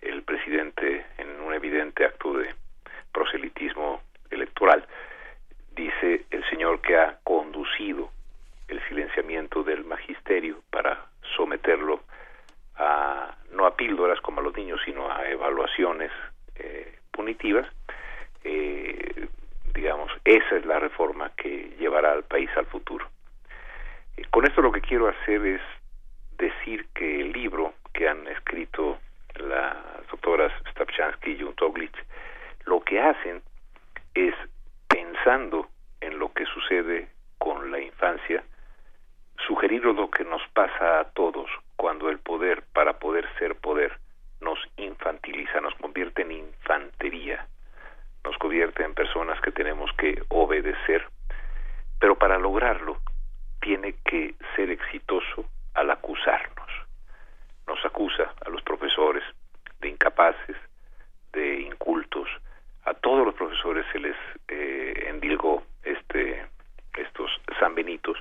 el presidente en un evidente acto de proselitismo electoral dice el señor que ha conducido el silenciamiento del magisterio para someterlo a no a píldoras como a los niños sino a evaluaciones eh, punitivas eh, digamos, esa es la reforma que llevará al país al futuro. Eh, con esto lo que quiero hacer es decir que el libro que han escrito las doctoras Stapchansky y Juntoglich, lo que hacen es pensando en lo que sucede con la infancia, sugerir lo que nos pasa a todos cuando el poder, para poder ser poder, nos infantiliza, nos convierte en infantería nos convierte en personas que tenemos que obedecer, pero para lograrlo tiene que ser exitoso al acusarnos. Nos acusa a los profesores de incapaces, de incultos, a todos los profesores se les eh, endilgó este, estos sanbenitos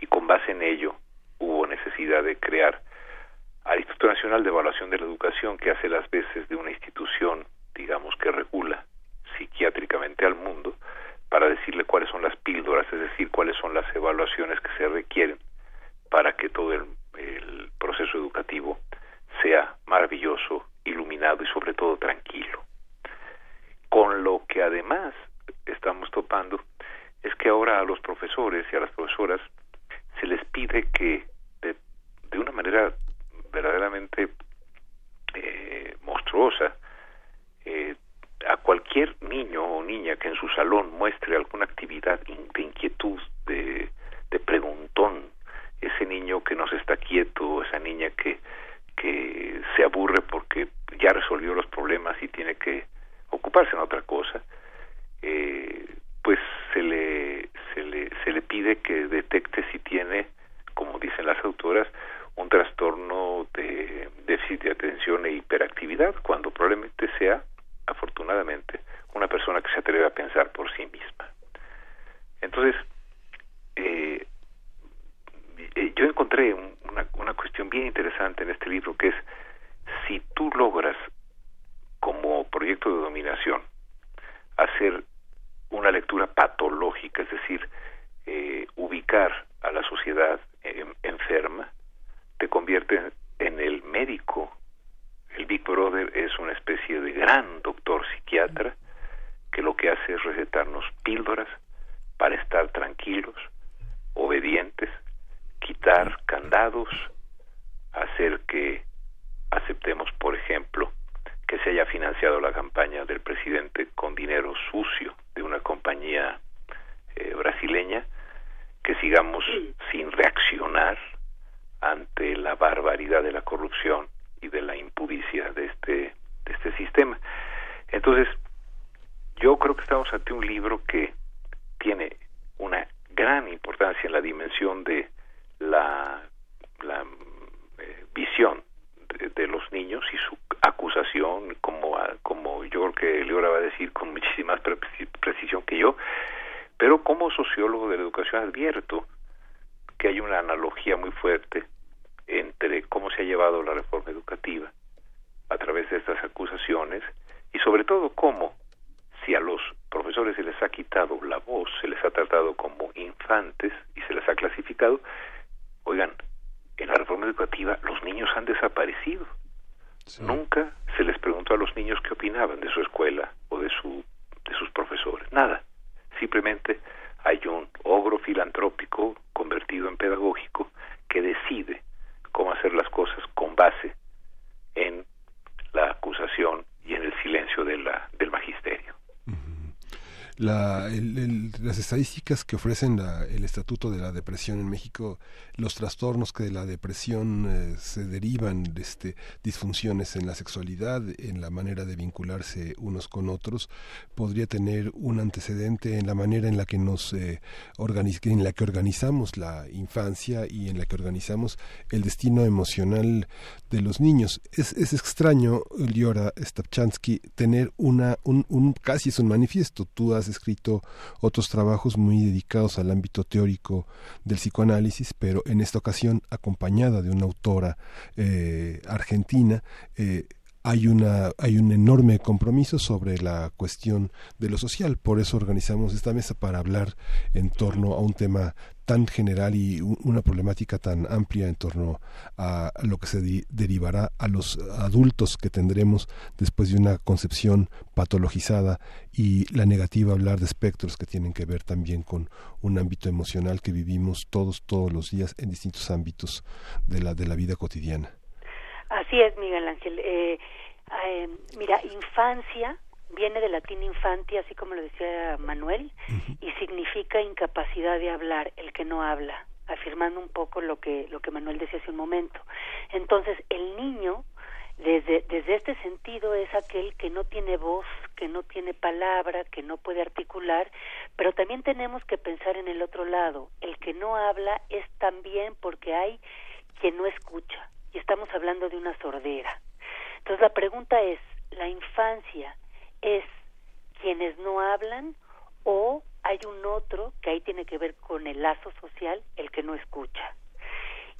y con base en ello hubo necesidad de crear al Instituto Nacional de Evaluación de la Educación que hace las veces de una institución, digamos, que regula psiquiátricamente al mundo para decirle cuáles son las píldoras, es decir, cuáles son las evaluaciones que se requieren para que todo el, proceso educativo sea maravilloso, iluminado y sobre todo tranquilo. Con lo que además estamos topando es que ahora a los profesores y a las profesoras se les pide que de, de una manera verdaderamente eh, monstruosa eh, a cualquier niño o niña que en su salón muestre alguna actividad de inquietud, de, de preguntón, ese niño que no se está quieto, esa niña que, que se aburre porque ya resolvió los problemas y tiene que ocuparse en otra cosa, eh, pues se le, se, le, se le pide que detecte si tiene, como dicen las autoras, un trastorno de déficit de atención e hiperactividad, cuando probablemente sea afortunadamente, una persona que se atreve a pensar por sí misma. Entonces, eh, eh, yo encontré una, una, cuestión bien interesante en este libro que es si tú logras como proyecto de dominación hacer una lectura patológica, es decir, eh, ubicar a la sociedad enferma, te convierte en el médico. El Big Brother es una especie de gran doctor psiquiatra que lo que hace es recetarnos píldoras para estar tranquilos, obedientes, quitar candados, hacer que aceptemos, por ejemplo, que se haya financiado la campaña del presidente con dinero sucio de una compañía eh, brasileña, que sigamos sin reaccionar ante la barbaridad de la corrupción y de la impudicia de este, de este sistema. Entonces, yo creo que estamos ante un libro que tiene una gran importancia en la dimensión de la, la eh, visión de, los niños y su acusación, como, como yo creo que Leora va a decir con muchísima precisión que yo, pero como sociólogo de la educación advierto que hay una analogía muy fuerte entre cómo se ha llevado la reforma educativa a través de estas acusaciones y sobre todo cómo si a los profesores se les ha quitado la voz, se les ha tratado como infantes y se les ha clasificado, oigan, en la reforma educativa los niños han desaparecido. Nunca se les preguntó a los niños qué opinaban de su escuela o de su de sus profesores, nada. Simplemente hay un ogro filantrópico convertido en pedagógico que decide cómo hacer las cosas con base en la acusación y en el silencio de la, del magisterio las estadísticas que ofrecen el Estatuto de la Depresión en México, los trastornos que de la depresión eh, se derivan, de este, disfunciones en la sexualidad, en la manera de vincularse unos con otros, podría tener un antecedente en la manera en la que nos eh, en la que organizamos la infancia y en la que organizamos el destino emocional de los niños. Es, es extraño, Liora Stapchansky, tener una, un, un, casi es un manifiesto. Tú has escrito otros trabajos muy dedicados al ámbito teórico del psicoanálisis, pero en esta ocasión acompañada de una autora eh, argentina, eh, hay una hay un enorme compromiso sobre la cuestión de lo social. Por eso organizamos esta mesa para hablar en torno a un tema tan general y una problemática tan amplia en torno a lo que se derivará a los adultos que tendremos después de una concepción patologizada y la negativa a hablar de espectros que tienen que ver también con un ámbito emocional que vivimos todos todos los días en distintos ámbitos de la de la vida cotidiana. Así es, Miguel Ángel. Eh, eh, mira, infancia viene del latín infanti, así como lo decía Manuel, y significa incapacidad de hablar, el que no habla, afirmando un poco lo que, lo que Manuel decía hace un momento. Entonces, el niño, desde, desde este sentido, es aquel que no tiene voz, que no tiene palabra, que no puede articular, pero también tenemos que pensar en el otro lado. El que no habla es también porque hay quien no escucha, y estamos hablando de una sordera. Entonces, la pregunta es, ¿la infancia es quienes no hablan o hay un otro que ahí tiene que ver con el lazo social, el que no escucha.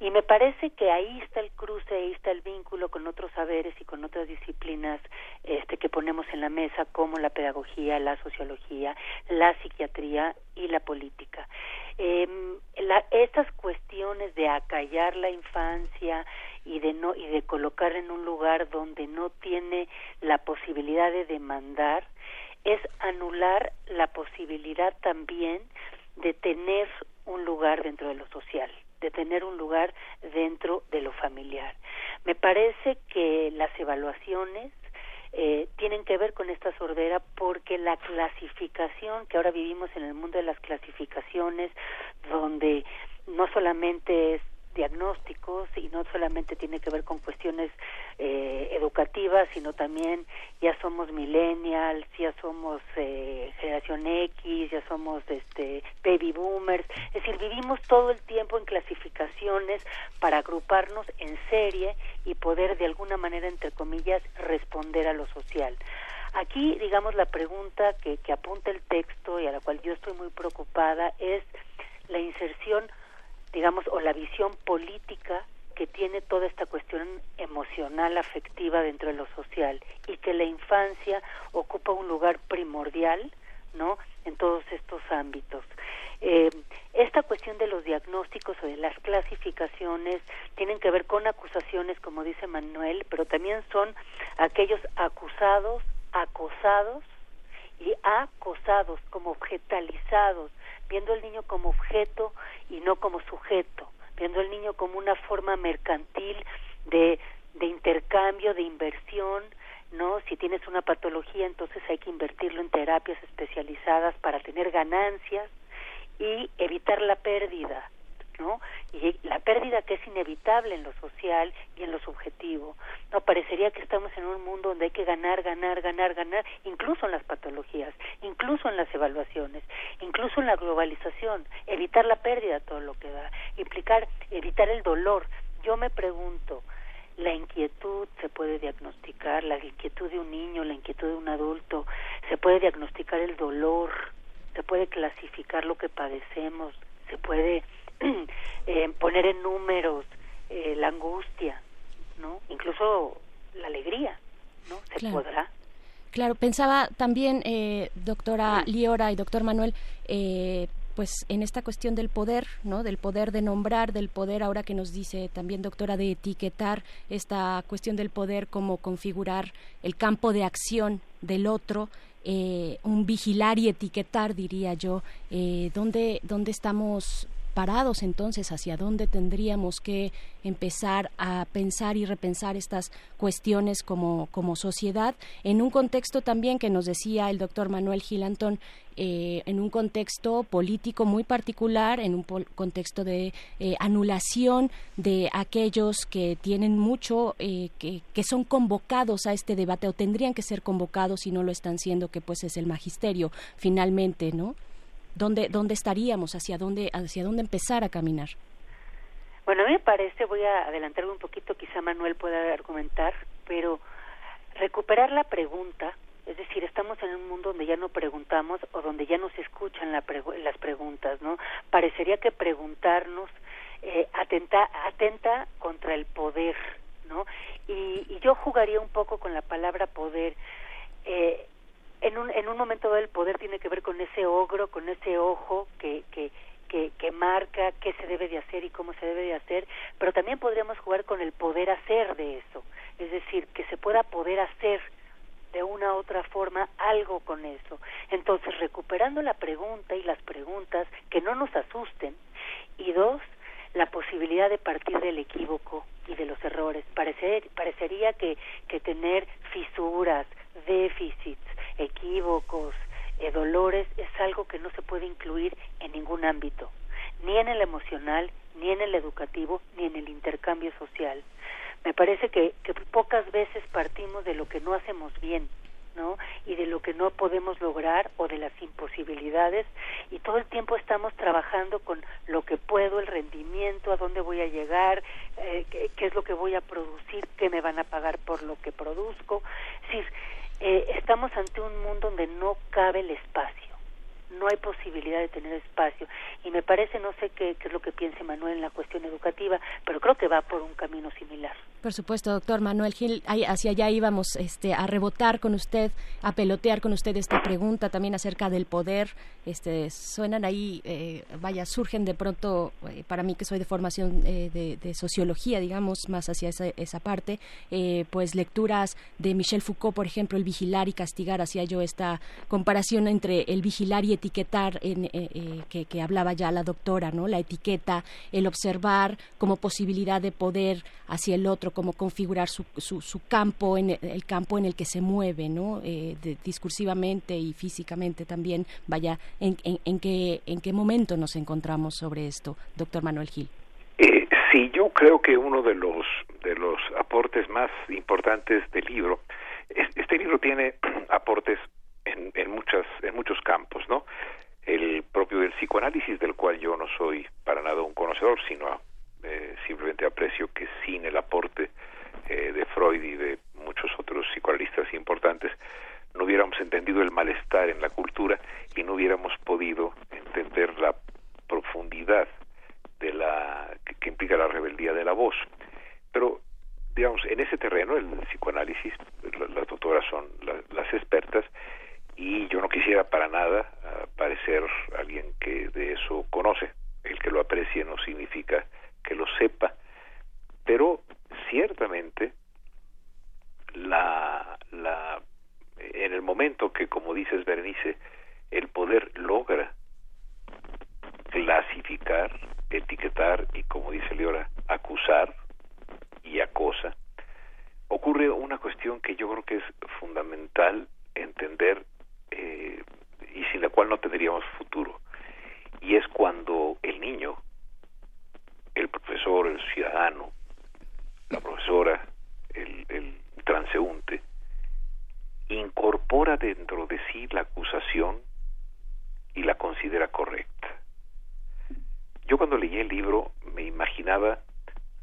Y me parece que ahí está el cruce, ahí está el vínculo con otros saberes y con otras disciplinas este, que ponemos en la mesa, como la pedagogía, la sociología, la psiquiatría y la política. Eh, la, estas cuestiones de acallar la infancia y de no y de colocar en un lugar donde no tiene la posibilidad de demandar es anular la posibilidad también de tener un lugar dentro de lo social de tener un lugar dentro de lo familiar. Me parece que las evaluaciones eh, tienen que ver con esta sordera porque la clasificación que ahora vivimos en el mundo de las clasificaciones, donde no solamente es diagnósticos y no solamente tiene que ver con cuestiones eh, educativas, sino también ya somos millennials, ya somos eh, generación X, ya somos este baby boomers, es decir, vivimos todo el tiempo en clasificaciones para agruparnos en serie y poder de alguna manera entre comillas responder a lo social. Aquí, digamos, la pregunta que, que apunta el texto y a la cual yo estoy muy preocupada es la inserción digamos, o la visión política que tiene toda esta cuestión emocional, afectiva dentro de lo social y que la infancia ocupa un lugar primordial, ¿no? En todos estos ámbitos. Eh, esta cuestión de los diagnósticos o de las clasificaciones tienen que ver con acusaciones, como dice Manuel, pero también son aquellos acusados, acosados y acosados, como objetalizados, viendo al niño como objeto y no como sujeto, viendo al niño como una forma mercantil de, de intercambio, de inversión, ¿no? Si tienes una patología, entonces hay que invertirlo en terapias especializadas para tener ganancias y evitar la pérdida, ¿no? Y la pérdida que es inevitable en lo social y en lo subjetivo. No parecería que estamos en un mundo donde hay que ganar, ganar, ganar, ganar, incluso en las patologías, incluso en las evaluaciones, incluso en la globalización, evitar la pérdida todo lo que da, implicar evitar el dolor. Yo me pregunto, la inquietud se puede diagnosticar, la inquietud de un niño, la inquietud de un adulto, se puede diagnosticar el dolor, se puede clasificar lo que padecemos, se puede eh, poner en números eh, la angustia, ¿no? Incluso la alegría, ¿no? Se Claro. podrá. Claro, pensaba también, eh, doctora Liora y doctor Manuel, eh, pues en esta cuestión del poder, ¿no? Del poder de nombrar, del poder, ahora que nos dice también doctora, de etiquetar esta cuestión del poder, como configurar el campo de acción del otro, eh, un vigilar y etiquetar, diría yo, eh, ¿dónde, ¿dónde estamos parados entonces hacia dónde tendríamos que empezar a pensar y repensar estas cuestiones como, como sociedad en un contexto también que nos decía el doctor Manuel Gilantón eh, en un contexto político muy particular, en un contexto de eh, anulación de aquellos que tienen mucho, eh, que, que son convocados a este debate o tendrían que ser convocados y no lo están siendo, que pues es el magisterio finalmente, ¿no? ¿Dónde, dónde estaríamos? ¿Hacia dónde, ¿Hacia dónde empezar a caminar? Bueno, a mí me parece, voy a adelantarme un poquito, quizá Manuel pueda argumentar, pero recuperar la pregunta, es decir, estamos en un mundo donde ya no preguntamos o donde ya no se escuchan la pregu- las preguntas, ¿no? Parecería que preguntarnos eh, atenta, atenta contra el poder, ¿no? Y, y yo jugaría un poco con la palabra poder. Eh, en un, en un momento dado el poder tiene que ver con ese ogro, con ese ojo que, que, que, que marca qué se debe de hacer y cómo se debe de hacer, pero también podríamos jugar con el poder hacer de eso, es decir, que se pueda poder hacer de una u otra forma algo con eso. Entonces, recuperando la pregunta y las preguntas que no nos asusten, y dos, la posibilidad de partir del equívoco y de los errores. Parecer, parecería que, que tener fisuras, déficits, equívocos, eh, dolores es algo que no se puede incluir en ningún ámbito, ni en el emocional, ni en el educativo, ni en el intercambio social. Me parece que, que pocas veces partimos de lo que no hacemos bien, ¿no? Y de lo que no podemos lograr o de las imposibilidades y todo el tiempo estamos trabajando con lo que puedo, el rendimiento, a dónde voy a llegar, eh, qué, qué es lo que voy a producir, qué me van a pagar por lo que produzco. Es decir, eh, estamos ante un mundo donde no cabe el espacio, no hay posibilidad de tener espacio y me parece, no sé qué, qué es lo que piense Manuel en la cuestión educativa, pero creo que va por un camino similar. Por supuesto, doctor Manuel Gil, hacia allá íbamos este, a rebotar con usted, a pelotear con usted esta pregunta también acerca del poder. Este, suenan ahí, eh, vaya, surgen de pronto, eh, para mí que soy de formación eh, de, sociología, digamos, más hacia esa, esa parte, eh, pues lecturas de Michel Foucault, por ejemplo, el vigilar y castigar, hacía yo esta comparación entre el vigilar y etiquetar en, que, que hablaba ya la doctora, ¿no? La etiqueta, el observar como posibilidad de poder hacia el otro, como configurar su, su, su campo, en el, el campo en el que se mueve, ¿no? Eh, discursivamente y físicamente también. Vaya, en, en, en qué, ¿en qué momento nos encontramos sobre esto, doctor Manuel Gil? Eh, sí, yo creo que uno de los de los aportes más importantes del libro, es- este libro tiene aportes en, en muchas en muchos campos, ¿no? El propio del psicoanálisis, del cual yo no soy para nada un conocedor, sino eh, simplemente aprecio que sin el aporte eh, de Freud y de muchos otros psicoanalistas importantes no hubiéramos entendido el malestar en la cultura y no hubiéramos podido entender la profundidad de la que, implica la rebeldía de la voz. pero digamos, en ese terreno, el psicoanálisis, la- las doctoras son la- las expertas y yo no quisiera para nada ah, parecer alguien que de eso conoce. El que lo aprecie no significa que lo sepa, pero ciertamente la, la, en el momento que, como dices, Berenice, el poder logra clasificar, etiquetar y, como dice Leora, acusar y acosa, ocurre una cuestión que yo creo que es fundamental entender eh, y sin la cual no tendríamos futuro. Y es cuando el niño, el profesor, el ciudadano, la profesora, el, el transeúnte, incorpora dentro de sí la acusación y la considera correcta. Yo cuando leí el libro me imaginaba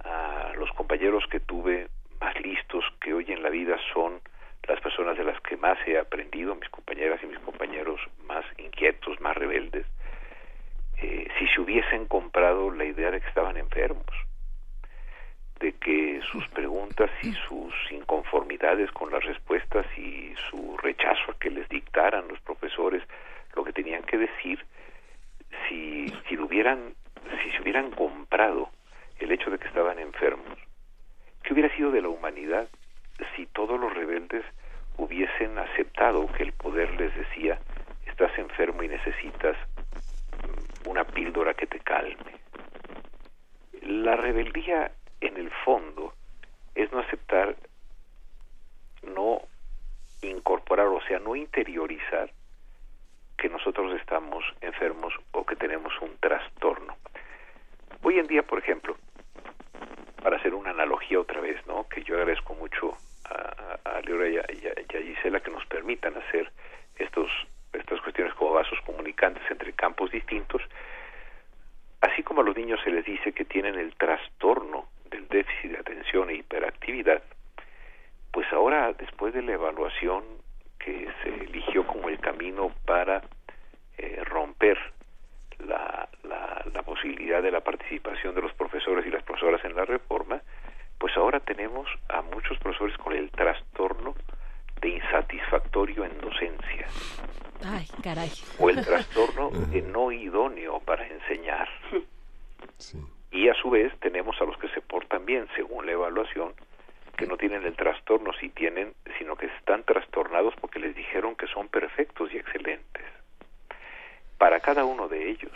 a los compañeros que tuve más listos que hoy en la vida son las personas de las que más he aprendido, mis compañeras y mis compañeros más inquietos, más rebeldes, eh, si se hubiesen comprado la idea de que estaban enfermos, de que sus preguntas y sus inconformidades con las respuestas y su rechazo a que les dictaran los profesores lo que tenían que decir, si, si lo hubieran, si se hubieran comprado el hecho de que estaban enfermos, ¿qué hubiera sido de la humanidad si todos los rebeldes hubiesen aceptado que el poder les decía estás enfermo y necesitas una píldora que te calme? La rebeldía en el fondo es no aceptar, no incorporar, o sea, no interiorizar que nosotros estamos enfermos o que tenemos un trastorno. Hoy en día, por ejemplo, para hacer una analogía otra vez, ¿no? Que yo agradezco mucho a, a, Leora y a, y a- y a Gisela que nos permitan hacer estos estas cuestiones como vasos comunicantes entre campos distintos. Así como a los niños se les dice que tienen el trastorno del déficit de atención e hiperactividad, pues ahora después de la evaluación que se eligió como el camino para eh, romper la, posibilidad de la participación de los profesores y las profesoras en la reforma, pues ahora tenemos a muchos profesores con el trastorno de insatisfactorio en docencia Ay, caray. o el trastorno de no idóneo para enseñar. Y a su vez tenemos a los que se portan bien según la evaluación, que no tienen el trastorno si tienen, sino que están trastornados porque les dijeron que son perfectos y excelentes. Para cada uno de ellos,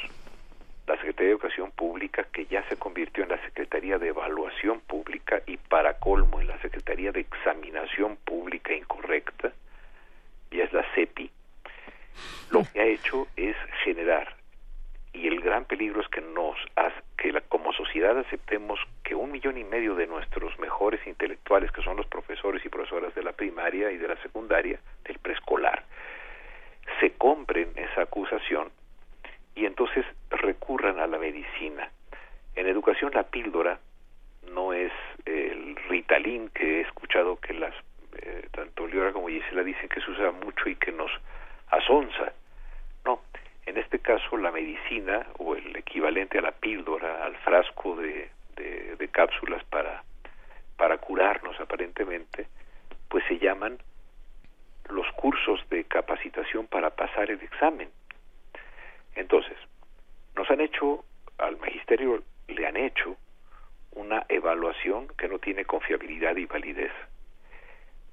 la Secretaría de Educación Pública, que ya se convirtió en la Secretaría de Evaluación Pública y para colmo en la Secretaría de Examinación Pública Incorrecta, ya es la CEPI, lo que ha hecho es generar y el gran peligro es que nos que la- como sociedad aceptemos que un millón y medio de nuestros mejores intelectuales que son los profesores y profesoras de la primaria y de la secundaria del preescolar se compren esa acusación y entonces recurran a la medicina en educación la píldora no es el ritalin que he escuchado que las eh, tanto Liora como Gisela dicen que se usa mucho y que nos asonza. No, en este caso la medicina o el equivalente a la píldora, al frasco de, de, de cápsulas para, para curarnos aparentemente, pues se llaman los cursos de capacitación para pasar el examen. Entonces, nos han hecho, al magisterio le han hecho una evaluación que no tiene confiabilidad y validez.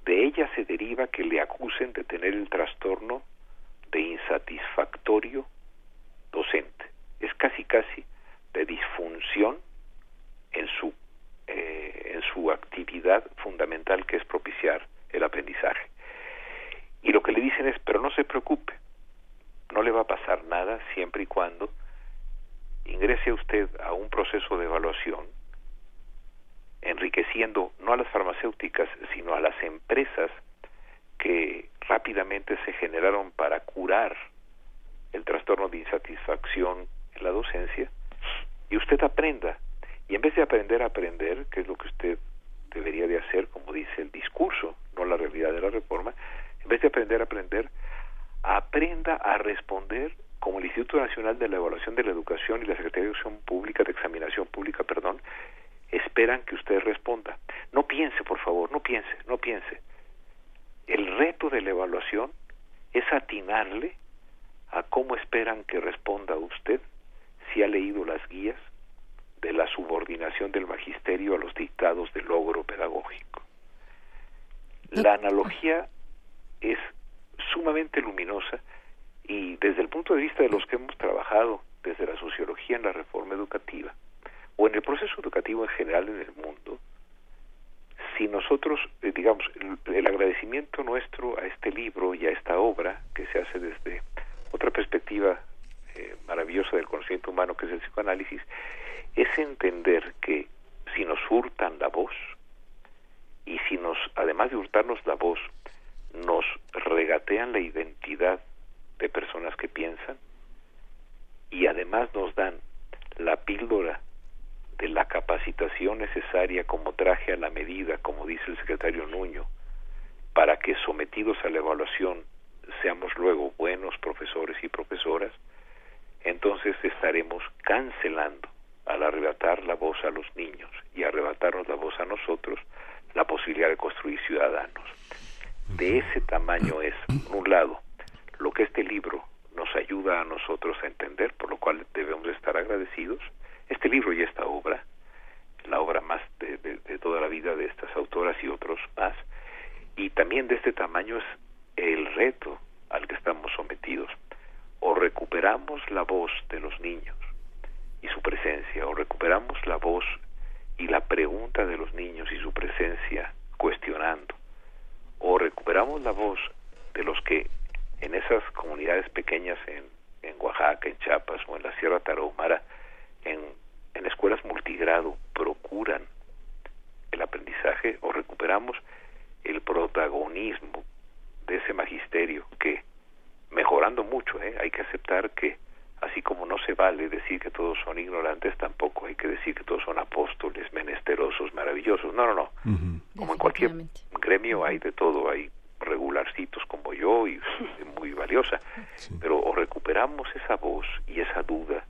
De ella se deriva que le acusen de tener el trastorno de insatisfactorio docente. Es casi casi de disfunción en su eh, en su actividad fundamental que es propiciar el aprendizaje. Y lo que le dicen es, pero no se preocupe, no le va a pasar nada siempre y cuando ingrese usted a un proceso de evaluación enriqueciendo no a las farmacéuticas, sino a las empresas que rápidamente se generaron para curar el trastorno de insatisfacción en la docencia, y usted aprenda. Y en vez de aprender a aprender, que es lo que usted debería de hacer, como dice el discurso, no la realidad de la reforma, en vez de aprender a aprender, aprenda a responder como el Instituto Nacional de la Evaluación de la Educación y la Secretaría de Educación Pública, de Examinación Pública, perdón, esperan que usted responda. No piense, por favor, no piense, no piense. El reto de la evaluación es atinarle a cómo esperan que responda usted si ha leído las guías de la subordinación del magisterio a los dictados del logro pedagógico. La analogía es sumamente luminosa y desde el punto de vista de los que hemos trabajado desde la sociología en la reforma educativa o en el proceso educativo en general en el mundo, si nosotros, eh, digamos, el, agradecimiento nuestro a este libro y a esta obra, que se hace desde otra perspectiva eh, maravillosa del conocimiento humano, que es el psicoanálisis, es entender que si nos hurtan la voz, y si nos, además de hurtarnos la voz, nos regatean la identidad de personas que piensan, y además nos dan la píldora de la capacitación necesaria como traje a la medida, como dice el secretario Nuño, para que sometidos a la evaluación seamos luego buenos profesores y profesoras, entonces estaremos cancelando al arrebatar la voz a los niños y arrebatarnos la voz a nosotros la posibilidad de construir ciudadanos. De ese tamaño es, por un lado, lo que este libro nos ayuda a nosotros a entender, por lo cual debemos estar agradecidos, este libro y esta obra, la obra más de, toda la vida de estas autoras y otros más, y también de este tamaño es el reto al que estamos sometidos. O recuperamos la voz de los niños y su presencia, o recuperamos la voz y la pregunta de los niños y su presencia cuestionando, o recuperamos la voz de los que en esas comunidades pequeñas en, en Oaxaca, en Chiapas o en la Sierra Tarahumara, en, en escuelas multigrado, procuran el aprendizaje o recuperamos el protagonismo de ese magisterio que, mejorando mucho, ¿eh? hay que aceptar que así como no se vale decir que todos son ignorantes, tampoco hay que decir que todos son apóstoles, menesterosos, maravillosos. No, no, no. Uh -huh. Como en cualquier gremio hay de todo, hay regularcitos como yo y muy valiosa, sí. pero o recuperamos esa voz y esa duda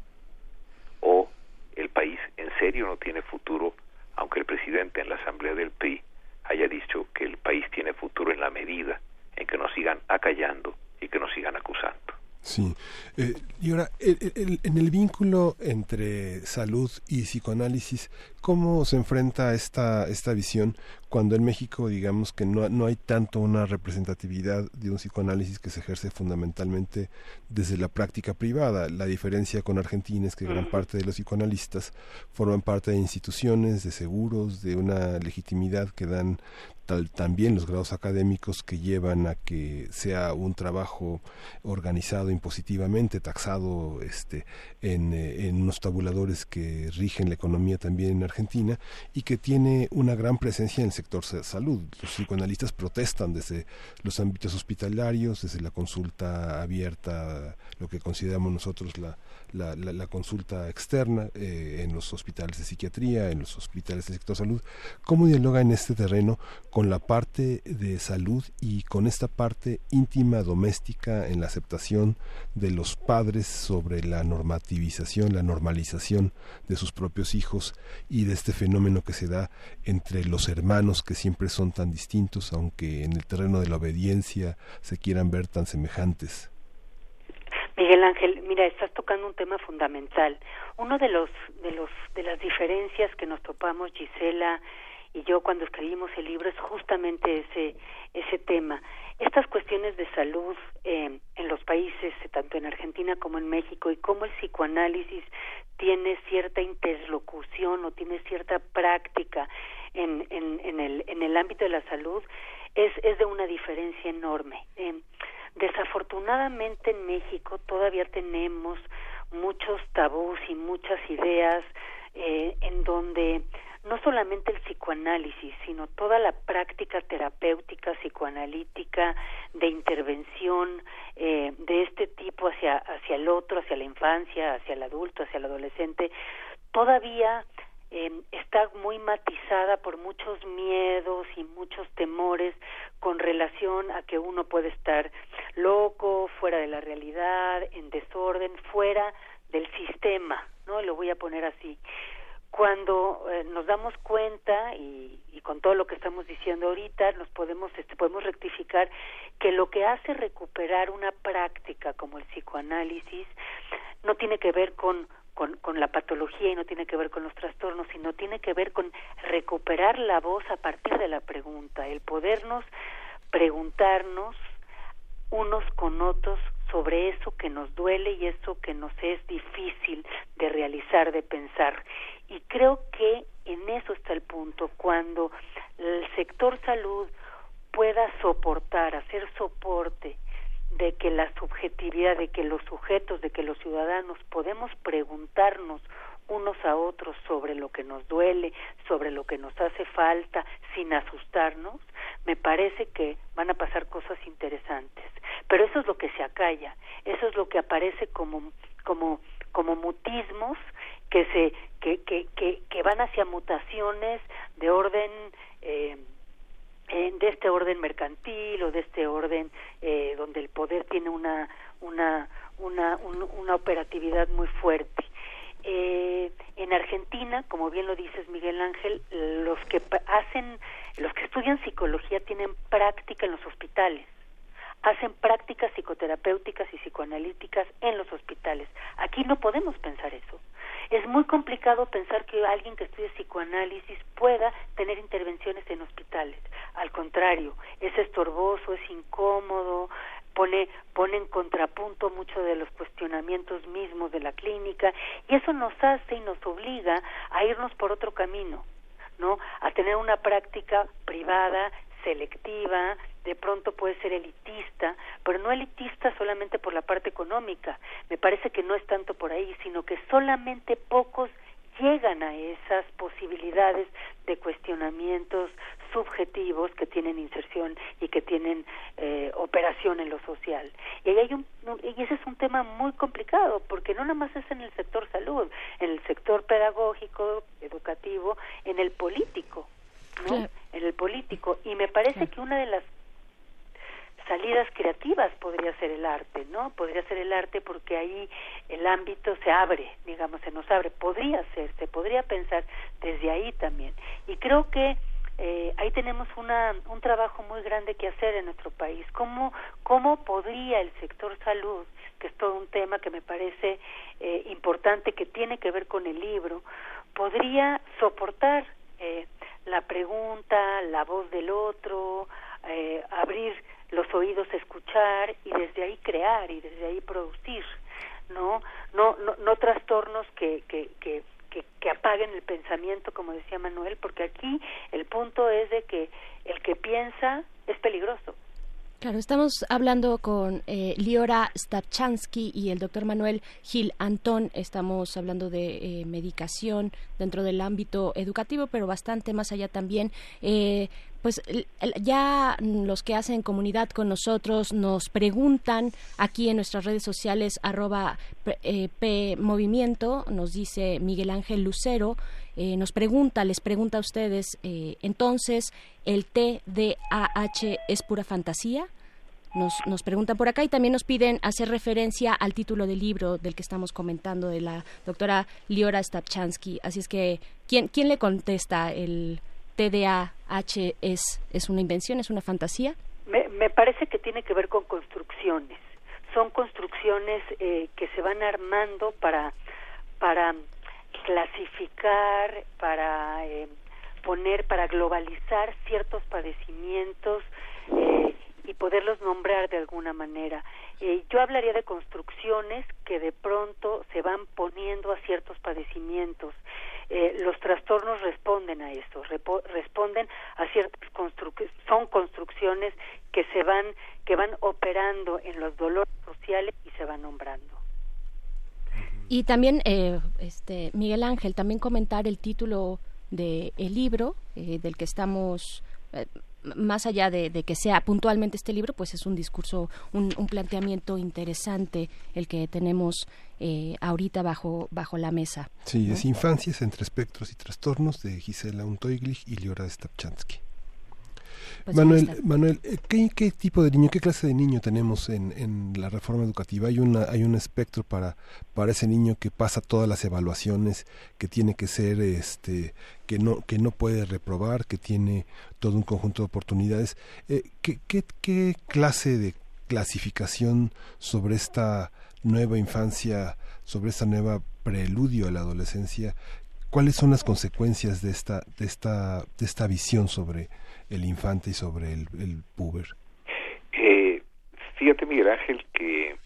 o el país en serio no tiene futuro, aunque el presidente en la asamblea del PRI haya dicho que el país tiene futuro en la medida en que nos sigan acallando y que nos sigan acusando. Sí. Eh, y ahora, el, el, en el vínculo entre salud y psicoanálisis, ¿cómo se enfrenta esta, esta visión cuando en México, digamos, que no, no hay tanto una representatividad de un psicoanálisis que se ejerce fundamentalmente desde la práctica privada? La diferencia con Argentina es que gran parte de los psicoanalistas forman parte de instituciones, de seguros, de una legitimidad que dan Tal, también los grados académicos que llevan a que sea un trabajo organizado impositivamente, taxado este, en, eh, en, unos tabuladores que rigen la economía también en Argentina y que tiene una gran presencia en el sector salud. Los psicoanalistas protestan desde los ámbitos hospitalarios, desde la consulta abierta, lo que consideramos nosotros la, la, consulta externa eh, en los hospitales de psiquiatría, en los hospitales del sector salud. ¿Cómo dialoga en este terreno con la parte de salud y con esta parte íntima doméstica en la aceptación de los padres sobre la normativización, la normalización de sus propios hijos y de este fenómeno que se da entre los hermanos que siempre son tan distintos, aunque en el terreno de la obediencia se quieran ver tan semejantes? Miguel Ángel, mira, estás tocando un tema fundamental. Uno de los de los de las diferencias que nos topamos Gisela y yo cuando escribimos el libro es justamente ese ese tema. Estas cuestiones de salud eh, en los países, tanto en Argentina como en México, y cómo el psicoanálisis tiene cierta interlocución o tiene cierta práctica en, en, en, el, en el ámbito de la salud, es, es de una diferencia enorme. Eh, desafortunadamente en México todavía tenemos muchos tabús y muchas ideas eh, en donde no solamente el psicoanálisis, sino toda la práctica terapéutica psicoanalítica de intervención eh, de este tipo hacia hacia el otro, hacia la infancia, hacia el adulto, hacia el adolescente, todavía eh, está muy matizada por muchos miedos y muchos temores con relación a que uno puede estar loco, fuera de la realidad, en desorden, fuera del sistema, ¿no? Lo voy a poner así cuando eh, nos damos cuenta y, y, con todo lo que estamos diciendo ahorita nos podemos este, podemos rectificar que lo que hace recuperar una práctica como el psicoanálisis no tiene que ver con con, con la patología y no tiene que ver con los trastornos, sino tiene que ver con recuperar la voz a partir de la pregunta, el podernos preguntarnos unos con otros sobre eso que nos duele y eso que nos es difícil de realizar, de pensar. Y creo que en eso está el punto, cuando el sector salud pueda soportar, hacer soporte de que la subjetividad, de que los sujetos, de que los ciudadanos podemos preguntarnos unos a otros sobre lo que nos duele, sobre lo que nos hace falta, sin asustarnos, me parece que van a pasar cosas interesantes. Pero eso es lo que se acalla, eso es lo que aparece como como como mutismos que se que que que, que van hacia mutaciones de orden eh, de este orden mercantil o de este orden eh, donde el poder tiene una una una, una operatividad muy fuerte eh, en Argentina, como bien lo dices Miguel Ángel, los que hacen, los que estudian psicología tienen práctica en los hospitales, hacen prácticas psicoterapéuticas y psicoanalíticas en los hospitales. Aquí no podemos pensar eso. Es muy complicado pensar que alguien que estudie psicoanálisis pueda tener intervenciones en hospitales. Al contrario, es estorboso, es incómodo, pone, pone en contrapunto muchos de los cuestionamientos mismos de la clínica y eso nos hace y nos obliga a irnos por otro camino, ¿no? A tener una práctica privada, selectiva, de pronto puede ser elitista, pero no elitista solamente por la parte económica. Me parece que no es tanto por ahí, sino que solamente pocos llegan a esas posibilidades de cuestionamientos subjetivos que tienen inserción y que tienen eh, operación en lo social. Y ahí hay un, y ese es un tema muy complicado porque no nada más es en el sector salud, en el sector pedagógico, educativo, en el político, ¿no? En el político. Y me parece que una de las salidas creativas podría ser el arte, ¿no? Podría ser el arte porque ahí el ámbito se abre, digamos, se nos abre. Podría ser, se podría pensar desde ahí también. Y creo que eh, ahí tenemos una, un trabajo muy grande que hacer en nuestro país. ¿Cómo, ¿Cómo podría el sector salud, que es todo un tema que me parece eh, importante, que tiene que ver con el libro, podría soportar eh, la pregunta, la voz del otro, eh, abrir los oídos escuchar y desde ahí crear y desde ahí producir, ¿no? No, no, no trastornos que, que, que, que, que apaguen el pensamiento, como decía Manuel, porque aquí el punto es de que el que piensa es peligroso. Claro, estamos hablando con eh, Liora Stapchansky y el doctor Manuel Gil Antón. Estamos hablando de eh, medicación dentro del ámbito educativo, pero bastante más allá también. Eh, pues ya los que hacen comunidad con nosotros nos preguntan aquí en nuestras redes sociales arroba eh, P Movimiento, nos dice Miguel Ángel Lucero, eh, nos pregunta, les pregunta a ustedes, eh, entonces, ¿el TDAH es pura fantasía? Nos, nos preguntan por acá y también nos piden hacer referencia al título del libro del que estamos comentando de la doctora Liora Stapchansky. Así es que, ¿quién, quién le contesta? ¿El TDAH es, es una invención, es una fantasía? Me, me parece que tiene que ver con construcciones. Son construcciones eh, que se van armando para, para clasificar, para eh, poner, para globalizar ciertos padecimientos eh, y poderlos nombrar de alguna manera. Eh, yo hablaría de construcciones que de pronto se van poniendo a ciertos padecimientos. Eh, los trastornos responden a eso, responden a ciertas construcciones, son construcciones que se van, que van operando en los dolores sociales y se van nombrando. Y también, eh, este, Miguel Ángel, también comentar el título del el libro eh, del que estamos eh, más allá de, de, que sea puntualmente este libro, pues es un discurso, un, un planteamiento interesante el que tenemos eh, ahorita bajo, bajo la mesa. Sí, ¿no? es Infancias entre espectros y trastornos de Gisela Untoiglich y Liora Stapchansky. Pues Manuel, Manuel eh, ¿qué, ¿qué, tipo de niño, qué clase de niño tenemos en, en la reforma educativa? ¿Hay, una, hay un espectro para, para ese niño que pasa todas las evaluaciones, que tiene que ser, este, que no, que no puede reprobar, que tiene todo un conjunto de oportunidades? Eh, ¿qué, qué, ¿Qué clase de clasificación sobre esta nueva infancia, sobre esta nueva preludio a la adolescencia, cuáles son las consecuencias de esta, de esta, de esta visión sobre el infante y sobre el, el puber? Eh, fíjate, Miguel Ángel, que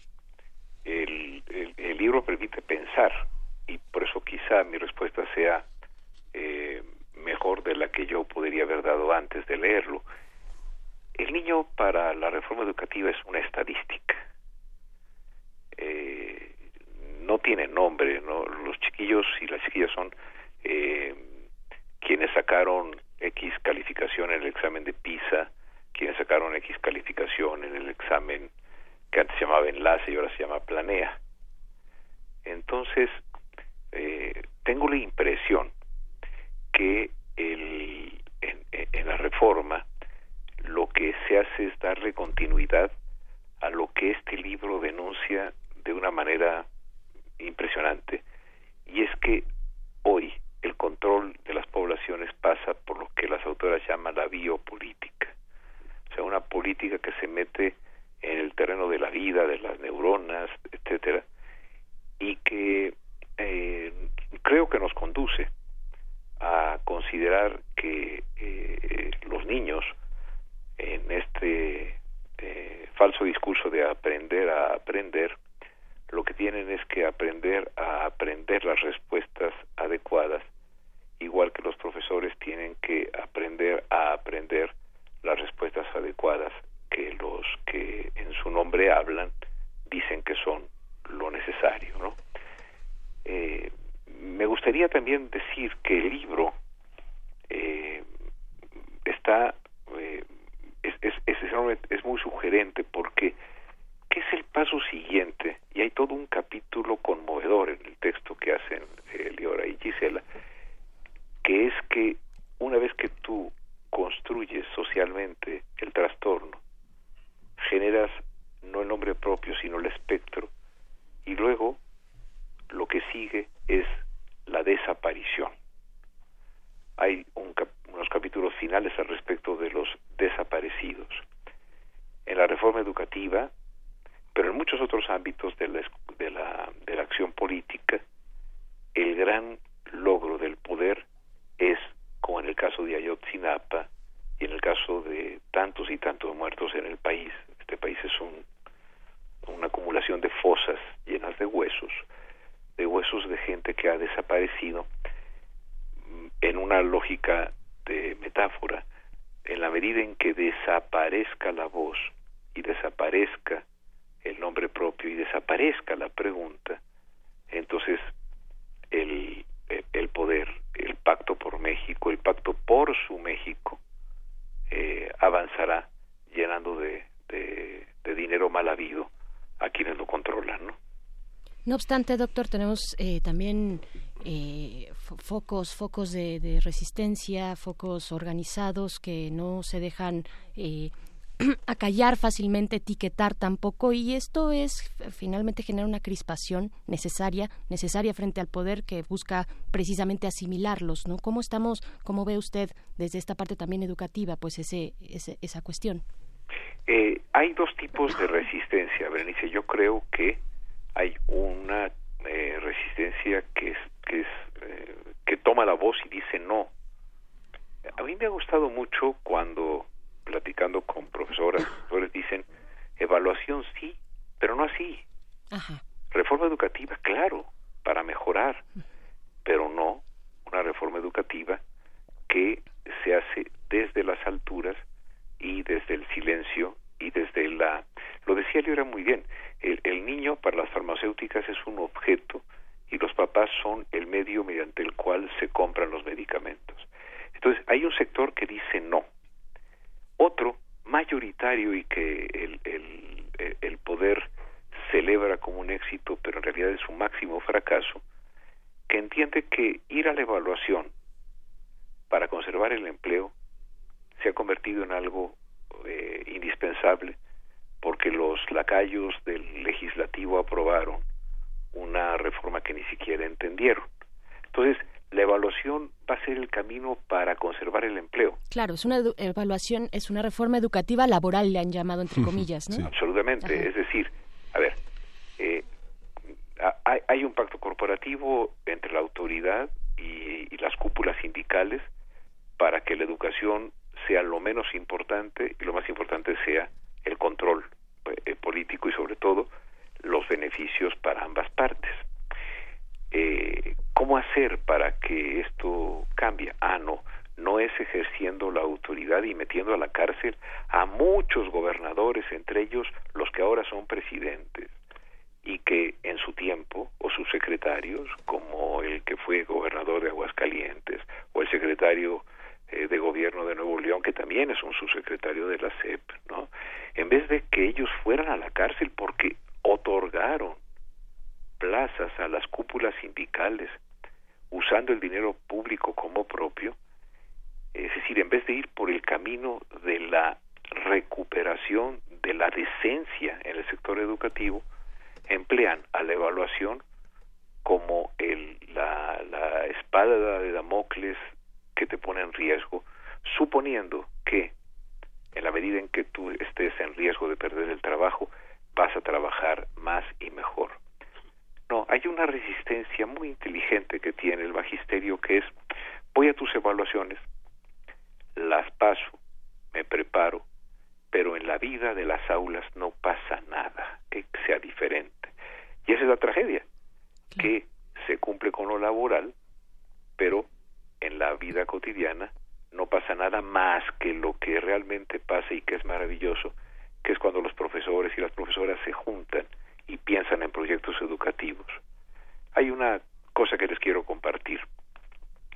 el, el, el, libro permite pensar y por eso quizá mi respuesta sea eh, mejor de la que yo podría haber dado antes de leerlo. El niño para la reforma educativa es una estadística. Eh, no tiene nombre, ¿no? los chiquillos y las chiquillas son eh, quienes sacaron X calificación en el examen de PISA, quienes sacaron X calificación en el examen que antes se llamaba enlace y ahora se llama planea. Entonces, eh, tengo la impresión que el, en, en, la reforma lo que se hace es darle continuidad a lo que este libro denuncia de una manera impresionante, y es que hoy el control de las poblaciones pasa por lo que las autoras llaman la biopolítica, o sea, una política que se mete en el terreno de la vida, de las neuronas, etcétera, y que eh, creo que nos conduce a considerar que eh, los niños en este eh, falso discurso de aprender a aprender lo que tienen es que aprender a aprender las respuestas adecuadas, igual que los profesores tienen que aprender a aprender las respuestas adecuadas que los que en su nombre hablan dicen que son lo necesario, ¿no? Eh, me gustaría también decir que el libro eh, está eh, es, es, es, es muy sugerente porque ¿qué es el paso siguiente? Y hay todo un capítulo conmovedor en el texto que hacen eh, Leora y Gisela, que es que una vez que tú construyes socialmente el trastorno, generas no el nombre propio, sino el espectro, y luego lo que sigue es la desaparición. Hay un cap unos capítulos finales al respecto de los desaparecidos. En la reforma educativa, pero en muchos otros ámbitos de la, de la, de la acción política, el gran logro del poder es, como en el caso de Ayotzinapa y en el caso de tantos y tantos muertos en el país, este país es un, una acumulación de fosas llenas de huesos, de huesos de gente que ha desaparecido en una lógica de metáfora, en la medida en que desaparezca la voz y desaparezca el nombre propio y desaparezca la pregunta, entonces el, el poder, el pacto por México, el pacto por su México, eh, avanzará llenando de, de, de, dinero mal habido a quienes lo controlan, ¿no? No obstante, doctor, tenemos eh, también eh, focos, focos de, de, resistencia, focos organizados que no se dejan eh, acallar fácilmente, etiquetar tampoco, y esto es finalmente genera una crispación necesaria, necesaria frente al poder que busca precisamente asimilarlos, ¿no? ¿Cómo estamos, cómo ve usted desde esta parte también educativa, pues ese, ese esa cuestión? Eh, hay dos tipos de resistencia, Berenice. Yo creo que hay una eh, resistencia que es que es eh, que toma la voz y dice no. A mí me ha gustado mucho cuando platicando con profesoras, profesores dicen evaluación sí, pero no así. Ajá. Reforma educativa, claro, para mejorar, pero no una reforma educativa que se hace desde las alturas y desde el silencio y desde la lo decía era muy bien el, el, niño para las farmacéuticas es un objeto y los papás son el medio mediante el cual se compran los medicamentos entonces hay un sector que dice no otro mayoritario y que el, el, poder celebra como un éxito pero en realidad es un máximo fracaso que entiende que ir a la evaluación para conservar el empleo se ha convertido en algo eh, indispensable porque los lacayos del legislativo aprobaron una reforma que ni siquiera entendieron. Entonces, la evaluación va a ser el camino para conservar el empleo. Claro, es una evaluación, es una reforma educativa laboral, le han llamado entre comillas, ¿no? Absolutamente. Ajá. Es decir, a ver, eh, ha- hay, hay un pacto corporativo entre la autoridad y, y las cúpulas sindicales para que la educación sea lo menos importante y lo más importante sea el control eh, político y sobre todo los beneficios para ambas partes. Eh, ¿Cómo hacer para que esto cambie? Ah, no, no es ejerciendo la autoridad y metiendo a la cárcel a muchos gobernadores, entre ellos los que ahora son presidentes y que en su tiempo, o sus secretarios, como el que fue gobernador de Aguascalientes, o el secretario eh, de gobierno de Nuevo León, que también es un subsecretario de la CEP, ¿no? En vez de que ellos fueran a la cárcel porque otorgaron plazas a las cúpulas sindicales usando el dinero público como propio, es decir, en vez de ir por el camino de la recuperación de la decencia en el sector educativo, emplean a la evaluación como el, la, la espada de Damocles que te pone en riesgo, suponiendo que en la medida en que tú estés en riesgo de perder el trabajo, vas a trabajar más y mejor. No, hay una resistencia muy inteligente que tiene el magisterio que es, voy a tus evaluaciones, las paso, me preparo, pero en la vida de las aulas no pasa nada que sea diferente. Y esa es la tragedia, que se cumple con lo laboral, pero en la vida cotidiana no pasa nada más que lo que realmente pasa y que es maravilloso, que es cuando los profesores y las profesoras se juntan y piensan en proyectos educativos. Hay una cosa que les quiero compartir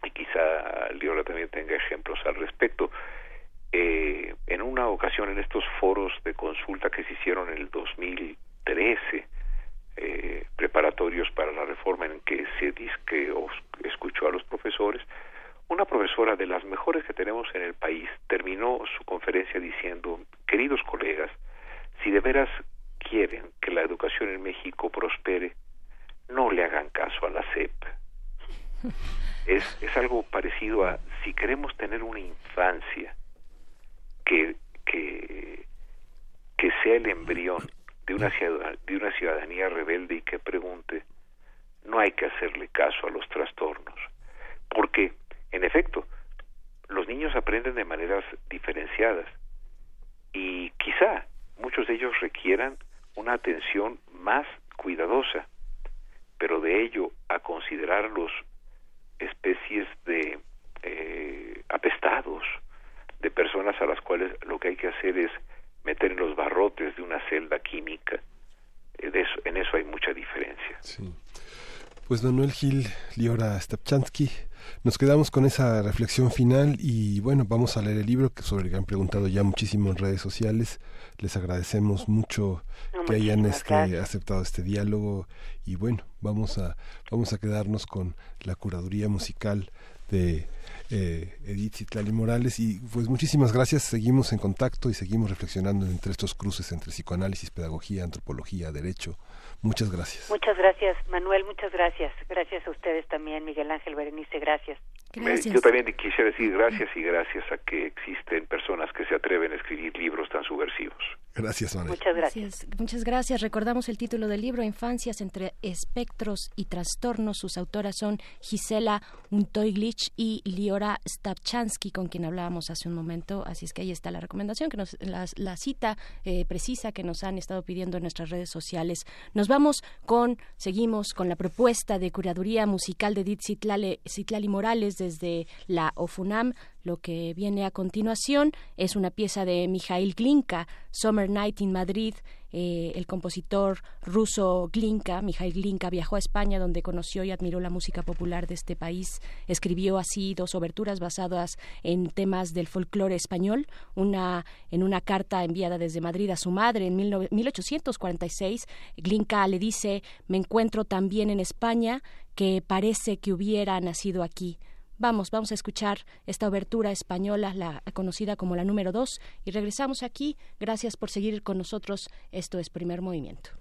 y quizá Liora también tenga ejemplos al respecto. Eh, en una ocasión en estos foros de consulta que se hicieron en el 2013, eh, preparatorios para la reforma en que se dice que os- escuchó a los profesores, una profesora de las mejores que tenemos en el país terminó su conferencia diciendo, queridos colegas, si de veras quieren que la educación en México prospere, no le hagan caso a la CEP. Es, es algo parecido a si queremos tener una infancia que, que, que sea el embrión de una, de una ciudadanía rebelde y que pregunte, no hay que hacerle caso a los trastornos. Porque, en efecto, los niños aprenden de maneras diferenciadas y quizá muchos de ellos requieran una atención más cuidadosa, pero de ello a considerarlos especies de eh, apestados, de personas a las cuales lo que hay que hacer es meter en los barrotes de una celda química, eh, de eso- en eso hay mucha diferencia. Sí. Pues Manuel Gil, Liora Stapchansky, nos quedamos con esa reflexión final y bueno, vamos a leer el libro que sobre el que han preguntado ya muchísimo en redes sociales. Les agradecemos mucho No, que hayan este, aceptado este diálogo y bueno, vamos a vamos a quedarnos con la curaduría musical de eh, Edith Citlali Morales y pues muchísimas gracias, seguimos en contacto y seguimos reflexionando entre estos cruces entre psicoanálisis, pedagogía, antropología, derecho. Muchas gracias. Muchas gracias, Manuel, muchas gracias. Gracias a ustedes también, Miguel Ángel Berenice, gracias. Me- Yo también quisiera decir gracias y gracias a que existen personas que se atreven a escribir libros tan subversivos. Gracias, Manuel. Muchas gracias. Muchas gracias. Recordamos el título del libro, Infancias entre espectros y trastornos. Sus autoras son Gisela Untoiglich y Liora Stapchansky, con quien hablábamos hace un momento. Así es que ahí está la recomendación, que nos, la, la cita eh, precisa que nos han estado pidiendo en nuestras redes sociales. Nos vamos con, seguimos con la propuesta de curaduría musical de Edith Citlali Morales desde la OFUNAM. Lo que viene a continuación es una pieza de Mikhail Glinka, Summer Night in Madrid. Eh, el compositor ruso Glinka, Mikhail Glinka, viajó a España donde conoció y admiró la música popular de este país. Escribió así dos oberturas basadas en temas del folclore español. Una en una carta enviada desde Madrid a su madre en 19 1846. Glinka le dice: Me encuentro tan bien en España que parece que hubiera nacido aquí. Vamos, vamos a escuchar esta obertura española, la conocida como la número 2, y regresamos aquí. Gracias por seguir con nosotros. Esto es Primer Movimiento.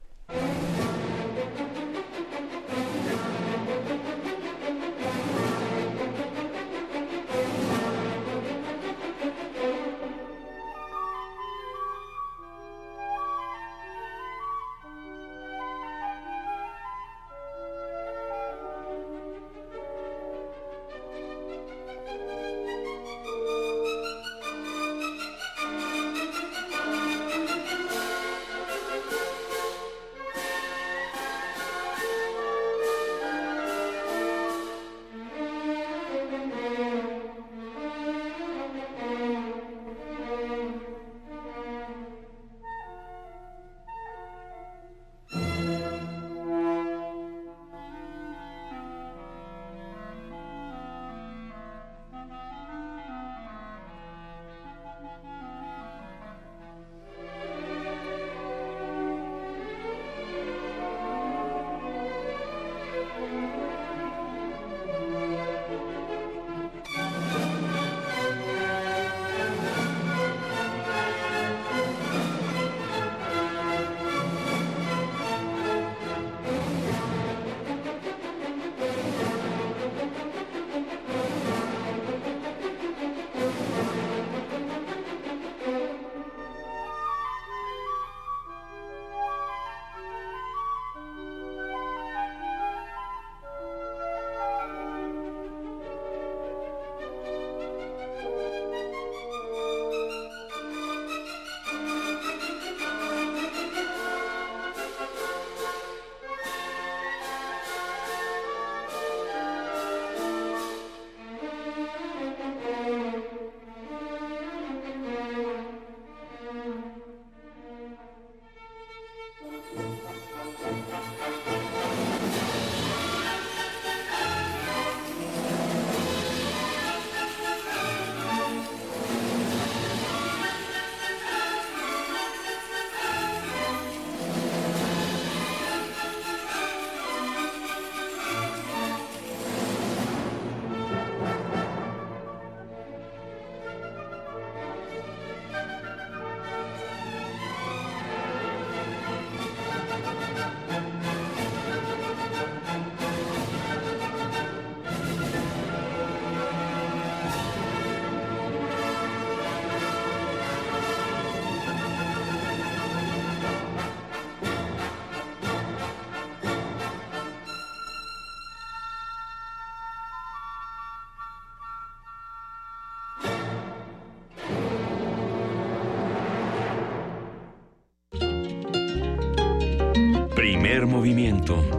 Movimiento.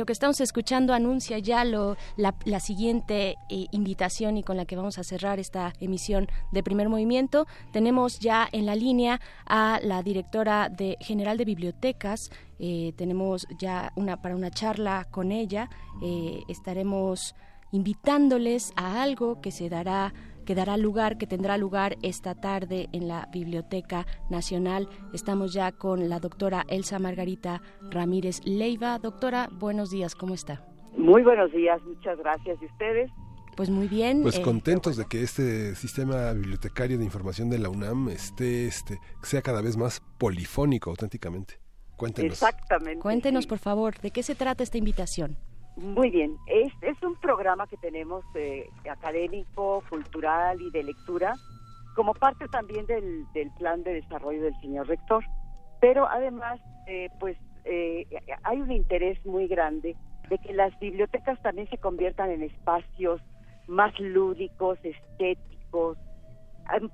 Lo que estamos escuchando anuncia ya lo, la, la siguiente eh, invitación y con la que vamos a cerrar esta emisión de Primer Movimiento. Tenemos ya en la línea a la directora de General de Bibliotecas. Eh, tenemos ya una para una charla con ella. Eh, estaremos invitándoles a algo que se dará que dará lugar, que tendrá lugar esta tarde en la Biblioteca Nacional. Estamos ya con la doctora Elsa Margarita Ramírez Leiva. Doctora, buenos días, ¿cómo está? Muy buenos días, muchas gracias. ¿Y ustedes? Pues muy bien. Pues eh, contentos de que este sistema bibliotecario de información de la UNAM esté, este, sea cada vez más polifónico auténticamente. Cuéntenos. Exactamente. Cuéntenos, sí. por favor, ¿de qué se trata esta invitación? Muy bien, es, es un programa que tenemos eh, académico, cultural y de lectura, como parte también del, plan de desarrollo del señor rector. Pero además, eh, pues eh, hay un interés muy grande de que las bibliotecas también se conviertan en espacios más lúdicos, estéticos.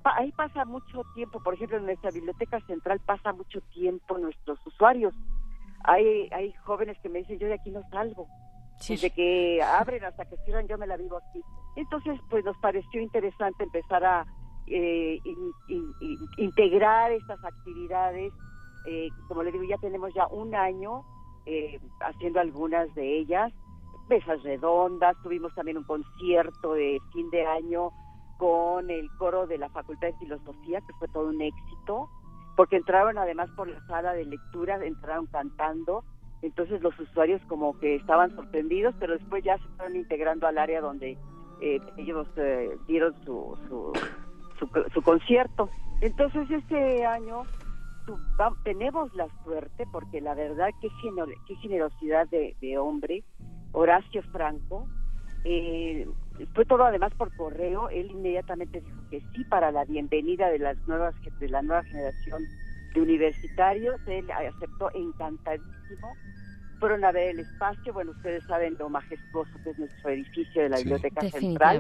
Ahí pasa mucho tiempo, por ejemplo, en nuestra biblioteca central pasa mucho tiempo nuestros usuarios. Hay, hay jóvenes que me dicen, yo de aquí no salgo Desde que abren hasta que cierran, yo me la vivo aquí. Entonces, pues nos pareció interesante empezar a eh, in- in- in- integrar estas actividades. Eh, como le digo, ya tenemos ya un año eh, haciendo algunas de ellas. Mesas redondas, tuvimos también un concierto de fin de año con el coro de la Facultad de Filosofía, que fue todo un éxito, porque entraron además por la sala de lectura, entraron cantando, entonces los usuarios como que estaban sorprendidos, pero después ya se fueron integrando al área donde eh, ellos eh, dieron su, su, su, su concierto. Entonces este año tu- va- tenemos la suerte, porque la verdad qué, qué generosidad de, de hombre, Horacio Franco, eh, fue todo además por correo, él inmediatamente dijo que sí para la bienvenida de las nuevas de la nueva generación de universitarios, él aceptó encantadísimo, fueron a ver el espacio, bueno, ustedes saben lo majestuoso que es nuestro edificio de la Sí. Biblioteca Central,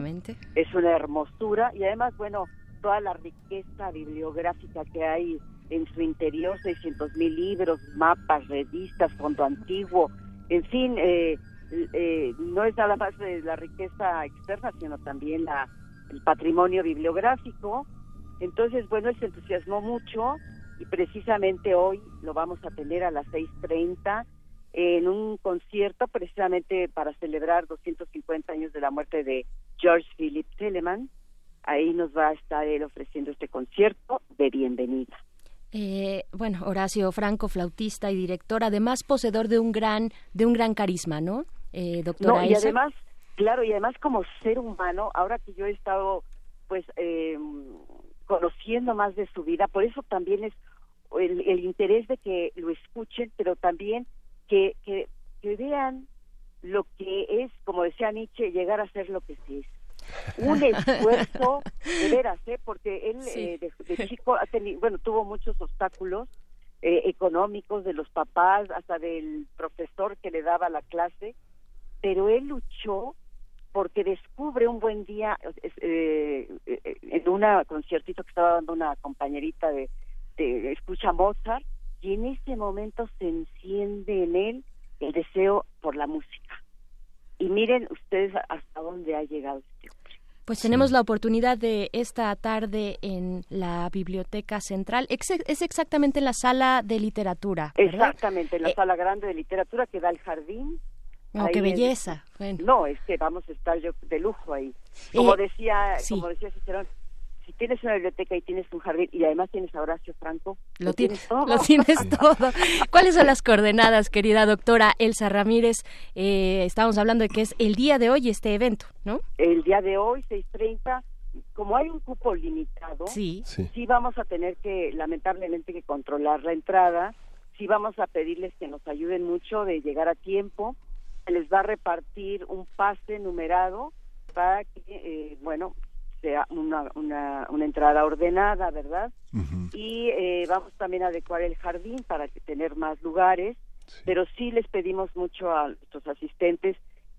Definitivamente. es una hermosura y además, bueno, toda la riqueza bibliográfica que hay en su interior, 600 mil libros, mapas, revistas, fondo antiguo, en fin, eh, eh, no es nada más de la riqueza externa, sino también la, el patrimonio bibliográfico. Entonces, bueno, él se entusiasmó mucho y precisamente hoy lo vamos a tener a las 6.30 en un concierto precisamente para celebrar 250 años de la muerte de George Philip Telemann. Ahí nos va a estar él ofreciendo este concierto de bienvenida. Eh, bueno, Horacio Franco, flautista y director, además poseedor de un gran, de un gran carisma, ¿no? Eh, doctora No, y además, claro, y además como ser humano, ahora que yo he estado pues eh, conociendo más de su vida, por eso también es el, el interés de que lo escuchen, pero también que, que, que vean lo que es, como decía Nietzsche, llegar a ser lo que se es. Un esfuerzo, de veras, ¿eh? porque él Sí. eh, de, de chico ha tenido, bueno, tuvo muchos obstáculos eh, económicos de los papás, hasta del profesor que le daba la clase, pero él luchó porque descubre un buen día eh, eh, en un conciertito que estaba dando una compañerita de, de escucha Mozart y en ese momento se enciende en él el deseo por la música y miren ustedes hasta dónde ha llegado este hombre. Pues tenemos la oportunidad de esta tarde en la Biblioteca Central. Ex- Es exactamente en la sala de literatura, ¿verdad? Exactamente, en la Eh, sala grande de literatura que da al jardín. Oh, qué belleza. Bueno. No, es que vamos a estar yo de lujo ahí. Como Eh, decía, sí. como decía Cicerón, si tienes una biblioteca y tienes un jardín y además tienes a Horacio Franco, Lo tienes, todo. lo tienes todo. ¿Cuáles son las coordenadas, querida doctora Elsa Ramírez? Eh, estábamos hablando de que es el día de hoy este evento, ¿no? El día de hoy, 6.30, como hay un cupo limitado, Sí. sí vamos a tener que, lamentablemente, que controlar la entrada. Sí vamos a pedirles que nos ayuden mucho de llegar a tiempo. Se les va a repartir un pase numerado para que, eh, bueno, sea una, una, una entrada ordenada, ¿verdad? Y eh, vamos también a adecuar el jardín para que tener más lugares, pero sí les pedimos mucho a nuestros asistentes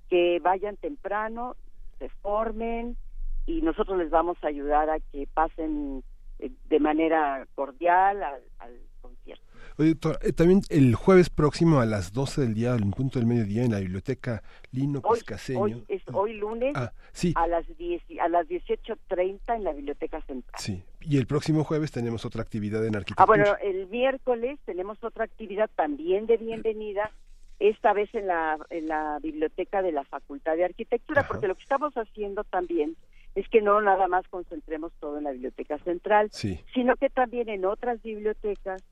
que vayan temprano, se formen y nosotros les vamos a ayudar a que pasen eh, de manera cordial al, al concierto. Oye, doctor, eh, también el jueves próximo a las 12 del día, en punto del mediodía, en la biblioteca Lino Hoy, Cascaseño. hoy es hoy lunes Ah, sí. a las 10 a las 18:30 en la Biblioteca Central. Sí. Y el próximo jueves tenemos otra actividad en Ah, arquitectura. bueno, el miércoles tenemos otra actividad también de bienvenida, esta vez en la, en la biblioteca de la Facultad de Arquitectura, porque lo que estamos haciendo también es que no nada más concentremos todo en la Biblioteca Central, Sí. sino que también en otras bibliotecas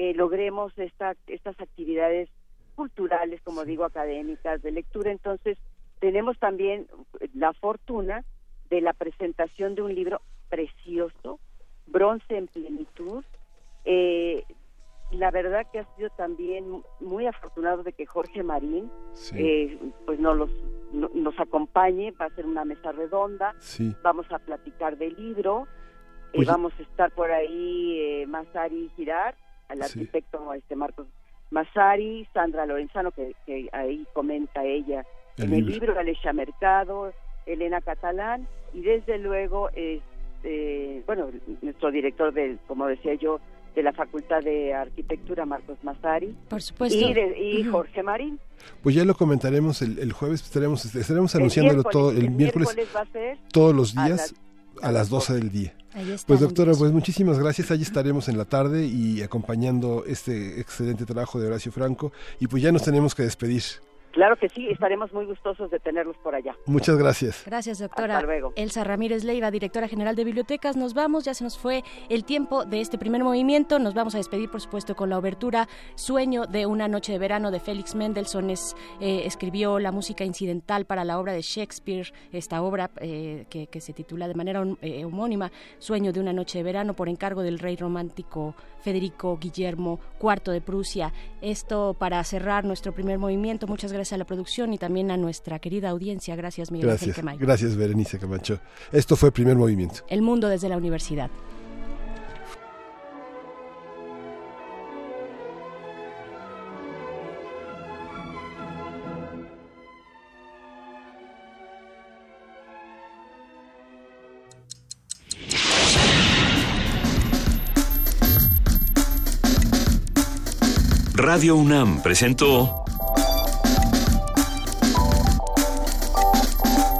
eh, logremos esta, estas actividades culturales, como digo, académicas, de lectura. Entonces, tenemos también la fortuna de la presentación de un libro precioso, Bronce en Plenitud. Eh, la verdad que ha sido también muy afortunado de que Jorge Marín eh, pues nos, los, no- nos acompañe, va a ser una mesa redonda, Sí. vamos a platicar del libro, eh, vamos a estar por ahí eh, Masari Girar, al Sí. arquitecto este Marcos Masari, Sandra Lorenzano, que, que ahí comenta ella El en el libro. Alessia Mercado, Elena Catalán, y desde luego, este, bueno, nuestro director, del, como decía yo, de la Facultad de Arquitectura Marcos Mazari. Por supuesto. Y, de- y Jorge Marín. Pues ya lo comentaremos el, el jueves, estaremos, estaremos El anunciándolo miércoles- todo el, el miércoles, miércoles va a ser todos los a días a las 12 del día. Está, Pues doctora, pues muchísimas gracias. Allí estaremos en la tarde y acompañando este excelente trabajo de Horacio Franco. Y pues ya nos tenemos que despedir. Claro que sí, estaremos muy gustosos de tenerlos por allá. Muchas gracias. Gracias, doctora. Hasta luego. Elsa Ramírez Leiva, directora general de bibliotecas. Nos vamos, ya se nos fue el tiempo de este primer movimiento. Nos vamos a despedir, por supuesto, con la obertura Sueño de una noche de verano de Félix Mendelssohn. Es, eh, escribió la música incidental para la obra de Shakespeare, esta obra eh, que, que se titula de manera eh, homónima Sueño de una noche de verano por encargo del rey romántico Federico Guillermo IV de Prusia. Esto para cerrar nuestro primer movimiento. Muchas gracias a la producción y también a nuestra querida audiencia. Gracias, Miguel Ángel Gracias. Gracias, Berenice Camacho. Esto fue Primer Movimiento. El mundo desde la universidad. Radio UNAM presentó